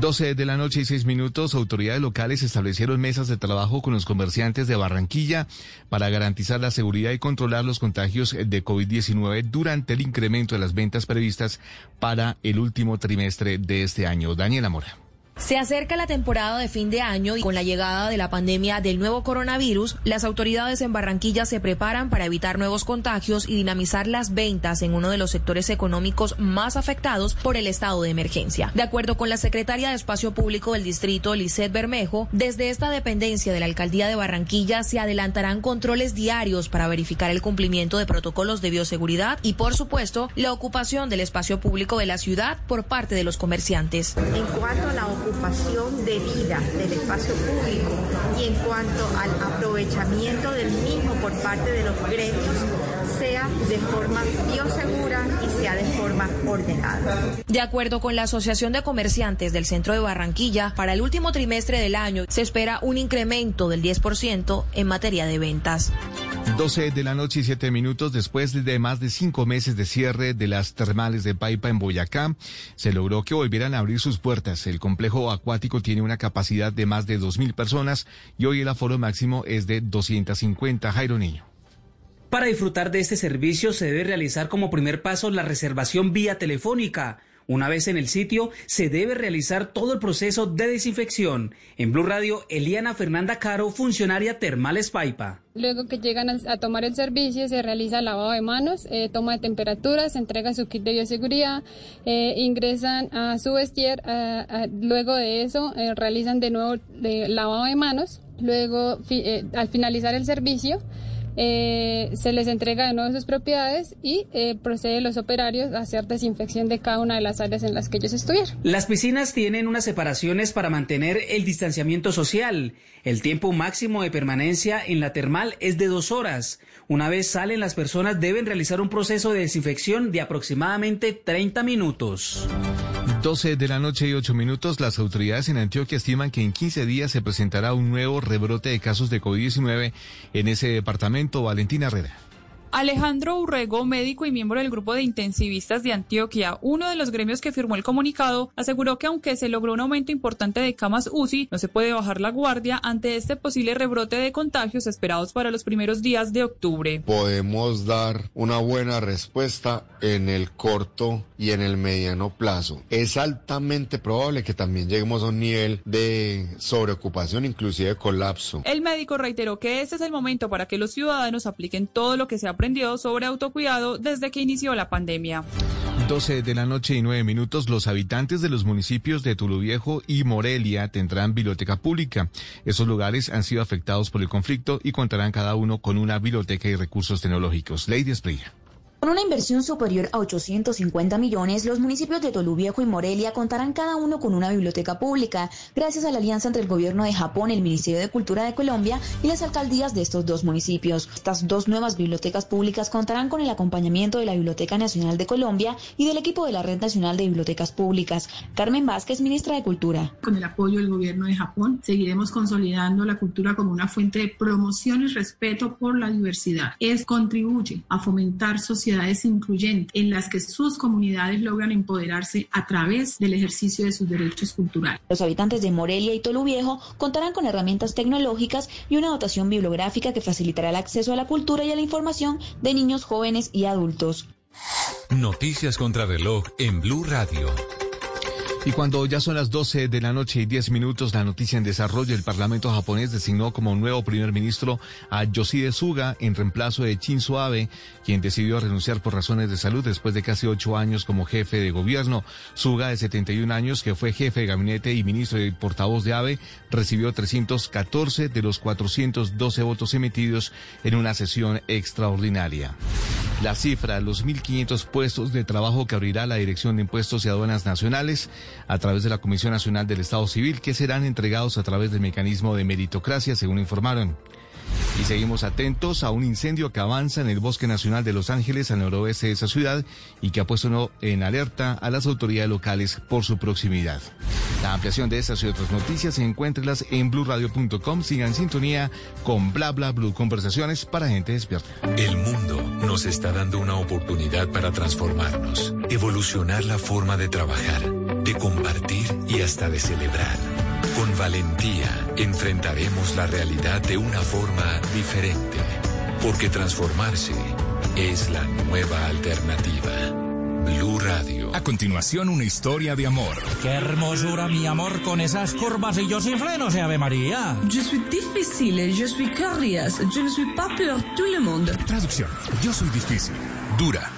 12 de la noche y 6 minutos, autoridades locales establecieron mesas de trabajo con los comerciantes de Barranquilla para garantizar la seguridad y controlar los contagios de COVID-19 durante el incremento de las ventas previstas para el último trimestre de este año. Daniela Mora. Se acerca la temporada de fin de año y con la llegada de la pandemia del nuevo coronavirus, las autoridades en Barranquilla se preparan para evitar nuevos contagios y dinamizar las ventas en uno de los sectores económicos más afectados por el estado de emergencia. De acuerdo con la secretaria de Espacio Público del distrito, Lisette Bermejo, desde esta dependencia de la alcaldía de Barranquilla se adelantarán controles diarios para verificar el cumplimiento de protocolos de bioseguridad y, por supuesto, la ocupación del espacio público de la ciudad por parte de los comerciantes. En cuanto a la ocupación debida del espacio público y en cuanto al aprovechamiento del mismo por parte de los gremios, de forma biosegura y sea de forma ordenada. De acuerdo con la Asociación de Comerciantes del Centro de Barranquilla, para el último trimestre del año se espera un incremento del 10% en materia de ventas. 12 de la noche y 7 minutos después de más de cinco meses de cierre de las termales de Paipa en Boyacá, se logró que volvieran a abrir sus puertas. El complejo acuático tiene una capacidad de más de 2.000 personas y hoy el aforo máximo es de 250. Jairo Niño. Para disfrutar de este servicio se debe realizar como primer paso la reservación vía telefónica. Una vez en el sitio, se debe realizar todo el proceso de desinfección. En Blue Radio, Eliana Fernanda Caro, funcionaria Termales Paipa. Luego que llegan a, tomar el servicio, se realiza lavado de manos, eh, toma de temperatura, se entrega su kit de bioseguridad, eh, ingresan a su vestier, luego de eso eh, realizan de nuevo lavado de manos, luego al finalizar el servicio eh, se les entrega de nuevo sus propiedades y eh, proceden los operarios a hacer desinfección de cada una de las áreas en las que ellos estuvieron. Las piscinas tienen unas separaciones para mantener el distanciamiento social. El tiempo máximo de permanencia en la termal es de dos horas. Una vez salen, las personas deben realizar un proceso de desinfección de aproximadamente 30 minutos. 12 de la noche y 8 minutos, las autoridades en Antioquia estiman que en 15 días se presentará un nuevo rebrote de casos de COVID-19 en ese departamento. Valentina Herrera. Alejandro Urrego, médico y miembro del grupo de intensivistas de Antioquia, uno de los gremios que firmó el comunicado, aseguró que aunque se logró un aumento importante de camas UCI, no se puede bajar la guardia ante este posible rebrote de contagios esperados para los primeros días de octubre. podemos dar una buena respuesta en el corto y en el mediano plazo. Es altamente probable que también lleguemos a un nivel de sobreocupación, inclusive colapso. El médico reiteró que este es el momento para que los ciudadanos apliquen todo lo que se aprendió sobre autocuidado desde que inició la pandemia. 12 de la noche y 9 minutos, los habitantes de los municipios de Tuluviejo y Morelia tendrán biblioteca pública. Esos lugares han sido afectados por el conflicto y contarán cada uno con una biblioteca y recursos tecnológicos. Lady Esprilla. Con una inversión superior a 850 millones, los municipios de Toluviejo y Morelia contarán cada uno con una biblioteca pública, gracias a la alianza entre el gobierno de Japón, el Ministerio de Cultura de Colombia y las alcaldías de estos dos municipios. Estas dos nuevas bibliotecas públicas contarán con el acompañamiento de la Biblioteca Nacional de Colombia y del equipo de la Red Nacional de Bibliotecas Públicas. Carmen Vázquez, ministra de Cultura. Con el apoyo del gobierno de Japón, seguiremos consolidando la cultura como una fuente de promoción y respeto por la diversidad. Es contribuye a fomentar sociedades incluyentes en las que sus comunidades logran empoderarse a través del ejercicio de sus derechos culturales. Los habitantes de Morelia y Toluviejo contarán con herramientas tecnológicas y una dotación bibliográfica que facilitará el acceso a la cultura y a la información de niños, jóvenes y adultos. Noticias contra reloj en Blue Radio. Y cuando ya son las 12 de la noche y 10 minutos, la noticia en desarrollo, el Parlamento japonés designó como nuevo primer ministro a Yoshide Suga en reemplazo de Shinzo Abe, quien decidió renunciar por razones de salud después de casi ocho años como jefe de gobierno. Suga, de 71 años, que fue jefe de gabinete y ministro y portavoz de Abe, recibió 314 de los 412 votos emitidos en una sesión extraordinaria. La cifra, los 1.500 puestos de trabajo que abrirá la Dirección de Impuestos y Aduanas Nacionales a través de la Comisión Nacional del Estado Civil, que serán entregados a través del mecanismo de meritocracia, según informaron. Y seguimos atentos a un incendio que avanza en el Bosque Nacional de Los Ángeles, al noroeste de esa ciudad, y que ha puesto en alerta a las autoridades locales por su proximidad. La ampliación de estas y otras noticias encuéntrelas en blurradio.com. Sigan en sintonía con Bla Bla Blue, conversaciones para gente despierta. El mundo nos está dando una oportunidad para transformarnos, evolucionar la forma de trabajar, de compartir y hasta de celebrar. Con valentía enfrentaremos la realidad de una forma diferente, porque transformarse es la nueva alternativa. Blue Radio. A continuación, una historia de amor. Qué hermosura, mi amor, con esas curvas y yo sin frenos, Ave María. Je suis difficile, je suis curious, je ne suis pas pour tout le monde. Traducción. Yo soy difícil. Dura.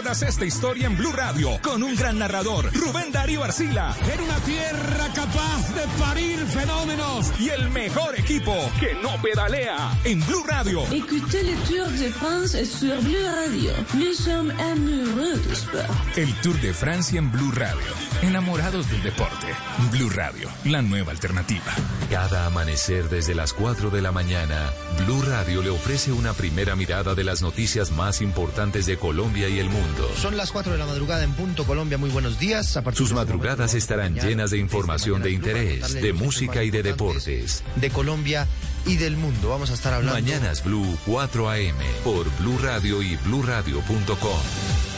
esta historia en Blue Radio con un gran narrador, Rubén Darío Arcila. En una tierra capaz de parir fenómenos. Y el mejor equipo que no pedalea en Blue Radio. Écoutez le Tour de France sur Blue Radio. Nous sommes amoureux du sport. El Tour de Francia en Blue Radio. Enamorados del deporte. Blue Radio, la nueva alternativa. Cada amanecer desde las 4 de la mañana, Blue Radio le ofrece una primera mirada de las noticias más importantes de Colombia y el mundo. Son las 4 de la madrugada en Punto Colombia. Muy buenos días. A partir Sus de madrugadas momento, estarán mañana, llenas de información de interés, de música y de deportes. De Colombia y del mundo. Vamos a estar hablando. Mañanas Blue 4 AM por Blue Radio y bluradio.com.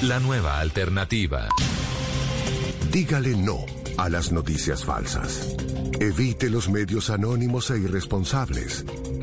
La nueva alternativa. Dígale no a las noticias falsas. Evite los medios anónimos e irresponsables.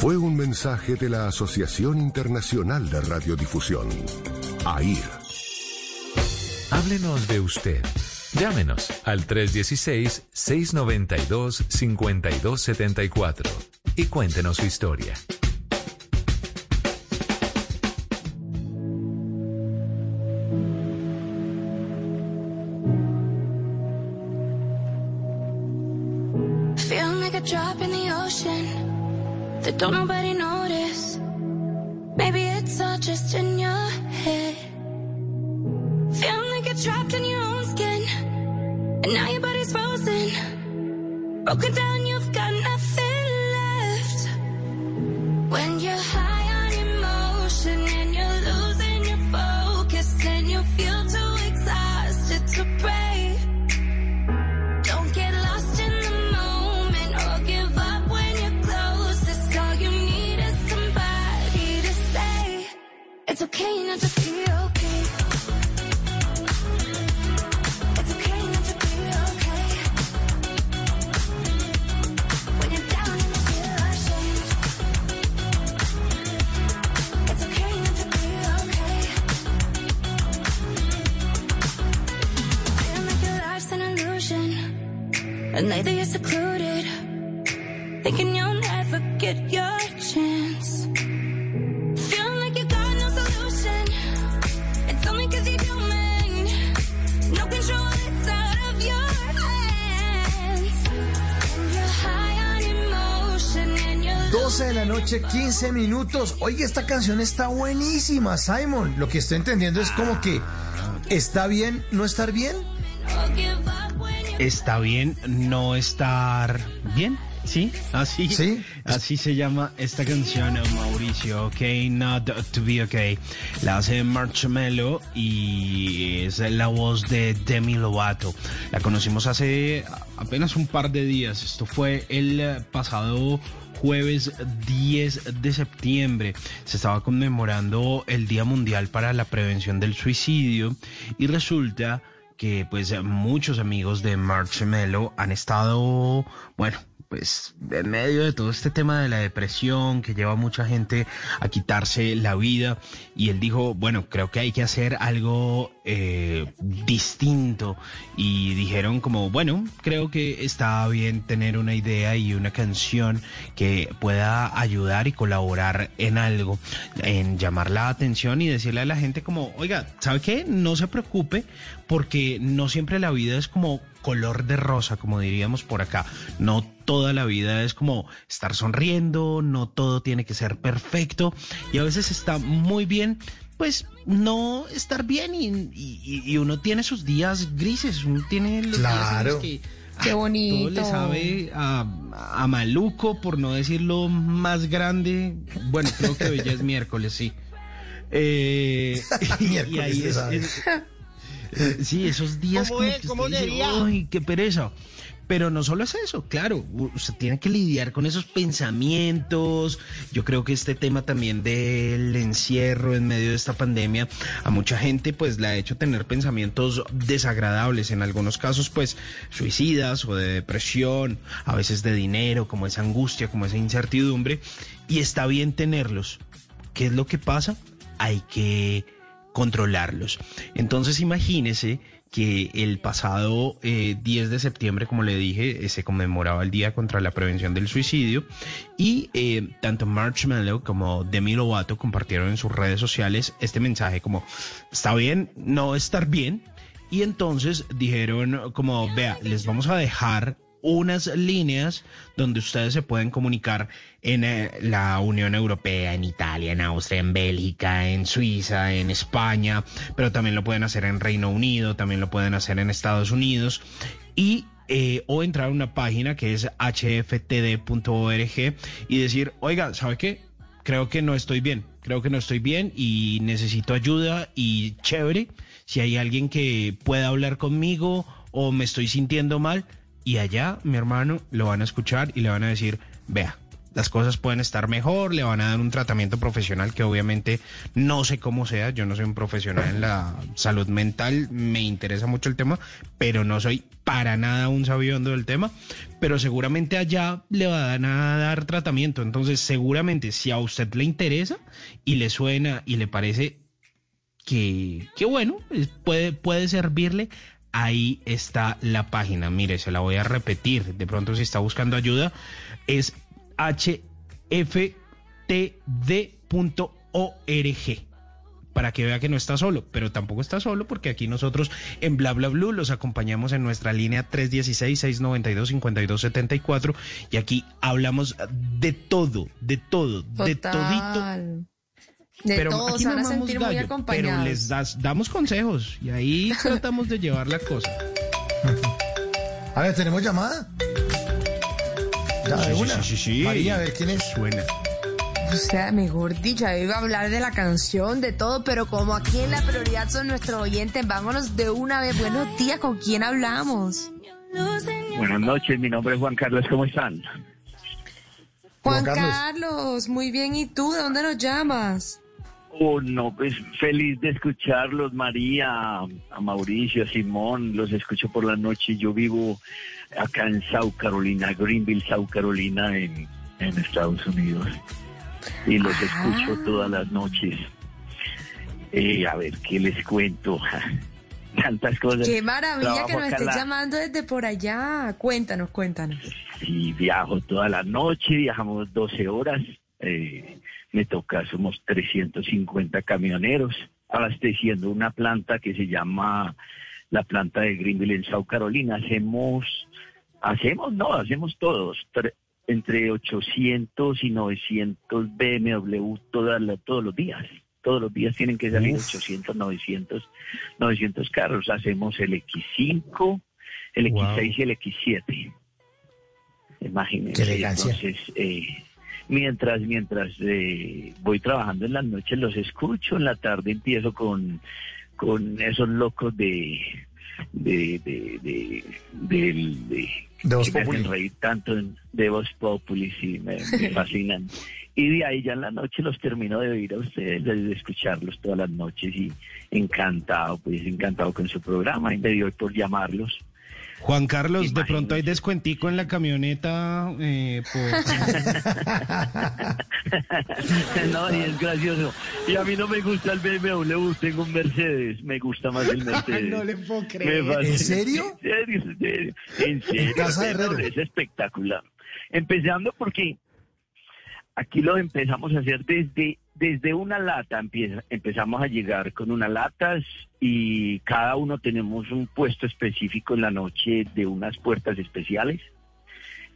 Fue un mensaje de la Asociación Internacional de Radiodifusión, AIR. Háblenos de usted. Llámenos al 316-692-5274 y cuéntenos su historia. Minutos. Oiga, esta canción está buenísima, Simon. Lo que estoy entendiendo es como que está bien no estar bien. Está bien no estar bien. Sí, así, así se llama esta canción, Mauricio. Ok, not to be okay. La hace Marshmello y es la voz de Demi Lovato. La conocimos hace apenas un par de días. Esto fue el pasado jueves 10 de septiembre. Se estaba conmemorando el Día Mundial para la Prevención del Suicidio y resulta que pues muchos amigos de Marshmello han estado, bueno, pues en medio de todo este tema de la depresión que lleva a mucha gente a quitarse la vida y él dijo, bueno, creo que hay que hacer algo eh, distinto y dijeron como, bueno, creo que está bien tener una idea y una canción que pueda ayudar y colaborar en algo, en llamar la atención y decirle a la gente como, oiga, ¿sabe qué? No se preocupe porque no siempre la vida es como color de rosa, como diríamos por acá. No toda la vida es como estar sonriendo, no todo tiene que ser perfecto y a veces está muy bien pues no estar bien y, y- y uno tiene sus días grises, uno tiene los días en los Claro. que Qué ah, bonito. todo le sabe a, a maluco, por no decirlo más grande. Bueno, creo que hoy ya es miércoles, sí. Eh, y Miércoles, ahí se es- sabe. es- sí, esos días ¿Cómo como es? que ¿Cómo dice? "Ay, qué pereza. Pero no solo es eso, claro, usted tiene que lidiar con esos pensamientos. Yo creo que este tema también del encierro en medio de esta pandemia a mucha gente pues le ha hecho tener pensamientos desagradables, en algunos casos pues suicidas o de depresión, a veces de dinero, como esa angustia, como esa incertidumbre. Y está bien tenerlos. ¿Qué es lo que pasa? Hay que controlarlos. Entonces imagínese que el pasado 10 eh, de septiembre, como le dije, eh, se conmemoraba el Día contra la Prevención del Suicidio y eh, tanto Marshmallow como Demi Lovato compartieron en sus redes sociales este mensaje como, está bien no estar bien, y entonces dijeron como, vea, les vamos a dejar unas líneas donde ustedes se pueden comunicar en eh, la Unión Europea, en Italia, en Austria, en Bélgica, en Suiza, en España, pero también lo pueden hacer en Reino Unido, también lo pueden hacer en Estados Unidos y eh, o entrar a una página que es hftd.org y decir, oiga, ¿sabe qué? Creo que no estoy bien, creo que no estoy bien y necesito ayuda y chévere, si hay alguien que pueda hablar conmigo o me estoy sintiendo mal, y allá, mi hermano, lo van a escuchar y le van a decir, vea, las cosas pueden estar mejor, le van a dar un tratamiento profesional que obviamente no sé cómo sea, yo no soy un profesional en la salud mental, me interesa mucho el tema, pero no soy para nada un sabiondo del tema, pero seguramente allá le van a dar tratamiento, entonces seguramente si a usted le interesa y le suena y le parece que, que bueno, puede, puede servirle, ahí está la página. Mire, se la voy a repetir. De pronto si está buscando ayuda, es hftd.org para que vea que no está solo, pero tampoco está solo porque aquí nosotros en Bla Bla Blue los acompañamos en nuestra línea 316-692-5274 y aquí hablamos de todo, de todo, de todito pero todos van a sentir muy acompañados. Pero les damos consejos y ahí tratamos de llevar la cosa. A ver, ¿tenemos llamada? Ya, sí, una. Sí, sí, María, a ver quién es. Suena. O sea, mejor dicho, iba a hablar de la canción, de todo, pero como aquí en la prioridad son nuestros oyentes, vámonos de una vez. Buenos días, ¿con quién hablamos? Buenas noches, mi nombre es Juan Carlos, ¿cómo están? Juan, Carlos. Carlos, muy bien, ¿y tú? ¿De dónde nos llamas? Oh, no, pues feliz de escucharlos, María, a Mauricio, a Simón, los escucho por la noche. Yo vivo acá en South Carolina, Greenville, South Carolina, en, Estados Unidos. Y los escucho todas las noches. Eh, a ver, ¿qué les cuento? Tantas cosas. Qué maravilla que nos estés llamando desde por allá. Cuéntanos, cuéntanos. Sí, viajo toda la noche, viajamos 12 horas. Eh, me toca, somos 350 camioneros abasteciendo una planta que se llama la planta de Greenville en South Carolina. Hacemos, hacemos, no, hacemos todos, entre 800 y 900 BMW todos los días. Todos los días tienen que salir 800, 900, 900 carros. Hacemos el X5, el X6 y el X7. Imagínense. Entonces, eh, mientras mientras eh, voy trabajando en las noches los escucho, en la tarde empiezo con, con esos locos de de de de, de, de, reír tanto de Voz Populi, sí, me, fascinan. Y de ahí ya en la noche los termino de oír a ustedes, de escucharlos todas las noches y encantado, pues encantado con su programa y me dio por llamarlos. Juan Carlos, de pronto hay descuentico en la camioneta. Eh, no, y es gracioso. Y a mí no me gusta el BMW, tengo un Mercedes. Me gusta más el Mercedes. no le puedo creer. ¿En serio? En serio, en serio. En serio. es espectacular. Empezando porque aquí lo empezamos a hacer desde desde una lata empieza, empezamos a llegar con unas latas y cada uno tenemos un puesto específico en la noche de unas puertas especiales.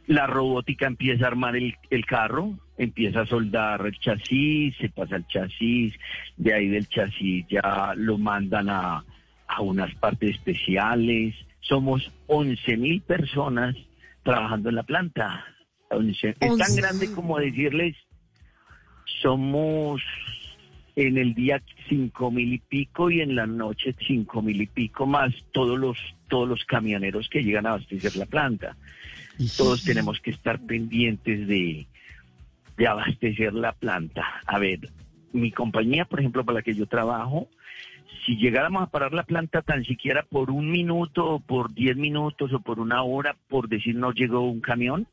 La robótica empieza a armar el, carro, empieza a soldar el chasis, se pasa el chasis, de ahí del chasis ya lo mandan a, a unas partes especiales. Somos 11 mil personas trabajando en la planta. Es tan grande como decirles somos En el día cinco mil y pico y en la noche cinco mil y pico más todos los todos los camioneros que llegan a abastecer la planta. Todos tenemos que estar pendientes de, de abastecer la planta. A ver, mi compañía, por ejemplo, para la que yo trabajo, si llegáramos a parar la planta tan siquiera por un minuto, o por diez minutos, o por una hora, por decir no llegó un camión,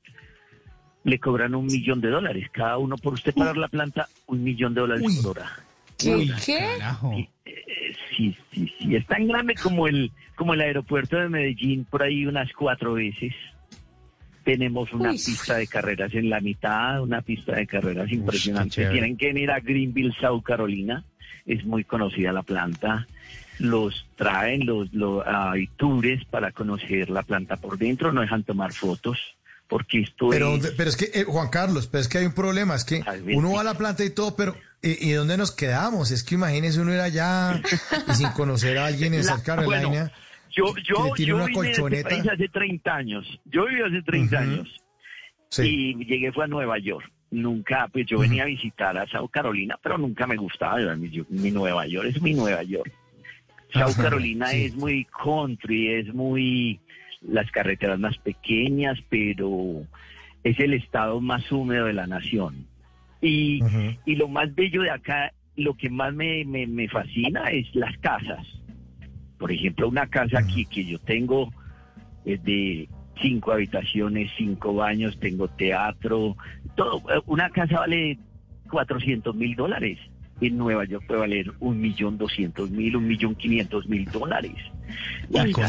le cobran un millón de dólares. Cada uno por usted parar la planta, un millón de dólares por hora. ¿Qué? ¿Qué? Sí, eh, sí, sí, sí. Es tan grande como el, como el aeropuerto de Medellín, por ahí unas cuatro veces. Tenemos una Uy. pista de carreras en la mitad, una pista de carreras impresionante. Tienen que venir a Greenville, South Carolina. Es muy conocida la planta. Los traen, los, los hay tours para conocer la planta por dentro. No dejan tomar fotos porque esto Pero, es... pero es que, eh, Juan Carlos, pero es que hay un problema, es que uno va a la planta y todo, pero ¿y, y dónde nos quedamos? Es que imagínese uno ir allá y sin conocer a alguien en South Carolina. bueno, Yo, yo, yo una vine este país hace 30 años. Yo viví hace 30 Ujú. años. Sí. Y llegué fue a Nueva York. Nunca, pues yo venía a visitar a South Carolina, pero nunca me gustaba. Mi, mi Nueva York es mi Nueva York. South Carolina sí. es muy country, es muy las carreteras más pequeñas, pero es el estado más húmedo de la nación. Y, y lo más bello de acá, lo que más me, me, me fascina es las casas. Por ejemplo, una casa aquí que yo tengo es de cinco habitaciones, cinco baños, tengo teatro, todo. Eh, Una casa vale 400 mil dólares. En Nueva York puede valer un millón doscientos mil, un millón quinientos mil dólares. Las Uy, son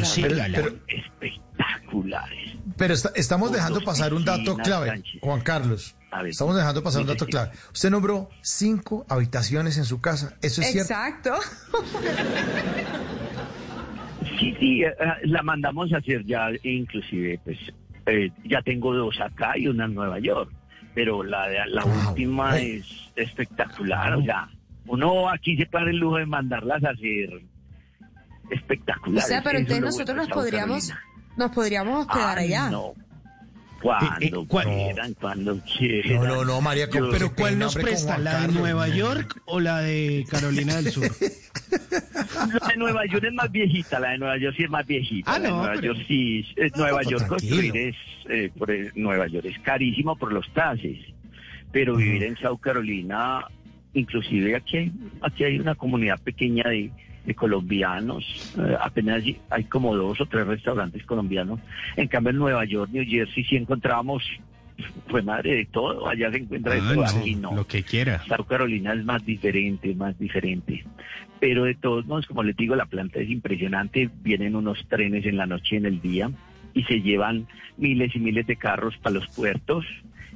espectaculares. Pero está- estamos dejando pasar un dato clave. Juan Carlos. Estamos dejando pasar un dato clave. Usted nombró cinco habitaciones en su casa. ¿Eso es cierto? Exacto. Sí, sí, eh, eh, la mandamos a hacer ya, inclusive, pues eh, ya tengo dos acá y una en Nueva York, pero la, de- la última es espectacular, o sea, uno aquí se para el lujo de mandarlas a hacer O espectaculares. sea, pero entonces nosotros nos podríamos, Carolina. nos podríamos hospedar Ay, allá. no. Cuando quieran, cuando quieran. No, no, no, María, Yo- Pero ¿cuál nos presta? ¿La de Nueva. York o la de Carolina del Sur? La de Nueva York es más viejita, la de Nueva York sí es más viejita. Ah, la de no, Nueva pero- York sí, es Nueva York tranquilo. construir es, eh, por el- Nueva York es carísimo por los tases, pero vivir en South Carolina, inclusive aquí hay, aquí hay una comunidad pequeña de, de colombianos, eh, apenas hay- como dos o tres restaurantes colombianos, en cambio en Nueva York, New Jersey sí encontramos, fue madre de todo, allá se encuentra de Ah, todo, no, aquí no. Lo que quiera. South Carolina es más diferente, más diferente. Pero de todos modos, como les digo, la planta es impresionante. Vienen unos trenes en la noche y en el día y se llevan miles y miles de carros para los puertos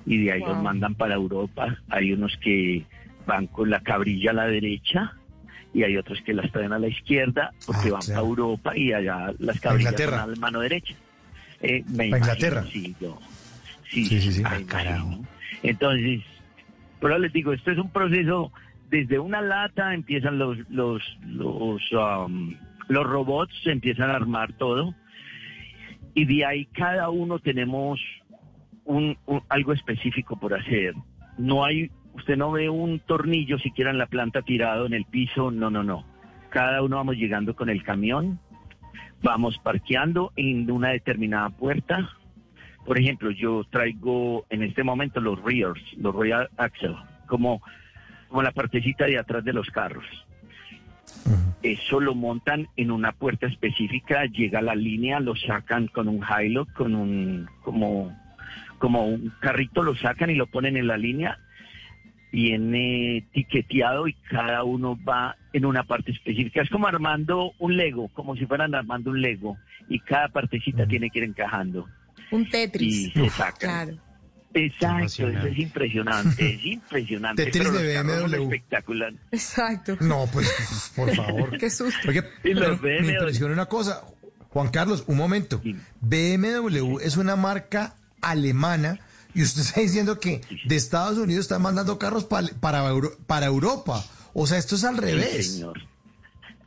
y de ahí los mandan para Europa. Hay unos que van con la cabrilla a la derecha y hay otros que las traen a la izquierda porque Ah, van claro. para Europa y allá las cabrillas van a la mano derecha. Eh, me Pa' imagino, Inglaterra. sí, yo. Sí, Sí, sí, Ah, imagino. Entonces, pero les digo, esto es un proceso, desde una lata empiezan los, los, los, um, los robots, se empiezan a armar todo, y de ahí cada uno tenemos un, un- algo específico por hacer. No hay, usted no ve un tornillo siquiera en la planta tirado en el piso, no, no, no. Cada uno vamos llegando con el camión, vamos parqueando en una determinada puerta. Por ejemplo, yo traigo en este momento los rears, los rear axle, como, como la partecita de atrás de los carros. Eso lo montan en una puerta específica, llega a la línea, lo sacan con un hilo, con un como como un carrito, lo sacan y lo ponen en la línea. Viene etiqueteado y cada uno va en una parte específica. Es como armando un Lego, como si fueran armando un Lego. Y cada partecita tiene que ir encajando. Un Tetris. Y se. Claro. Exacto, eso es impresionante, es impresionante. Tetris pero de los BMW. espectacular. Exacto. No, pues, por favor. Qué susto. Oye, me impresiona una cosa. Juan Carlos, un momento. BMW es una marca alemana y usted está diciendo que de Estados Unidos están mandando carros pa- para, Euro- para Europa. O sea, esto es al Sí, revés. señor.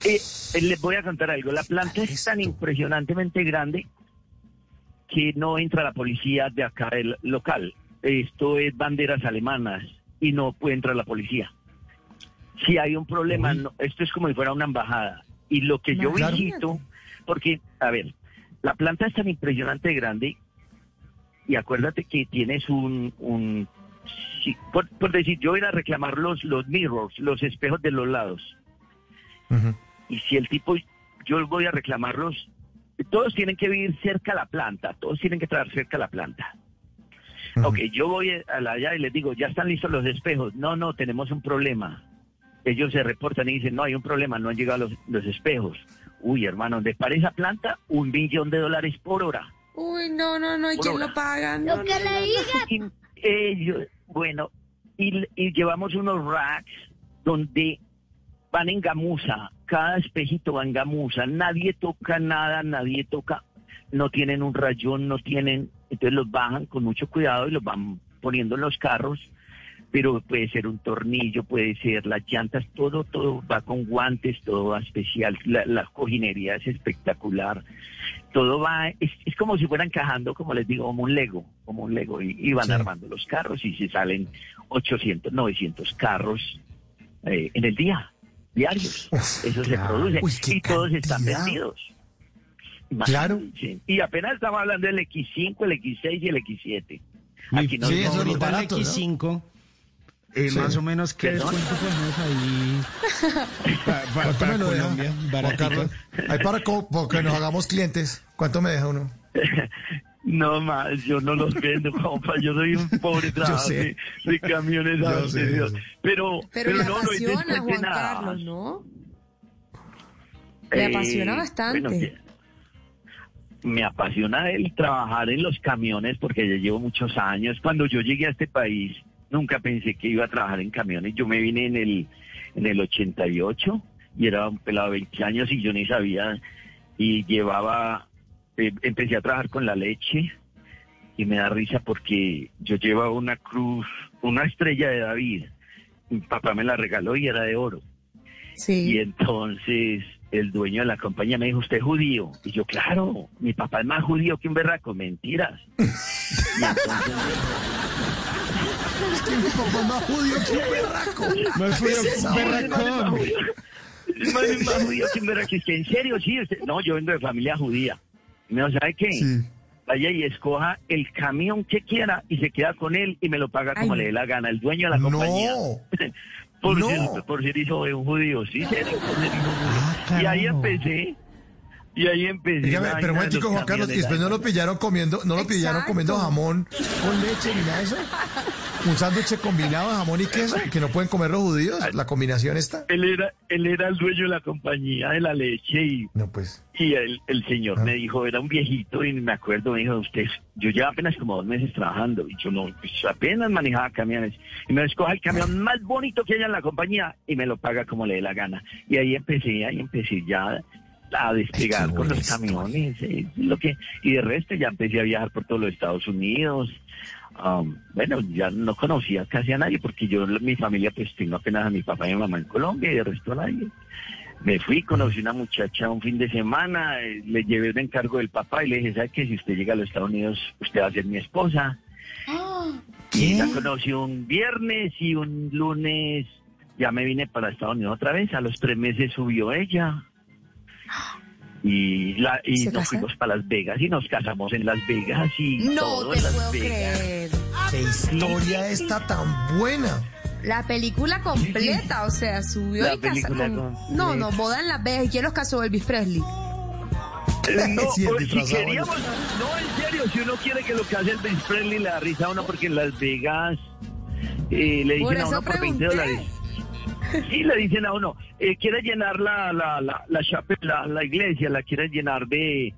Eh, eh, les voy a contar algo. La planta es tan impresionantemente grande que no entra la policía de acá del local. Esto es banderas alemanas y no puede entrar la policía. Si hay un problema, no, esto es como si fuera una embajada. Y lo que yo Claro. visito, porque, a ver, la planta es tan impresionante de grande y acuérdate que tienes un, un sí, por, por decir, yo voy a reclamar los, los mirrors, los espejos de los lados. Y si el tipo, yo voy a reclamarlos, todos tienen que vivir cerca a la planta, todos tienen que traer cerca a la planta. Ok, yo voy a la allá y les digo, ya están listos los espejos. No, no, tenemos un problema. Ellos se reportan y dicen, no, hay un problema, no han llegado los, los espejos. Uy, hermano, de para esa planta, un billón de dólares por hora. Uy, no, no, no, ¿y quién lo paga? No, Lo que no, le no, no. diga. Y ellos, bueno, y, y llevamos unos racks donde van en gamuza, cada espejito va en gamuza, nadie toca nada, nadie toca, no tienen un rayón, no tienen, entonces los bajan con mucho cuidado y los van poniendo en los carros, pero puede ser un tornillo, puede ser las llantas, todo, todo va con guantes, todo va especial, la, la cojinería es espectacular, todo va, es, es como si fueran encajando, como les digo, como un Lego, como un Lego, y, y van armando los carros y se salen 800, 900 carros eh, en el día, diarios. Eso se claro. produce Uy, y todos están cantidad. vendidos. Claro. Sí. Y apenas estamos hablando del X5, el X6 y el X7. Aquí no sí, no- eso no- ahorita el X5. Eh, Sí. Más o menos, ¿qué descuento ponemos ahí pa- pa- ¿Cuánto para me lo deja, Colombia? Baratito. Carlos? Ahí para co- para que nos hagamos clientes. ¿Cuánto me deja uno? No más, yo no los vendo, compa. Yo soy un pobre trabajador de, de camiones Yo sé, yo sé. Pero, Pero, pero, le no, no apasiona, Juan descontenado. Carlos, ¿no? Le Eh, apasiona bastante. bueno, me apasiona el trabajar en los camiones porque ya llevo muchos años. Cuando yo llegué a este país, nunca pensé que iba a trabajar en camiones. Yo me vine en el, en el 88 y era un pelado de 20 años y yo ni sabía. Y llevaba, eh, empecé a trabajar con la leche y me da risa porque yo llevaba una cruz, una estrella de David. Mi papá me la regaló y era de oro. Y entonces el dueño de la compañía me dijo, ¿usted es judío? Y yo, claro, mi papá es más judío que un berraco, mentiras. Y entonces, Es que mi papá es más judío que un berraco. Más ¿Qué es esa judío que un berracón. es más, más judío que un berraco. Es que, ¿En serio? Sí, usted- no, yo vengo de familia judía. Dijo, ¿sabe qué? Vaya y escoja el camión que quiera y se queda con él y me lo paga como Ay. le dé la gana, el dueño de la compañía. por, No. ser, por ser hijo de un judío, sí, serio, por ser hijo de un Ah, judío. Y ahí empecé. Y ahí empecé. Dígame, pero un momentico, Juan Carlos, y después no lo pillaron comiendo, no lo pillaron comiendo jamón con leche ni nada de eso. Un sándwich combinado de jamón y queso, que no pueden comer los judíos, la combinación está. Él era, él era el dueño de la compañía de la leche y, no, pues. y el, el señor me dijo, era un viejito y me acuerdo, me dijo, usted, yo llevo apenas como dos meses trabajando y yo no, pues apenas manejaba camiones y me escoja el camión más bonito que haya en la compañía y me lo paga como le dé la gana. Y ahí empecé, ahí empecé ya a despegar con los camiones, eh, lo que, y de resto ya empecé a viajar por todos los Estados Unidos. Um, bueno, ya no conocía casi a nadie porque yo, mi familia, pues tengo apenas a mi papá y mi mamá en Colombia y de resto a nadie. Me fui, conocí una muchacha un fin de semana, eh, le llevé el encargo del papá y le dije, ¿sabe qué? Si usted llega a los Estados Unidos, usted va a ser mi esposa. Y la conocí un viernes y un lunes ya me vine para Estados Unidos otra vez. A los tres meses subió ella. Y, la, y ¿Se nos fuimos para Las Vegas y nos casamos en Las Vegas y No todo te en Las puedo Vegas. creer. Qué historia está tan buena. La película completa, o sea, subió La y con... No, no, boda en Las Vegas. ¿Y quién los casó? Elvis Presley. Eh, No, Sí, el si disfrazado. queríamos, no, en serio, si uno quiere que lo case Elvis Presley, le da risa a uno porque en Las Vegas eh, le dicen a uno por 20 pregunté. dólares. Sí, le dicen a uno, eh, quiere llenar la, la, la, la, chape- la, la iglesia, la quiere llenar de,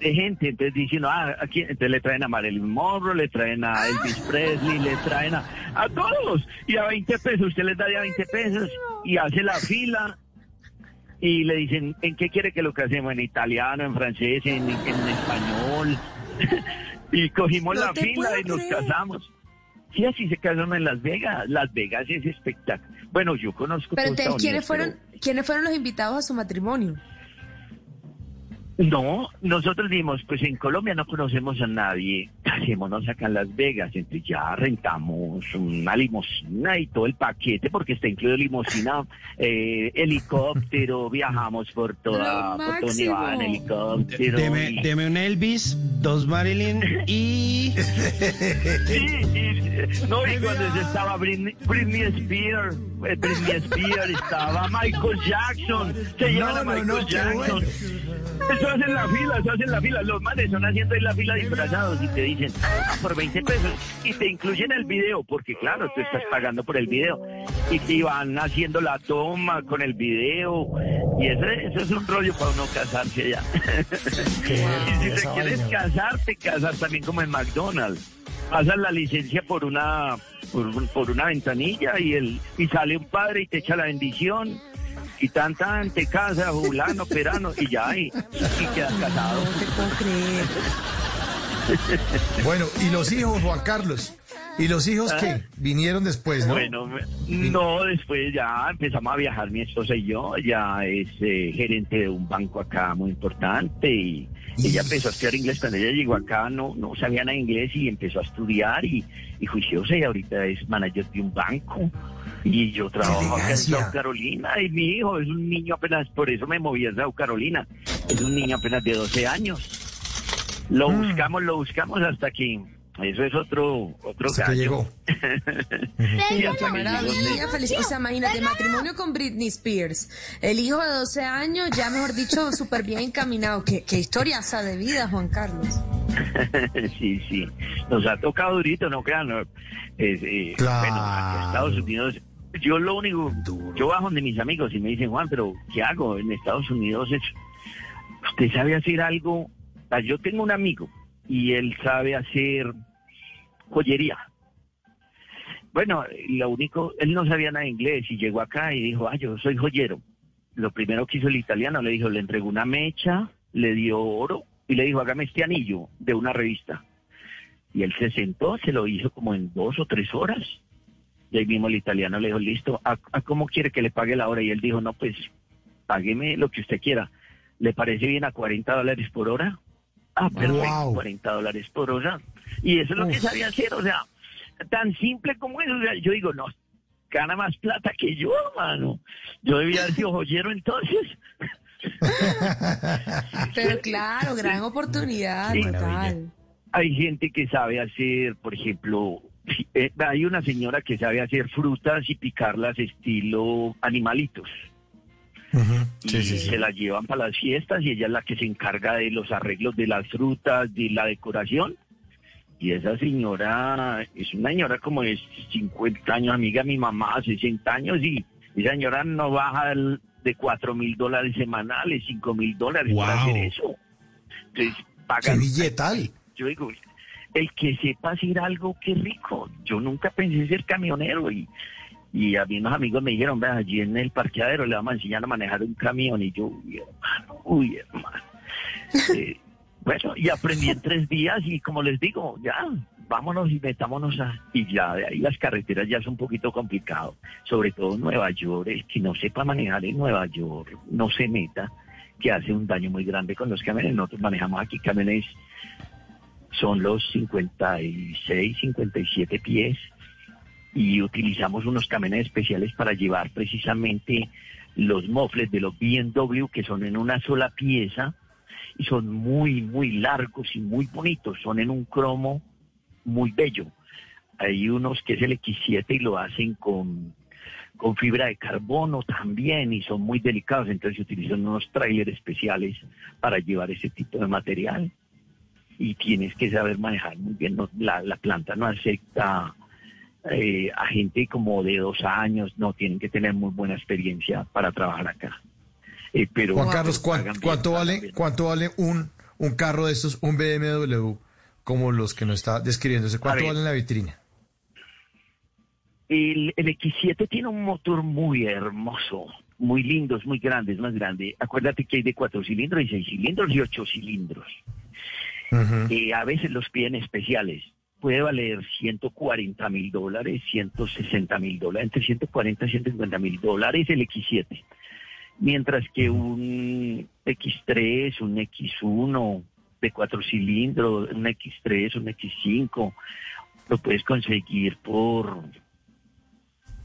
de gente. Entonces dicen, ah, aquí, entonces le traen a Marilyn Monroe, le traen a Elvis Presley, le traen a, a todos. Y a 20 pesos, usted les da de a 20 pesos y hace la fila y le dicen, ¿en qué quiere que lo casemos? ¿En italiano, en francés, en, en español? y cogimos No la fila y nos creer. casamos. Sí, así se casaron en Las Vegas. Las Vegas es espectacular. Bueno, yo conozco Pero entonces, ¿quiénes fueron, ¿quiénes fueron los invitados a su matrimonio? No, nosotros dimos, pues en Colombia no conocemos a nadie, hacémonos acá en Las Vegas, entonces ya rentamos una limusina y todo el paquete, porque está incluido limusina, eh, helicóptero, viajamos por toda, por todo Nevada en helicóptero. Deme, y- deme un Elvis, dos Marilyn y... Sí, y- no, y cuando estaba Britney, Britney Spears, eh, Britney Spears, estaba Michael Jackson, se llevan a no, Michael no, Jackson. Hacen la fila, eso hacen la fila. Los manes son haciendo ahí la fila disfrazados y te dicen "Ah, por 20 pesos y te incluyen el video, porque claro, tú estás pagando por el video y te van haciendo la toma con el video y eso, eso es un rollo para uno casarse ya. y si te quieres casar, te casas también como en McDonald's. Pasas la licencia por una por, por una ventanilla y el y sale un padre y te echa la bendición y tan tan te casa fulano perano y ya y, y quedas casado No te puedo creer. Bueno, y los hijos, Juan Carlos. ¿Y los hijos Ah. qué? Vinieron después, ¿no? bueno no después ya empezamos a viajar mi esposa y yo ya es eh, gerente de un banco acá muy importante y ella empezó a estudiar inglés cuando ella llegó acá no no sabía nada de inglés y empezó a estudiar y, y juiciosa y ahorita es manager de un banco y yo trabajo acá en. South Carolina y mi hijo es un niño apenas, por eso me moví a South Carolina, es un niño apenas de 12 años. Lo Mm. buscamos, lo buscamos hasta que eso es otro otro Hasta que gallo. llegó. Qué hasta que maravilla, llegó. feliz. O sea, imagínate, matrimonio con Britney Spears. El hijo de 12 años, ya mejor dicho, súper bien encaminado. ¿Qué, qué historiaza de vida, Juan Carlos. sí, sí. Nos ha tocado durito, no crean. Es, eh, Claro. Bueno, aquí en Estados Unidos, yo lo único, yo bajo donde mis amigos y me dicen, Juan, pero ¿qué hago? En Estados Unidos es, usted sabe hacer algo. Ah, Yo tengo un amigo y él sabe hacer joyería. Bueno, lo único, él no sabía nada de inglés y llegó acá y dijo, ah, yo soy joyero. Lo primero que hizo el italiano, le dijo, le entregó una mecha, le dio oro y le dijo, hágame este anillo de una revista. Y él se sentó, se lo hizo como en dos o tres horas. Y ahí mismo el italiano le dijo, listo, ¿a, a cómo quiere que le pague la hora? Y él dijo, no, pues págueme lo que usted quiera. ¿Le parece bien a 40 dólares por hora? Ah, perfecto, Wow. 40 dólares por hora. Y eso es lo que sabía hacer, o sea, tan simple como eso. O sea, yo digo, no, gana más plata que yo, hermano. Yo debía haber sido joyero entonces. Pero claro, gran oportunidad, Sí. total. Hay gente que sabe hacer, por ejemplo, eh, hay una señora que sabe hacer frutas y picarlas estilo animalitos. y Sí, sí, sí. se las llevan para las fiestas y ella es la que se encarga de los arreglos de las frutas, de la decoración. Y esa señora es una señora como de 50 años, amiga de mi mamá, 60 años, y esa señora no baja de 4 mil dólares semanales, 5 mil dólares Wow. hacer eso. Entonces, ¡Qué pagan. billetal! Yo digo, el que sepa hacer algo, qué rico. Yo nunca pensé ser camionero y, y a mí unos amigos me dijeron, vea, allí en el parqueadero le vamos a enseñar a manejar un camión y yo, uy, hermano, uy, hermano. Eh, bueno, y aprendí en tres días y como les digo, ya, vámonos y metámonos a... Y ya, de ahí las carreteras ya son un poquito complicado, sobre todo en Nueva York, el que no sepa manejar en Nueva York, no se meta, que hace un daño muy grande con los camiones. Nosotros manejamos aquí camiones son los 56, 57 pies y utilizamos unos camiones especiales para llevar precisamente los mofles de los BMW que son en una sola pieza y son muy, muy largos y muy bonitos, son en un cromo muy bello. Hay unos que es el X7 y lo hacen con, con fibra de carbono también y son muy delicados, entonces se utilizan unos trailers especiales para llevar ese tipo de material y tienes que saber manejar muy bien. No, la, la planta no acepta eh, a gente como de dos años, no tienen que tener muy buena experiencia para trabajar acá. Eh, pero Juan Carlos, ¿cuán- bien, ¿cuánto vale, cuánto vale un, un carro de estos, un BMW, como los que nos está describiéndose? ¿Cuánto vale en la vitrina? El, el X7 tiene un motor muy hermoso, muy lindo, es muy grande, es más grande. Acuérdate que hay de cuatro cilindros y seis cilindros y ocho cilindros. A veces los piden especiales. Puede valer 140 mil dólares, 160 mil dólares, entre 140 y 150 mil dólares el X7. Mientras que un X3, un X1 de cuatro cilindros, un X3, un X5, lo puedes conseguir por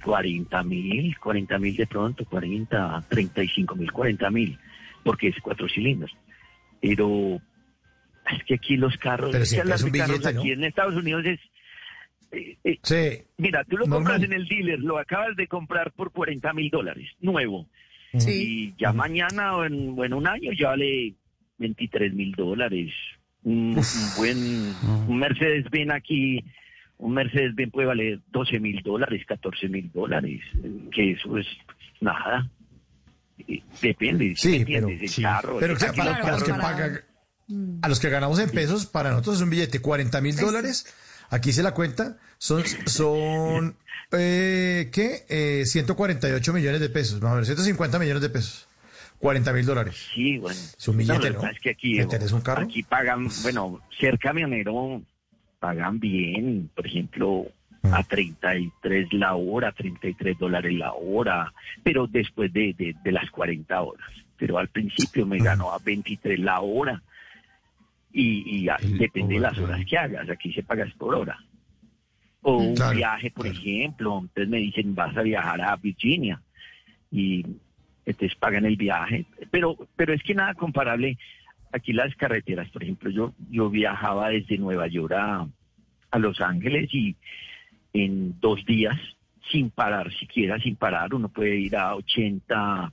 40 mil, 40 mil de pronto, 40, 35 mil, 40 mil, porque es cuatro cilindros. Pero es que aquí los carros, Pero es que siempre las es un carros billete, ¿no? aquí en Estados Unidos es... eh, eh, Sí. Mira, tú lo Normal. compras en el dealer, lo acabas de comprar por 40 mil dólares, nuevo. Sí. Y ya mañana o en, o en un año ya vale 23 mil dólares. Un, un buen un Mercedes-Benz aquí, un Mercedes-Benz puede valer 12 mil dólares, 14 mil dólares, que eso es nada. Eh, Depende, ¿sí Sí, me entiendes? pero- el sí. carro. Pero el que aquí para, los para los que pagan, a los que ganamos en pesos, para nosotros es un billete 40 mil dólares. Aquí se la cuenta, son, son eh, ¿qué? Eh, 148 millones de pesos, más o menos, 150 millones de pesos. 40 mil dólares. Sí, bueno. Es un billete, ¿no? Es que aquí, ¿Me tenés un carro? aquí pagan, bueno, ser camionero pagan bien, por ejemplo, Mm. a 33 la hora, 33 dólares la hora, pero después de, de, de las 40 horas. Pero al principio Mm. me ganó a 23 la hora y, y a- depende de las horas que hagas, aquí se pagas por hora. O un Claro, viaje, por ejemplo, entonces me dicen vas a viajar a Virginia y entonces pagan el viaje, pero pero es que nada comparable aquí las carreteras, por ejemplo, yo yo viajaba desde Nueva York a, a Los Ángeles y en dos días sin parar siquiera sin parar uno puede ir a 80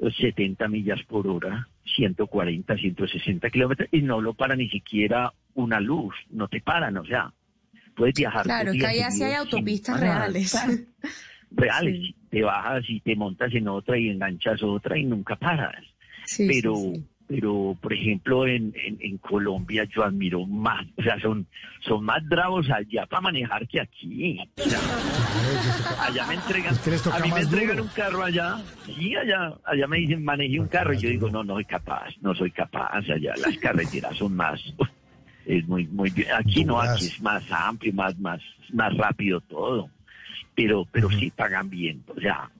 o 70 millas por hora 140 160 kilómetros y no lo para ni siquiera una luz no te paran o sea puedes viajar Claro, que ahí así hay autopistas parar. reales. reales. Te bajas y te montas en otra y enganchas otra y nunca paras. Sí, pero, sí, sí. Pero por ejemplo, en, en, en Colombia yo admiro más, o sea, son, son más bravos allá para manejar que aquí. O sea, allá me entregan, a mí me entregan duro. un carro allá, sí, allá, allá me dicen maneje un carro y yo digo, no, no soy capaz, no soy capaz, allá las carreteras son más, es muy, muy bien. Aquí no, aquí es más amplio, más, más, más rápido todo. Pero, pero sí pagan bien, o sea,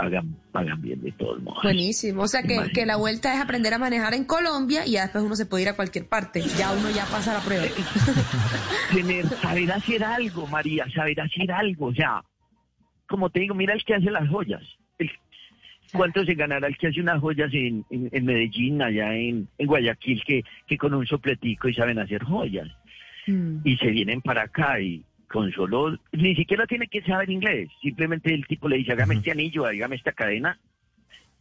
pagan, pagan bien de todos modos. Buenísimo. O sea que, que la vuelta es aprender a manejar en Colombia y ya después uno se puede ir a cualquier parte. Ya uno ya pasa la prueba. Tener, saber hacer algo, María, saber hacer algo, o sea, como te digo, mira el que hace las joyas. El- ¿Cuánto se ganará el que hace unas joyas en, en, en Medellín, allá en, en Guayaquil, que, que con un sopletico y saben hacer joyas? y se vienen para acá y con solo, ni siquiera tiene que saber inglés, simplemente el tipo le dice, hágame este anillo, hágame esta cadena,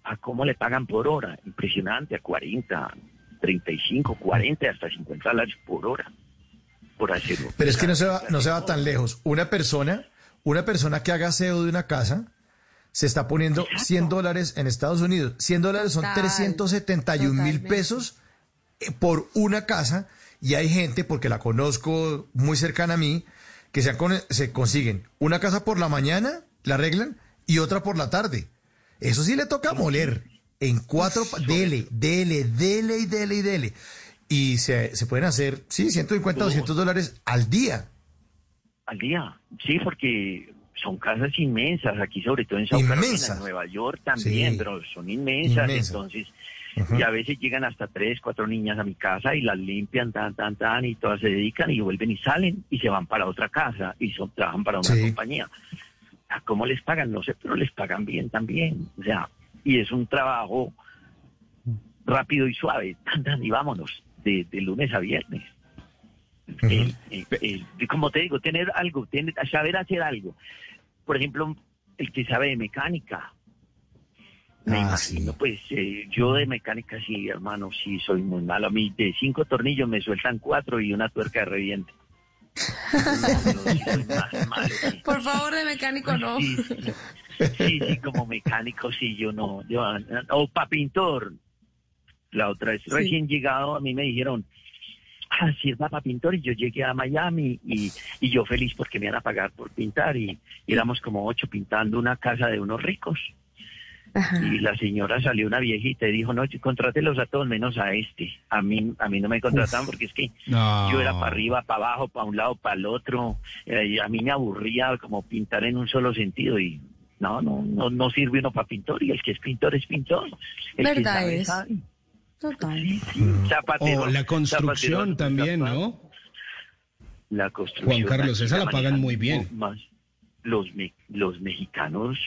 a cómo le pagan por hora, impresionante, a 40, 35, 40, hasta 50 dólares por hora, por hacerlo. Pero es que no se va, no se va tan lejos. Una persona, una persona que haga aseo de una casa, se está poniendo 100 dólares en Estados Unidos. 100 dólares son Total, 371 mil pesos eh, por una casa. Y hay gente, porque la conozco muy cercana a mí, que se, con- se consiguen una casa por la mañana, la arreglan, y otra por la tarde. Eso sí le toca moler. En cuatro, dele, dele, dele y dele y dele. Y se, se pueden hacer, sí, 150, 200 dólares al día. Al día, sí, porque son casas inmensas, aquí sobre todo en South Carolina, en Nueva York también, Sí. pero son inmensas, Inmensas. entonces, Y a veces llegan hasta tres, cuatro niñas a mi casa y las limpian, tan, tan, tan, y todas se dedican y vuelven y salen y se van para otra casa y son, trabajan para una Sí. compañía. ¿A ¿Cómo les pagan? No sé, pero les pagan bien también, o sea, y es un trabajo rápido y suave, tan, tan, y vámonos, de, de lunes a viernes. El- el- el- como te digo, tener algo, tener, saber hacer algo. Por ejemplo, el que sabe de mecánica. Me Ah, imagino, pues eh, yo de mecánica sí, hermano, sí soy muy malo. A mí de cinco tornillos me sueltan cuatro y una tuerca de reviente. No, no, sí soy más malo, sí. Por favor, de mecánico no. Sí, sí, sí, sí, como mecánico, sí, yo no. Yo, o para pintor. La otra vez, Sí. recién llegado, a mí me dijeron, ah, sirva para pintor, y yo llegué a Miami y, y yo feliz porque me iban a pagar por pintar, y, y éramos como ocho pintando una casa de unos ricos. Y la señora salió una viejita y dijo, no, contrátelos a todos menos a este. A mí, a mí no me contrataban porque es que No. yo era para arriba, para abajo, para un lado, para el otro. Eh, y a mí me aburría como pintar en un solo sentido y No, no, no, no sirve uno para pintor y el que es pintor es pintor. El que ¿Verdad sabe, es? sabe. Total. Zapatero, O la construcción zapatero, también, ¿no? La construcción. Juan Carlos, esa la pagan muy bien. Más los, me- los mexicanos,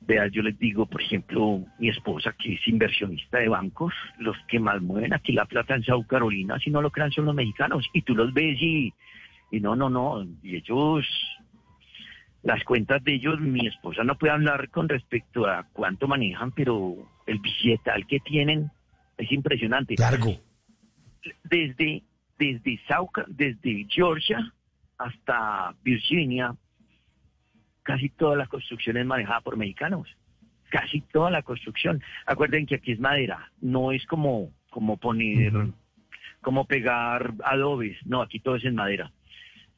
vea, yo les digo, por ejemplo, mi esposa que es inversionista de bancos, los que más mueven aquí la plata en South Carolina, si no lo crean, son los mexicanos. Y tú los ves y, y no, no, no, y ellos, las cuentas de ellos, mi esposa no puede hablar con respecto a cuánto manejan, pero el billetal que tienen es impresionante. Largo. Desde, desde, South Ca- desde Georgia hasta Virginia, casi toda la construcción es manejada por mexicanos. Casi toda la construcción. Acuerden que aquí es madera, no es como, como poner, como pegar adobes. No, aquí todo es en madera.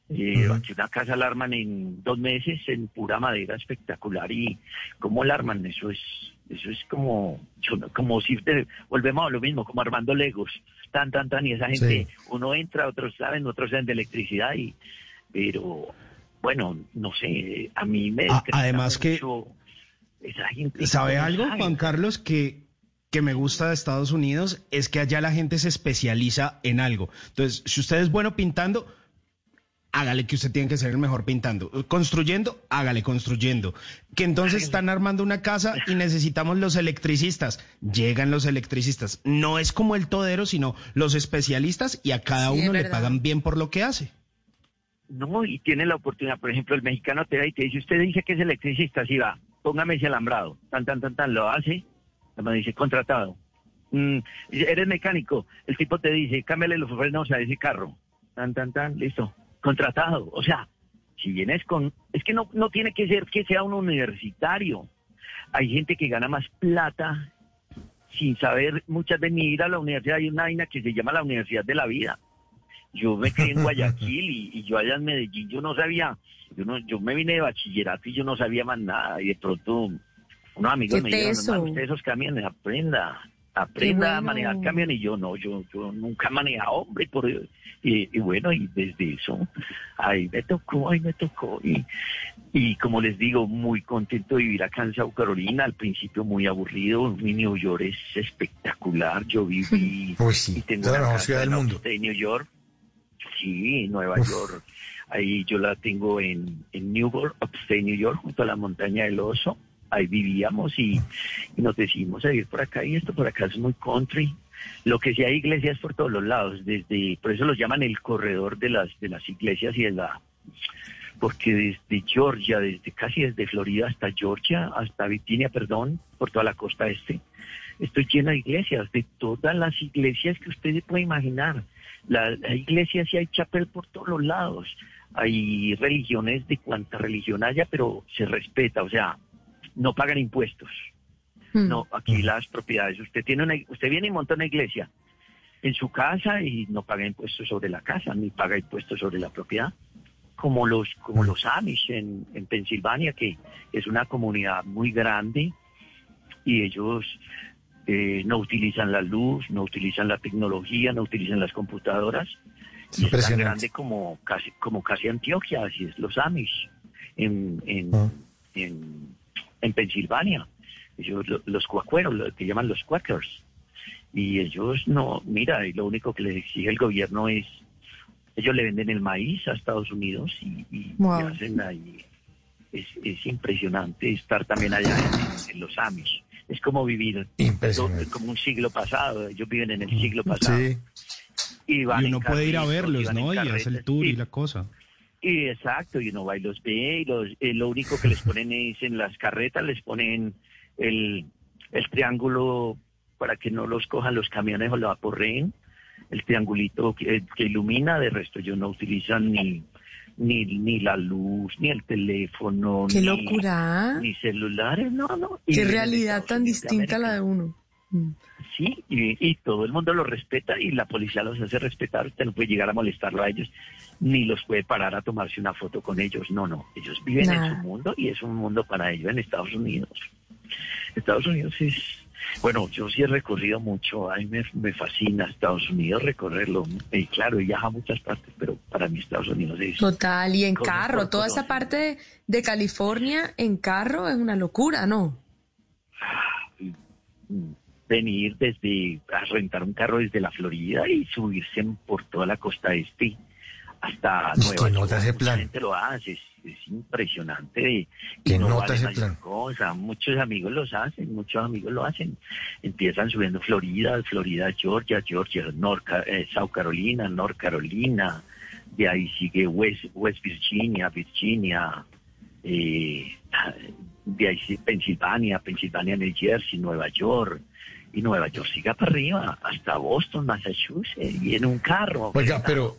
Eh, Aquí una casa la arman en dos meses en pura madera espectacular y cómo la arman eso es eso es como como si te- volvemos a lo mismo como armando legos tan tan tan y esa gente uno entra otros saben otros saben de electricidad y pero bueno no sé a mí me además que- esa gente ¿Sabe algo, sabe. Juan Carlos, que, que me gusta de Estados Unidos? Es que allá la gente se especializa en algo. Entonces, si usted es bueno pintando, hágale que usted tiene que ser el mejor pintando. Construyendo, hágale construyendo. Que entonces están armando una casa y necesitamos los electricistas. Llegan los electricistas. No es como el todero, sino los especialistas y a cada Sí, uno le pagan bien por lo que hace. No, y tiene la oportunidad. Por ejemplo, el mexicano te da y te dice, usted dice que es electricista, sí va, póngame ese alambrado. Tan, tan, tan, tan, lo hace. Me dice, contratado. Mm, eres mecánico. El tipo te dice, cámbiale los frenos a ese carro. Tan, tan, tan, listo. Contratado. O sea, si vienes con... Es que no, no tiene que ser que sea un universitario. Hay gente que gana más plata sin saber muchas veces ni ir a la universidad. Hay una vaina que se llama la Universidad de la Vida. Yo me crié en Guayaquil y, y yo allá en Medellín, yo no sabía, yo no, yo me vine de bachillerato y yo no sabía más nada y de pronto unos amigos me dijeron, hermano, usted esos camiones, aprenda, aprenda a manejar camiones y yo no, yo, yo nunca he manejado, hombre, por, y, y bueno, y desde eso, ahí me tocó, ahí me tocó. Y, y como les digo, muy contento de vivir acá en South Carolina, al principio muy aburrido, mi New York es espectacular, yo viví Pues sí, y tengo la mejor ciudad del mundo. upstate New York. Sí, Nueva Uf. York. Ahí yo la tengo en, en Newport, upstate New York, junto a la montaña del Oso. Ahí vivíamos y, y nos decidimos a vivir por acá y esto por acá es muy country. Lo que sí hay iglesias por todos los lados, desde, por eso los llaman el corredor de las, de las iglesias y de la, porque desde Georgia, desde casi desde Florida hasta Georgia, hasta Virginia, perdón, por toda la costa este, estoy lleno de iglesias, de todas las iglesias que usted se puede imaginar. La, hay iglesias y hay chapel por todos los lados. Hay religiones de cuanta religión haya, pero se respeta, o sea, no pagan impuestos. No, aquí las propiedades, usted tiene una, usted viene y monta una iglesia en su casa y no paga impuestos sobre la casa, ni paga impuestos sobre la propiedad como los como los Amish en, en Pensilvania, que es una comunidad muy grande y ellos eh, no utilizan la luz, no utilizan la tecnología, no utilizan las computadoras. Y es tan grande como casi como casi Antioquia, así es los Amish en, en, en, en Pensilvania. Ellos, lo- los cuacueros, lo que llaman los quakers. Y ellos no, mira, y lo único que les exige el gobierno es ellos le venden el maíz a Estados Unidos y, y- Wow. y hacen ahí. Es, es impresionante estar también allá en, en los Amish. Es como vivir Impresionante. como un siglo pasado. Ellos viven en el siglo pasado. Sí. Y, van Y uno puede ir a y verlos, ¿no? Y hace el tour y Y- la cosa. y exacto, y uno va y los ve, y los, eh, lo único que les ponen es en las carretas, les ponen el, el triángulo para que no los cojan los camiones o lo aporreen, el triangulito que, que ilumina, de resto ellos no utilizan ni, ni, ni la luz, ni el teléfono, Qué ni, locura. ni celulares, no, no. Y Qué realidad tan distinta a la de uno. Mm. Sí, y, y todo el mundo los respeta y la policía los hace respetar. Usted no puede llegar a molestarlo a ellos, ni los puede parar a tomarse una foto con ellos. No, no. Ellos viven en su mundo y es un mundo para ellos en Estados Unidos. Estados Unidos es, Bueno, yo sí he recorrido mucho, a mí me, me fascina Estados Unidos recorrerlo. Y claro, he viajado a muchas partes, pero para mí Estados Unidos es... Total, y en carro, toda esa parte de California en carro es una locura, ¿no? venir desde a rentar un carro desde la Florida y subirse por toda la costa este hasta Pues, Nueva ¿qué York. nota ese Mucha plan? gente lo hace, es, es impresionante. Y ¿Qué no vale ese plan? cosa. Muchos amigos los hacen, muchos amigos lo hacen. Empiezan subiendo Florida, Florida, Georgia, Georgia, North, eh, South Carolina, North Carolina. De ahí sigue West, West Virginia, Virginia. eh, de ahí sí, Pensilvania, Pensilvania, New Jersey, Nueva York. Y Nueva York siga para arriba, hasta Boston, Massachusetts, y en un carro. Oiga, pero,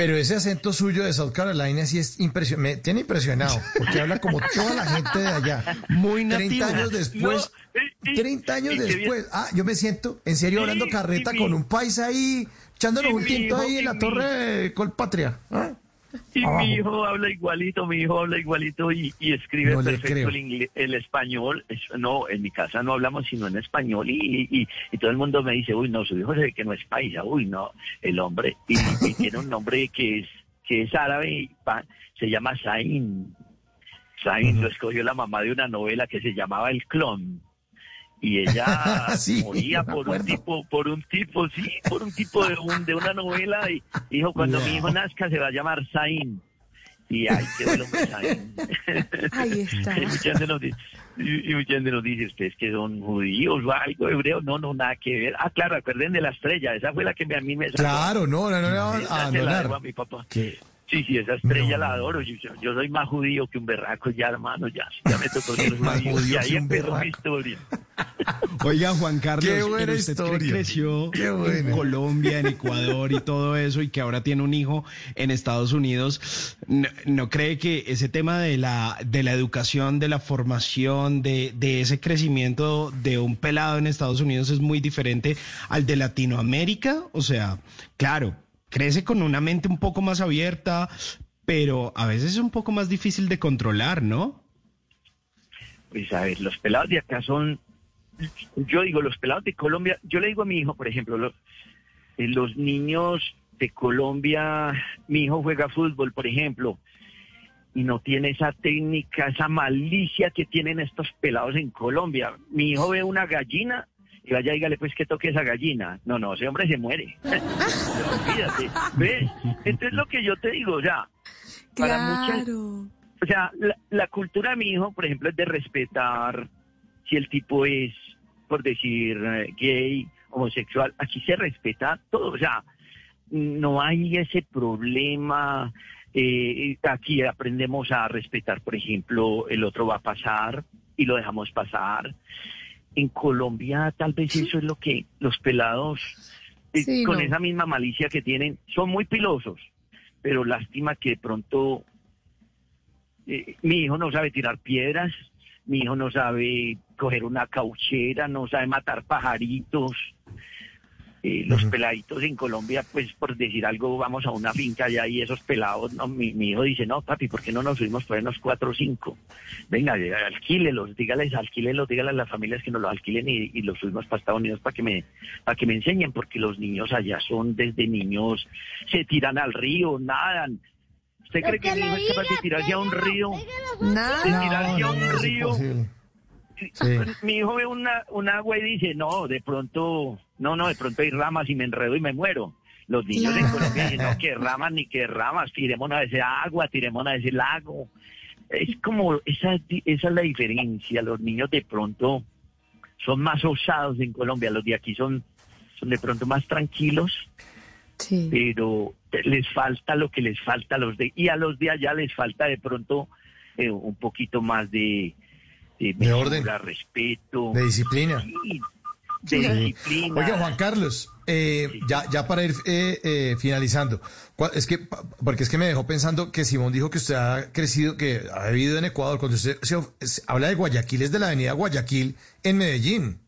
pero ese acento suyo de South Carolina sí es impresionante, me tiene impresionado, porque habla como toda la gente de allá. Muy 30 nativo. años después, No, 30 años después, ah, yo me siento en serio hablando carreta y con mi- un país ahí, echándonos un tinto ahí en la mi- torre de Colpatria. ¿ah? Y Abajo. mi hijo habla igualito, mi hijo habla igualito y, y escribe No perfecto el, ingle- el español. Es- no, en mi casa no hablamos sino en español y, y, y todo el mundo me dice, uy, no, su hijo se que no es paisa, uy, no, el hombre. Y, y tiene un nombre que es que es árabe, pa- se llama Zain. Zain lo escogió la mamá de una novela que se llamaba El Clon. Y ella Sí, moría por un tipo, por un tipo, sí, por un tipo de, un, de una novela y dijo, cuando mi hijo nazca se va a llamar Zain. Y ahí quedó el hombre Zain. Ahí está. y, mucha gente nos dice, y, y mucha gente nos dice, ustedes que son judíos o algo hebreo. No, no, nada que ver. Ah, claro, acuerden de la estrella. Esa fue la que me- a mí me sacó. Claro, no, no, no, no, a la a mi papá. ¿Qué? Sí, sí, esa estrella No. la adoro. Yo, yo- yo soy más judío que un berraco ya, hermano, ya. Ya me tocó ser Más judío. Y ahí que un empezó mi historia. Oiga, Juan Carlos, Qué buena pero usted que historia. creció Qué en. Colombia, en Ecuador y todo eso, y que ahora tiene un hijo en Estados Unidos, ¿no, no cree que ese tema de la, de la educación, de la formación, de, de ese crecimiento de un pelado en Estados Unidos es muy diferente al de Latinoamérica? O sea, claro, crece con una mente un poco más abierta, pero a veces es un poco más difícil de controlar, ¿no? Pues a ver, los pelados de acá son, yo digo, los pelados de Colombia, yo le digo a mi hijo, por ejemplo, los, eh, los niños de Colombia, mi hijo juega fútbol, por ejemplo, y no tiene esa técnica, esa malicia que tienen estos pelados en Colombia. Mi hijo ve una gallina y vaya, dígale pues que toque esa gallina. No, no, ese hombre se muere. Olvídate. ¿Ves? Entonces lo que yo te digo, o sea, para muchas Claro. o sea, la, la cultura de mi hijo, por ejemplo, es de respetar si el tipo es, por decir, eh, gay, homosexual. Aquí se respeta todo. O sea, no hay ese problema. Eh, aquí aprendemos a respetar, por ejemplo, el otro va a pasar y lo dejamos pasar. En Colombia tal vez eso es lo que los pelados, eh, Sí, con no. esa misma malicia que tienen, son muy pilosos, pero lástima que de pronto eh, mi hijo no sabe tirar piedras, mi hijo no sabe coger una cauchera, no sabe matar pajaritos. Eh, los peladitos en Colombia, pues por decir algo, vamos a una finca allá y esos pelados, no, mi, mi hijo dice, no, papi, ¿por qué no nos subimos por ahí unos cuatro o cinco? Venga, alquílelos, dígales, alquílelos, dígales a las familias que nos los alquilen y, y los subimos para Estados Unidos para que me para que me enseñen, porque los niños allá son desde niños, se tiran al río, nadan. ¿Usted cree que mi hijo es capaz de tirarse a un río? Nada. De tirarse a no, un no río. Sí. Mi hijo ve una, un agua y dice, no, de pronto, no, no, de pronto hay ramas y me enredo y me muero. Los niños en. Colombia dicen, no, que ramas ni que ramas, tiremos a ese agua, tiremos a ese lago. Es como, esa, esa es la diferencia. Los niños de pronto son más osados en Colombia, los de aquí son, son de pronto más tranquilos, Sí. pero les falta lo que les falta a los de, y a los de allá les falta de pronto eh, un poquito más de, de, De orden. respeto. De disciplina. Sí, de Sí. disciplina. Oiga, Juan Carlos, eh, ya, ya para ir eh, eh, finalizando, es que, porque es que me dejó pensando que Simón dijo que usted ha crecido, que ha vivido en Ecuador, cuando usted se habla de Guayaquil, es de la avenida Guayaquil en Medellín.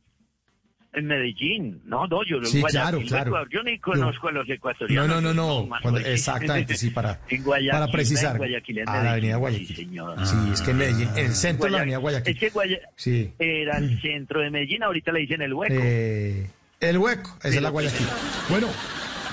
En Medellín, no, no, yo Sí, claro, claro. Yo ni conozco a los No, ecuatorianos. no, no, no. más cuando- exactamente, sí, para, En Guayaquil, para precisar. en Guayaquil, en a la Medellín, avenida sí, Guayaquil. señor. Sí, es que en Medellín, en el centro de la avenida Guayaquil. Es que Guaya- Sí. era el centro de Medellín, ahorita le dicen el hueco. Eh, el hueco, esa es la Guayaquil. Bueno,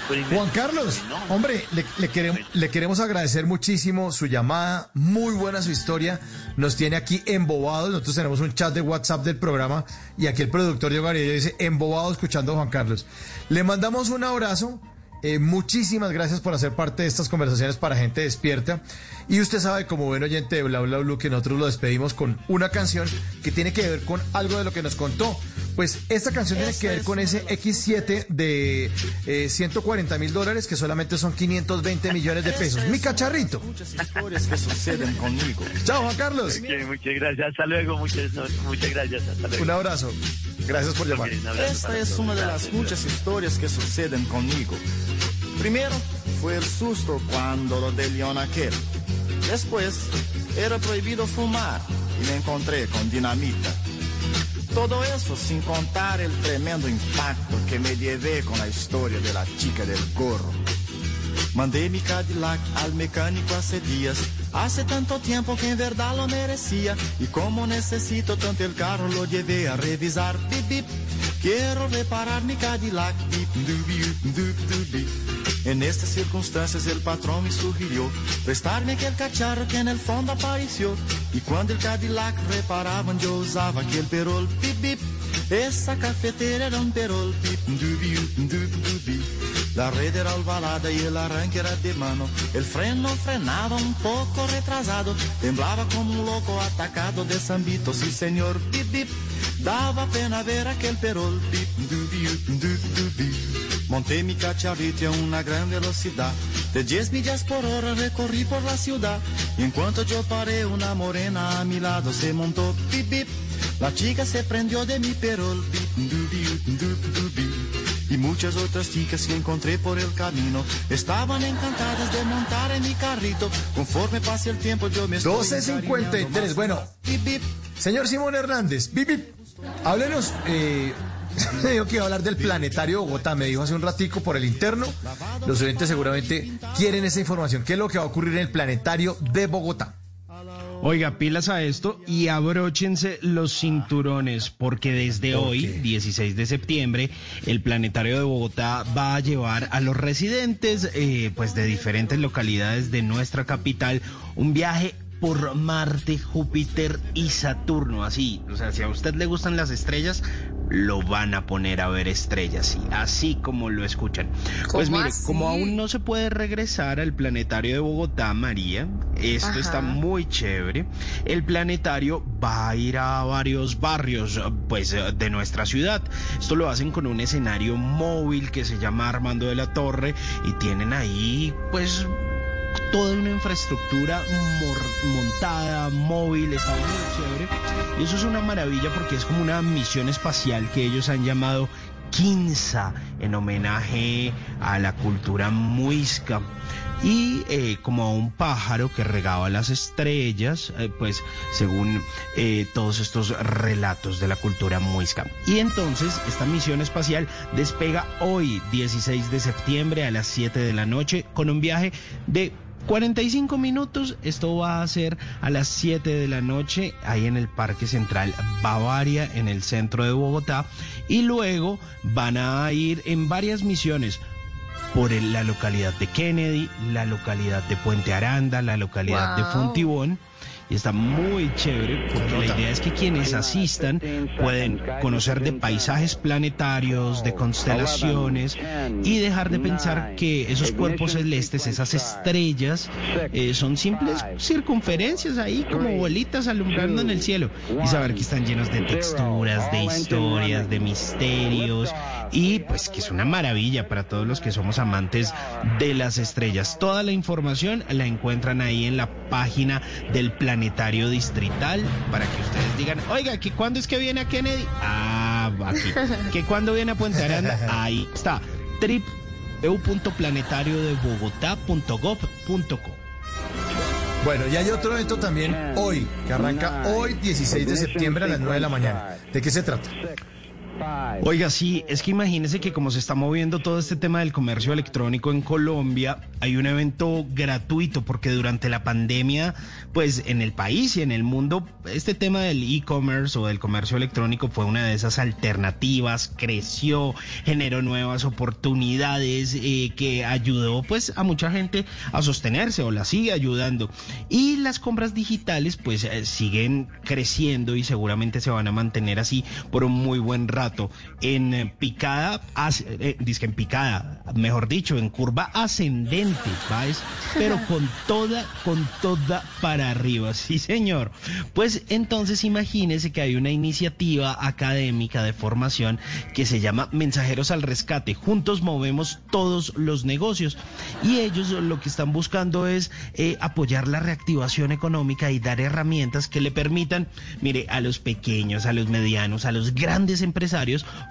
Juan Carlos, hombre, le, queremos, le queremos agradecer muchísimo su llamada, muy buena su historia, nos tiene aquí embobados, nosotros tenemos un chat de WhatsApp del programa y aquí el productor Diego Garillo dice embobado escuchando a Juan Carlos. Le mandamos un abrazo, eh, muchísimas gracias por hacer parte de estas conversaciones para gente despierta y usted sabe como buen oyente de Bla Bla Blue que nosotros lo despedimos con una canción que tiene que ver con algo de lo que nos contó. Pues esta canción tiene que ver con ese X7 de eh, 140 mil dólares que solamente son 520 millones de pesos. Mi cacharrito. Chao, Juan Carlos. Ok, muchas gracias, hasta luego, muchas, muchas gracias, hasta luego. Un abrazo. Gracias por llamar. abrazo Esta es una de las muchas historias que suceden conmigo. Primero fue el susto cuando lo de León aquel. Después era prohibido fumar y me encontré con dinamita. Todo eso sin contar el tremendo impacto que me llevé con la historia de la chica del gorro. Mandé mi Cadillac al mecánico hace días. Hace tanto tiempo que en verdad lo merecía. Y como necesito tanto el carro, lo llevé a revisar. Bip, bip. Quiero reparar mi Cadillac. Bip. En estas circunstancias el patrón me sugirió prestarme aquel cacharro que en el fondo apareció. Y cuando el Cadillac reparaban yo usaba aquel perol. Bip, bip. Esa cafetera era un perol. Bip, dubi, dup, dubi. La red era ovalada y el arranque era de mano. El freno frenaba un poco retrasado. Temblaba como un loco atacado de zambito. Sí, señor, bip, bip. Daba pena ver aquel perol. Bip, Monté mi cacharrito a una gran velocidad. De 10 millas por hora recorrí por la ciudad. Y en cuanto yo paré, una morena a mi lado se montó. Bip, bip. La chica se prendió de mi perol. Bip, y muchas otras chicas que encontré por el camino estaban encantadas de montar en mi carrito. Conforme pase el tiempo yo me estoy 12.53, bueno. Señor Simón Hernández, bip, bip, háblenos. Eh, me dijo que iba a hablar del planetario Bogotá, me dijo hace un ratico por el interno. Los oyentes seguramente quieren esa información. ¿Qué es lo que va a ocurrir en el planetario de Bogotá? Oiga, pilas a esto y abróchense los cinturones, porque desde hoy, 16 de septiembre, el Planetario de Bogotá va a llevar a los residentes eh, pues de diferentes localidades de nuestra capital un viaje por Marte, Júpiter y Saturno, así, o sea, si a usted le gustan las estrellas, lo van a poner a ver estrellas, sí, así como lo escuchan. Pues ¿Cómo mire, así? como aún no se puede regresar al planetario de Bogotá, María, esto Ajá. está muy chévere. El planetario va a ir a varios barrios, pues, de nuestra ciudad. Esto lo hacen con un escenario móvil que se llama Armando de la Torre y tienen ahí, pues, toda una infraestructura montada, móvil, está muy chévere. Y eso es una maravilla porque es como una misión espacial que ellos han llamado Quinza, en homenaje a la cultura muisca. Y eh, como a un pájaro que regaba las estrellas, eh, pues según eh, todos estos relatos de la cultura muisca. Y entonces esta misión espacial despega hoy, 16 de septiembre a las 7 de la noche, con un viaje de 45 minutos, esto va a ser a las 7 de la noche, ahí en el Parque Central Bavaria, en el centro de Bogotá, y luego van a ir en varias misiones por el- la localidad de Kennedy, la localidad de Puente Aranda, la localidad de. Fontibón. Y está muy chévere porque la idea es que quienes asistan pueden conocer de paisajes planetarios, de constelaciones y dejar de pensar que esos cuerpos celestes, esas estrellas, eh, son simples circunferencias ahí como bolitas alumbrando en el cielo. Y saber que están llenos de texturas, de historias, de misterios. Y pues que es una maravilla para todos los que somos amantes de las estrellas. Toda la información la encuentran ahí en la página del Planetario Distrital para que ustedes digan, oiga, ¿que cuándo es que viene a Kennedy? Ah, aquí. ¿Que cuándo viene a Puente Aranda? Ahí está. www.planetariodebogotá.gov.co Bueno, y hay otro evento también hoy, que arranca hoy 16 de septiembre a las 9 de la mañana. ¿De qué se trata? Oiga, sí, es que imagínese que como se está moviendo todo este tema del comercio electrónico en Colombia, hay un evento gratuito porque durante la pandemia, pues en el país y en el mundo, este tema del e-commerce o del comercio electrónico fue una de esas alternativas, creció, generó nuevas oportunidades eh, que ayudó pues a mucha gente a sostenerse o la sigue ayudando. Y las compras digitales pues eh, siguen creciendo y seguramente se van a mantener así por un muy buen rato en picada, eh, dice que en picada, mejor dicho, en curva ascendente, ¿vais? Pero con toda, con toda para arriba, sí señor. Pues entonces imagínese que hay una iniciativa académica de formación que se llama Mensajeros al Rescate. Juntos movemos todos los negocios y ellos lo que están buscando es eh, apoyar la reactivación económica y dar herramientas que le permitan, mire, a los pequeños, a los medianos, a los grandes empresarios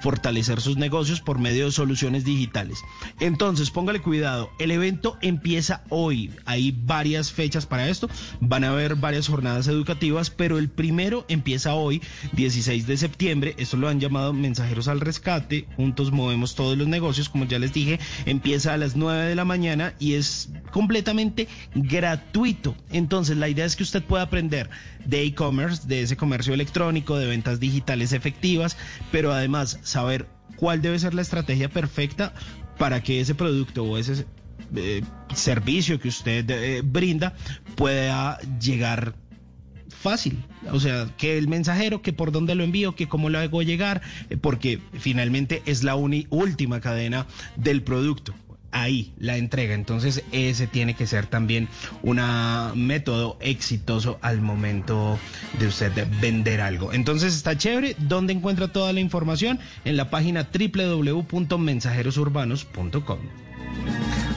fortalecer sus negocios por medio de soluciones digitales. Entonces, póngale cuidado, el evento empieza hoy, hay varias fechas para esto, van a haber varias jornadas educativas, pero el primero empieza hoy, 16 de septiembre, esto lo han llamado Mensajeros al Rescate, juntos movemos todos los negocios, como ya les dije, empieza a las 9 de la mañana y es completamente gratuito. Entonces, la idea es que usted pueda aprender de e-commerce, de ese comercio electrónico, de ventas digitales efectivas, pero además saber cuál debe ser la estrategia perfecta para que ese producto o ese eh, servicio que usted eh, brinda pueda llegar fácil. O sea, que el mensajero, que por dónde lo envío, que cómo lo hago llegar, eh, porque finalmente es la última cadena del producto ahí la entrega. Entonces ese tiene que ser también un método exitoso al momento de usted vender algo. Entonces está chévere. ¿Dónde encuentra toda la información? En la página www.mensajerosurbanos.com.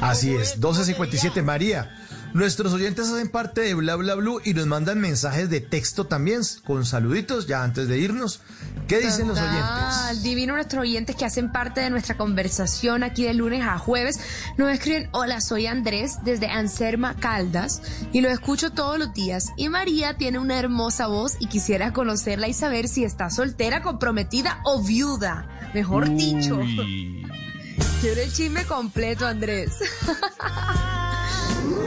Así es, 1257 María. Nuestros oyentes hacen parte de Bla Bla Blue y nos mandan mensajes de texto también con saluditos ya antes de irnos. ¿Qué dicen los oyentes? Divino nuestros oyentes que hacen parte de nuestra conversación aquí de lunes a jueves. Nos escriben, hola, soy Andrés desde Anserma Caldas y lo escucho todos los días. Y María tiene una hermosa voz y quisiera conocerla y saber si está soltera, comprometida o viuda. Mejor dicho. Quiero el chisme completo, Andrés.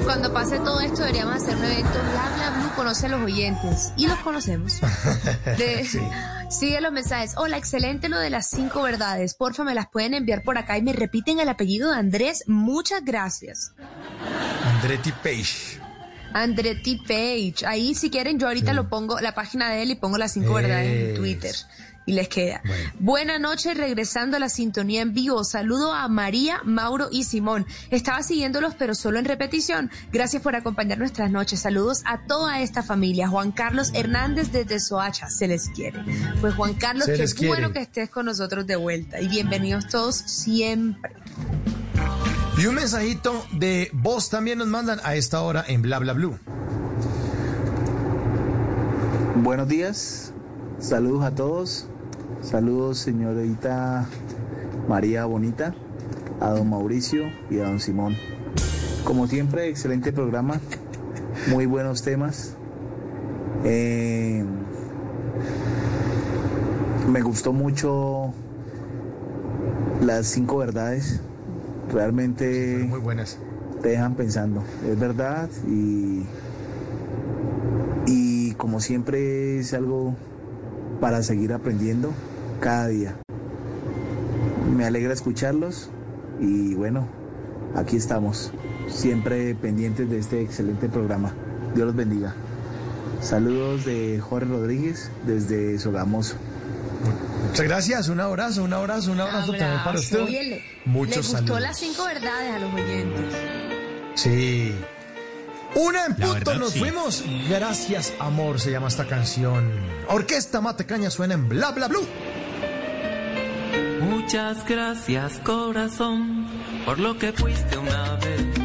Cuando pase todo esto deberíamos hacer un evento Bla Bla Blue conoce a los oyentes y los conocemos. Sigue los mensajes. Hola, excelente lo de las cinco verdades. Porfa, me las pueden enviar por acá y me repiten el apellido de Andrés. Muchas gracias. Andretti Page. Andretti Page. Ahí si quieren yo ahorita lo pongo la página de él y pongo las cinco verdades en Twitter y les queda. Buena noche, regresando a la sintonía en vivo. Saludo a María, Mauro y Simón. Estaba siguiéndolos, pero solo en repetición. Gracias por acompañar nuestras noches. Saludos a toda esta familia. Juan Carlos Hernández desde Soacha, se les quiere. Pues Juan Carlos, qué bueno que estés con nosotros de vuelta y bienvenidos todos siempre. Y un mensajito de voz también nos mandan a esta hora en Bla Bla Blue. Buenos días, saludos a todos. Saludos, señorita María Bonita, a don Mauricio y a don Simón. Como siempre, excelente programa, muy buenos temas. Eh, me gustó mucho las cinco verdades. Realmente muy buenas. Te dejan pensando. Es verdad y y como siempre es algo para seguir aprendiendo cada día. Me alegra escucharlos y bueno, aquí estamos, siempre pendientes de este excelente programa. Dios los bendiga. Saludos de Jorge Rodríguez desde Sogamoso. Muchas gracias, un abrazo, un abrazo, un abrazo, también para usted. Muchos le gustó las cinco verdades a los oyentes. Sí. Una en punto, nos fuimos. Gracias, amor, se llama esta canción. Orquesta Matecaña suena en Bla Bla Blue. Muchas gracias corazón por lo que fuiste una vez,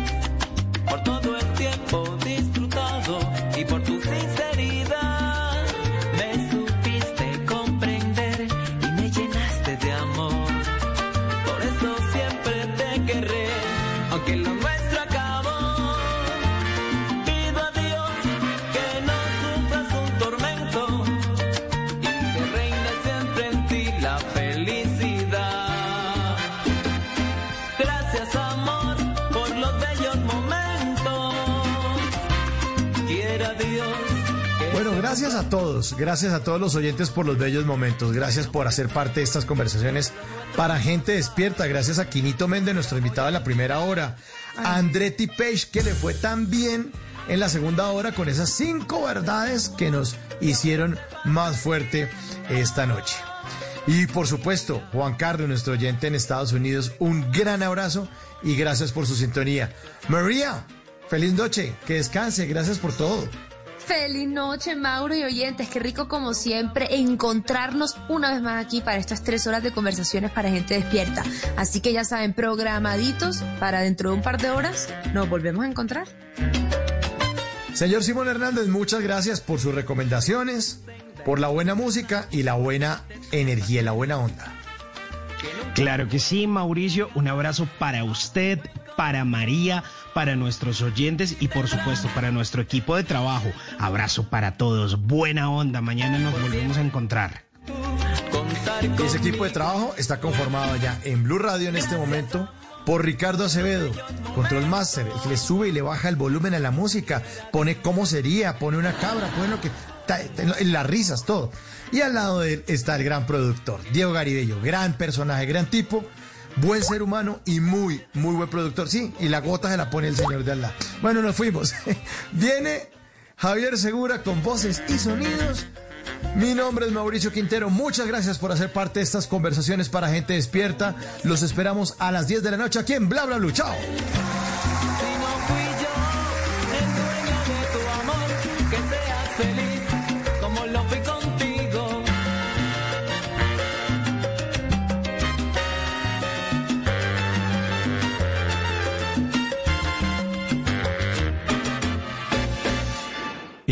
gracias a todos, gracias a todos los oyentes por los bellos momentos, gracias por hacer parte de estas conversaciones para gente despierta, gracias a Quinito Méndez, nuestro invitado de la primera hora, a Andretti Page, que le fue tan bien en la segunda hora con esas cinco verdades que nos hicieron más fuerte esta noche. Y por supuesto, Juan Carlos, nuestro oyente en Estados Unidos, un gran abrazo y gracias por su sintonía. María, feliz noche, que descanse, gracias por todo. Feliz noche, Mauro y oyentes. Qué rico, como siempre, encontrarnos una vez más aquí para estas tres horas de conversaciones para gente despierta. Así que ya saben, programaditos para dentro de un par de horas nos volvemos a encontrar. Señor Simón Hernández, muchas gracias por sus recomendaciones, por la buena música y la buena energía, la buena onda. Claro que sí, Mauricio. Un abrazo para usted, para María, para nuestros oyentes y por supuesto para nuestro equipo de trabajo. Abrazo para todos. Buena onda. Mañana nos volvemos a encontrar. Ese equipo de trabajo está conformado ya en Blue Radio en este momento por Ricardo Acevedo, Control Master, el que le sube y le baja el volumen a la música, pone cómo sería, pone una cabra, pone lo que... En las risas, todo. Y al lado de él está el gran productor, Diego Garibello, gran personaje, gran tipo, buen ser humano y muy, muy buen productor. Sí, y la gota se la pone el señor de Allah. Bueno, nos fuimos. Viene Javier Segura con voces y sonidos. Mi nombre es Mauricio Quintero. Muchas gracias por hacer parte de estas conversaciones para gente despierta. Los esperamos a las 10 de la noche aquí en Bla Bla Blue. Chao.